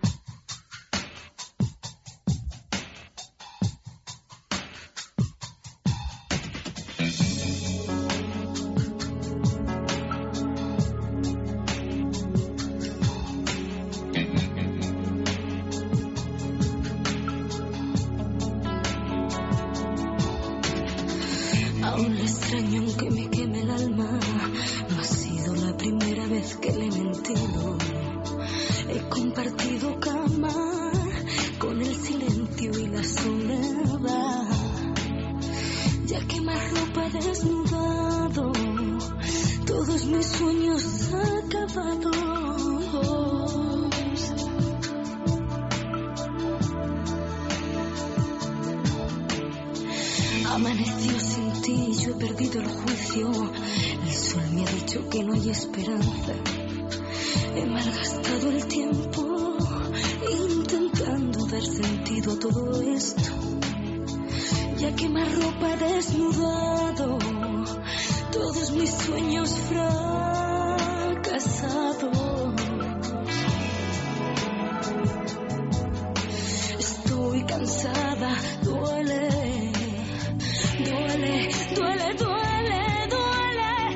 Duele, duele, duele. Duele,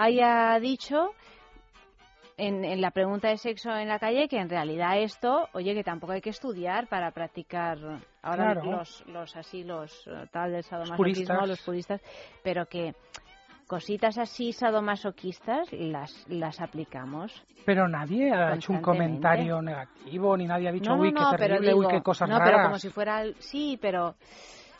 haya dicho en, la pregunta de sexo en la calle que en realidad esto, oye, que tampoco hay que estudiar para practicar ahora los, los así, los eh, tal del sadomasoquismo, los puristas, pero que cositas así sadomasoquistas las, las aplicamos. Pero nadie ha hecho un comentario negativo, ni nadie ha dicho, uy, qué terrible, uy, qué cosas no, pero como si fuera... Sí, pero,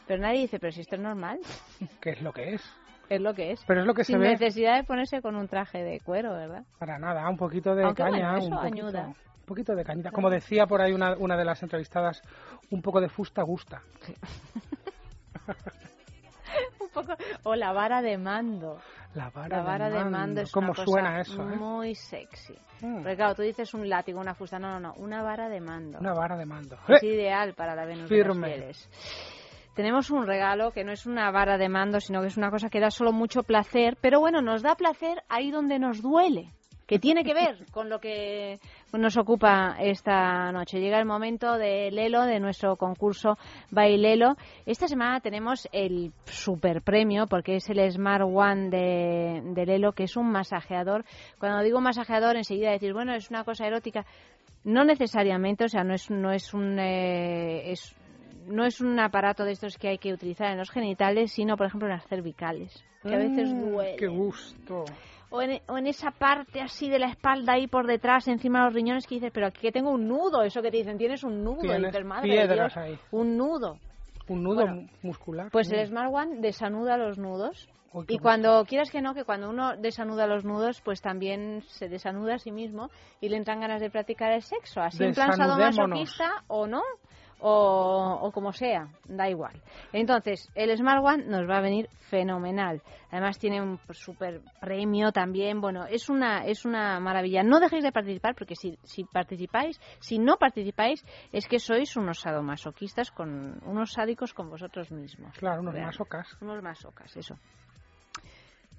pero nadie dice, pero si esto es normal. ¿Qué es lo que es? Es lo que es. Pero es lo que Sin se ve. necesidad de ponerse con un traje de cuero, ¿verdad? Para nada, un poquito de caña. eso un poquito, ayuda. Un poquito de cañita. Como decía por ahí una, una de las entrevistadas, un poco de fusta gusta. un poco. O la vara de mando. La vara, de, mando. es ¿Cómo suena eso? Eh? Muy sexy. Mm. Porque claro, tú dices un látigo, una fusta. No, no, no. Una vara de mando. Una vara de mando. Es ideal para la Venus Firme. de tenemos un regalo que no es una vara de mando, sino que es una cosa que da solo mucho placer, pero bueno, nos da placer ahí donde nos duele, que tiene que ver con lo que nos ocupa esta noche. Llega el momento de Lelo, de nuestro concurso Bailelo. Esta semana tenemos el super premio, porque es el Smart One de, de Lelo, que es un masajeador. Cuando digo masajeador, enseguida decir, bueno, es una cosa erótica. No necesariamente, o sea, no es, no es un, eh, es no es un aparato de estos que hay que utilizar en los genitales, sino, por ejemplo, en las cervicales, que a veces Mm, duele. ¡Qué gusto! O en, o en esa parte así de la espalda ahí por detrás, encima de los riñones, que dices, pero aquí que tengo un nudo, eso que te dicen, tienes un nudo, y Tienes madre piedras Dios, ahí. un nudo. Un nudo Bueno, muscular. Pues el Smart One desanuda los nudos. Y cuando quieras que no, que cuando uno desanuda los nudos, pues también se desanuda a sí mismo y le entran ganas de practicar el sexo. Así en plan sadomasoquista o no, o, o como sea, da igual. Entonces, el Smart One nos va a venir fenomenal. Además tiene un super premio también. Bueno, es una, es una maravilla. No dejéis de participar porque si, si participáis, si no participáis, es que sois unos sadomasoquistas, con unos sádicos con vosotros mismos. Claro, unos masocas. Unos masocas, eso.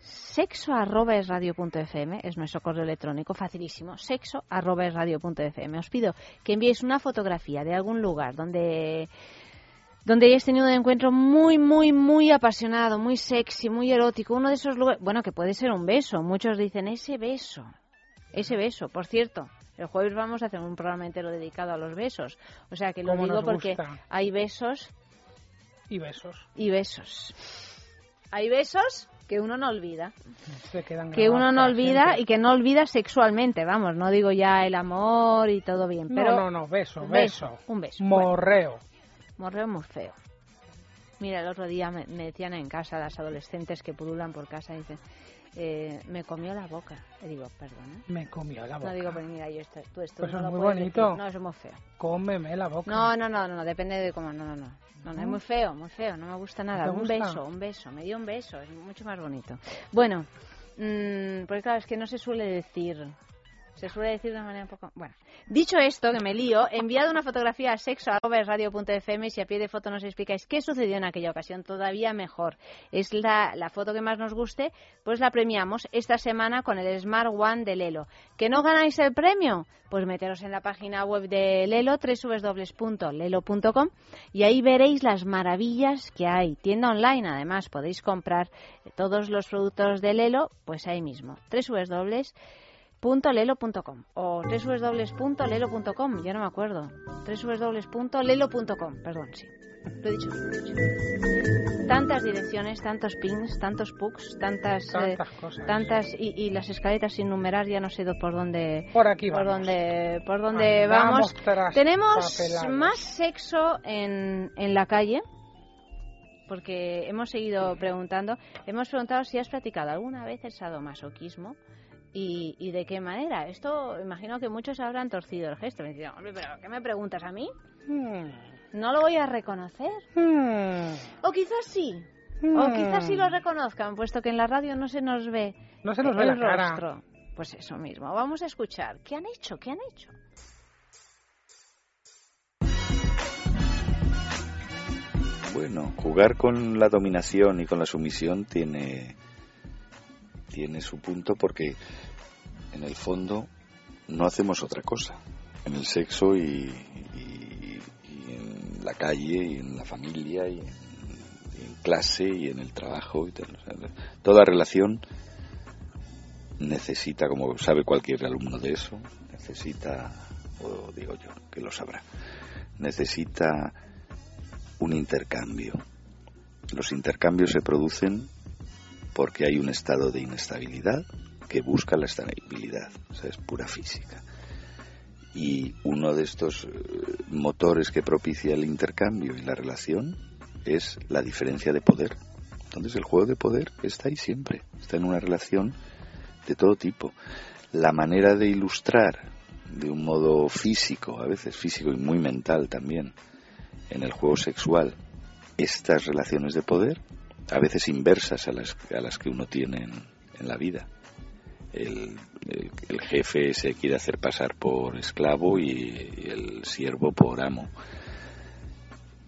Sexo arroba es radio punto FM, es nuestro correo electrónico, facilísimo. Sexo arroba es radio punto FM. Os pido que enviéis una fotografía de algún lugar donde donde hayáis tenido un encuentro muy, muy, muy apasionado, muy sexy, muy erótico. Uno de esos lugares, bueno, que puede ser un beso. Muchos dicen ese beso, ese beso. Por cierto, el jueves vamos a hacer un programa entero dedicado a los besos. O sea que lo digo porque hay besos Y besos. y besos. Hay besos que uno no olvida. Se quedan Que uno no olvida siempre. y que no olvida sexualmente, vamos, no digo ya el amor y todo bien, No, pero no, no, beso, un beso. un beso. Morreo. Morreo muy feo. Mira, el otro día me, me decían en casa las adolescentes que pululan por casa, dicen, eh, me comió la boca. Y digo, perdona. Me comió la boca. No digo, pues mira, yo esto, tú esto Pues no es lo muy puedes bonito. decir. No, eso es muy feo. Cómeme la boca. No, no, no, no, depende de cómo, no, no, no. No, no, es muy feo, muy feo, no me gusta nada. Un gusta? beso, un beso, me dio un beso, es mucho más bonito. Bueno, mm, porque claro, es que no se suele decir, se suele decir de una manera un poco... Bueno, dicho esto, que me lío, enviad una fotografía a sexo.radio.fm si a pie de foto nos explicáis qué sucedió en aquella ocasión, todavía mejor. Es la, foto que más nos guste, pues la premiamos esta semana con el Smart One de Lelo. ¿Que no ganáis el premio? Pues meteros en la página web de Lelo, www.lelo.com, y ahí veréis las maravillas que hay. Tienda online, además, podéis comprar todos los productos de Lelo, pues ahí mismo. www.lelo.com o www.lelo.com, ya no me acuerdo. www.lelo.com, perdón, sí. Lo he dicho. lo he dicho. Tantas direcciones, tantos pings, tantos pugs, tantas, eh, Tantas cosas. tantas y, y las escaleras sin numerar ya no sé por dónde Por aquí por vamos. dónde por dónde Andamos vamos. Tenemos más sexo en, en la calle porque hemos seguido preguntando. Hemos preguntado si has practicado alguna vez el sadomasoquismo y, y de qué manera. Esto imagino que muchos habrán torcido el gesto. Me dicen, hombre, pero ¿qué me preguntas a mí? Hmm. No lo voy a reconocer. O quizás sí. O Hmm. quizás sí lo reconozcan, puesto que en la radio no se nos ve No se nos ve el la cara. rostro. Pues eso mismo. Vamos a escuchar. ¿Qué han hecho? ¿Qué han hecho? Bueno, jugar con la dominación y con la sumisión tiene, tiene su punto porque en el fondo no hacemos otra cosa. En el sexo y, y- en la calle y en la familia y en, clase y en el trabajo y toda relación necesita, como sabe cualquier alumno de eso, necesita, o digo yo, que lo sabrá, necesita un intercambio. Los intercambios se producen porque hay un estado de inestabilidad que busca la estabilidad, o sea, es pura física. Y uno de estos eh, motores que propicia el intercambio y la relación es la diferencia de poder. Entonces el juego de poder está ahí siempre, está en una relación de todo tipo. La manera de ilustrar de un modo físico, a veces físico y muy mental también, en el juego sexual estas relaciones de poder, a veces inversas a las, a las que uno tiene en, en la vida. El, el- jefe se quiere hacer pasar por esclavo y, y el siervo por amo.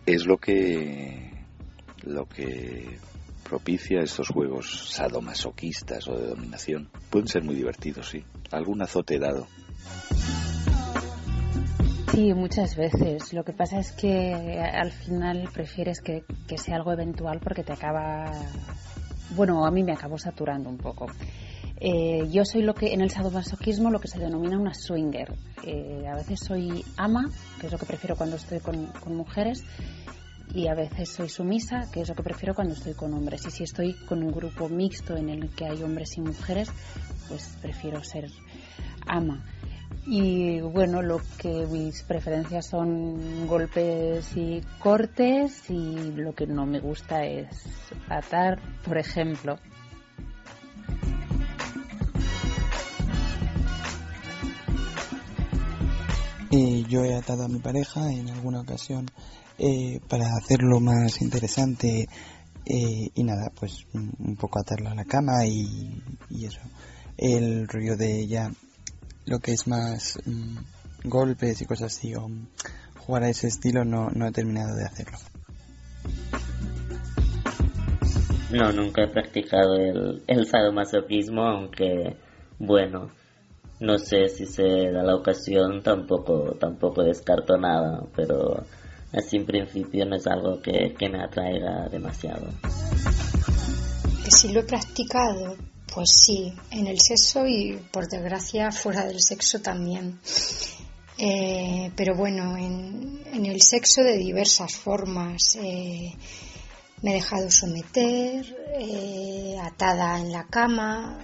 Es lo que, lo que propicia estos juegos sadomasoquistas o de dominación. Pueden ser muy divertidos, sí. Algún azote dado. Sí, muchas veces. Lo que pasa es que al final prefieres que, sea algo eventual porque te acaba. Bueno, a mí me acabó saturando un poco. Eh, yo soy lo que en el sadomasoquismo lo que se denomina una swinger. Eh, a veces soy ama, que es lo que prefiero cuando estoy con mujeres, y a veces soy sumisa, que es lo que prefiero cuando estoy con hombres. Y si estoy con un grupo mixto en el que hay hombres y mujeres, pues prefiero ser ama. Y bueno, lo que mis preferencias son golpes y cortes y lo que no me gusta es atar, por ejemplo. Eh, yo he atado a mi pareja en alguna ocasión eh, para hacerlo más interesante eh, y nada, pues un poco atarla a la cama y, eso. El rollo de ella, lo que es más mm, golpes y cosas así o jugar a ese estilo no, no he terminado de hacerlo. No, nunca he practicado el, el sadomasoquismo, aunque bueno, no sé si se da la ocasión, tampoco, tampoco descarto nada, pero así en principio no es algo que, me atraiga demasiado. Que si lo he practicado, pues sí, en el sexo y por desgracia fuera del sexo también. Eh, pero bueno, en, el sexo de diversas formas. Eh, me he dejado someter, eh, atada en la cama,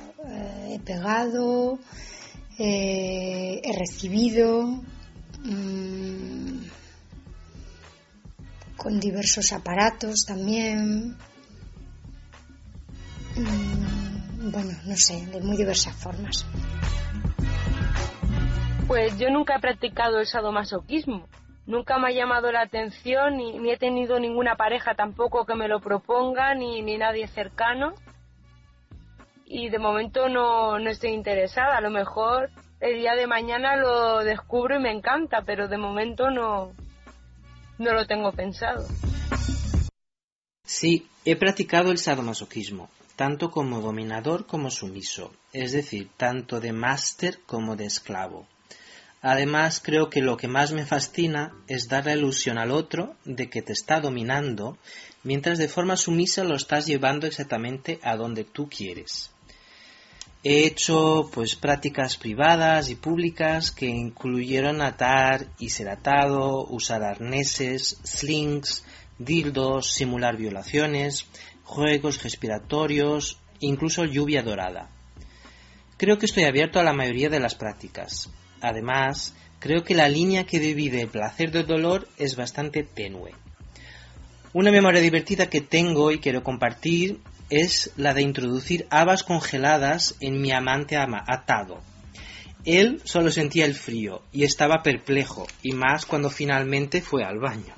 he pegado, he recibido. Mm, con diversos aparatos también. Mm, bueno, no sé, de muy diversas formas. Pues yo nunca he practicado el sadomasoquismo. Nunca me ha llamado la atención ni, ni he tenido ninguna pareja tampoco que me lo proponga ni, ni nadie cercano. Y de momento no, no estoy interesada. A lo mejor el día de mañana lo descubro y me encanta, pero de momento no, no lo tengo pensado. Sí, he practicado el sadomasoquismo, tanto como dominador como sumiso, es decir, tanto de máster como de esclavo. Además, creo que lo que más me fascina es dar la ilusión al otro de que te está dominando, mientras de forma sumisa lo estás llevando exactamente a donde tú quieres. He hecho pues prácticas privadas y públicas que incluyeron atar y ser atado, usar arneses, slings, dildos, simular violaciones, juegos respiratorios, incluso lluvia dorada. Creo que estoy abierto a la mayoría de las prácticas. Además, creo que la línea que divide el placer del dolor es bastante tenue. Una memoria divertida que tengo y quiero compartir es la de introducir habas congeladas en mi amante ama atado. Él solo sentía el frío y estaba perplejo, y más cuando finalmente fue al baño.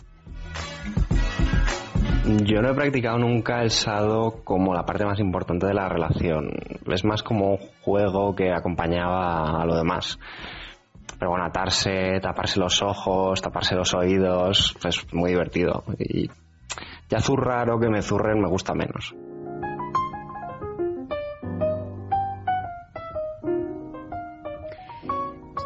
Yo no he practicado nunca el sado como la parte más importante de la relación. Es más como un juego que acompañaba a lo demás. Pero bueno, atarse, taparse los ojos, taparse los oídos, es muy divertido. Y ya zurrar o que me zurren me gusta menos.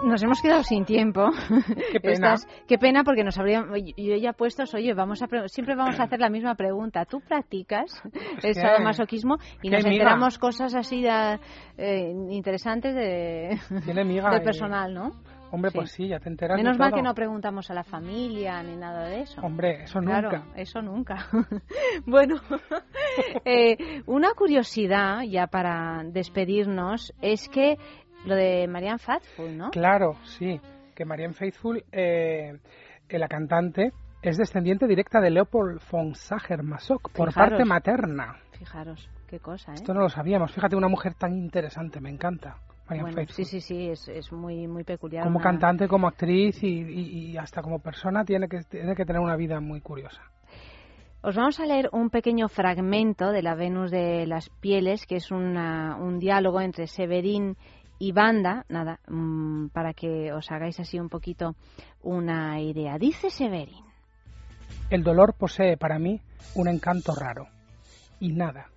Nos hemos quedado sin tiempo. Qué pena. qué pena porque nos habrían. Yo ya puesto, oye, vamos a siempre vamos a hacer la misma pregunta. ¿Tú practicas el sadomasoquismo? Y nos enteramos cosas así de, eh, interesantes de, del personal, ¿no? Hombre, pues sí, ya te enteras. Menos mal que no preguntamos a la familia ni nada de eso. Hombre, eso nunca. Eso nunca. bueno, eh, una curiosidad ya para despedirnos es que lo de Marianne Faithfull, ¿no? Claro, sí. Que Marianne Faithfull, eh, la cantante, es descendiente directa de Leopold von Sacher-Masoch por parte materna. Fijaros, qué cosa, ¿eh? Esto no lo sabíamos. Fíjate, una mujer tan interesante, me encanta. Marianne bueno, Sí, sí, sí, es, es muy, muy peculiar. Como cantante, como actriz y, y, hasta como persona tiene que, tiene que tener una vida muy curiosa. Os vamos a leer un pequeño fragmento de la Venus de las Pieles, que es una, un diálogo entre Severín y banda, nada, mm, para que os hagáis así un poquito una idea. Dice Severin. El dolor posee para mí un encanto raro. Y nada,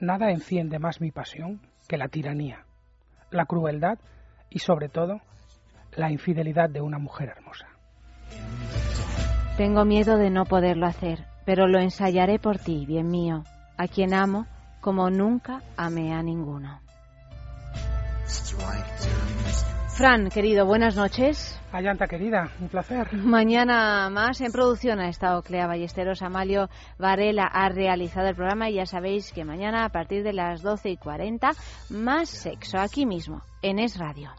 nada enciende más mi pasión que la tiranía, la crueldad y sobre todo la infidelidad de una mujer hermosa. Tengo miedo de no poderlo hacer, pero lo ensayaré por ti, bien mío, a quien amo como nunca amé a ninguno. Fran, querido, buenas noches. Ayanta, querida, un placer. Mañana más en producción ha estado Clea Ballesteros. Amalio Varela ha realizado el programa y ya sabéis que mañana a partir de las 12 y 40 más sexo aquí mismo en Es Radio.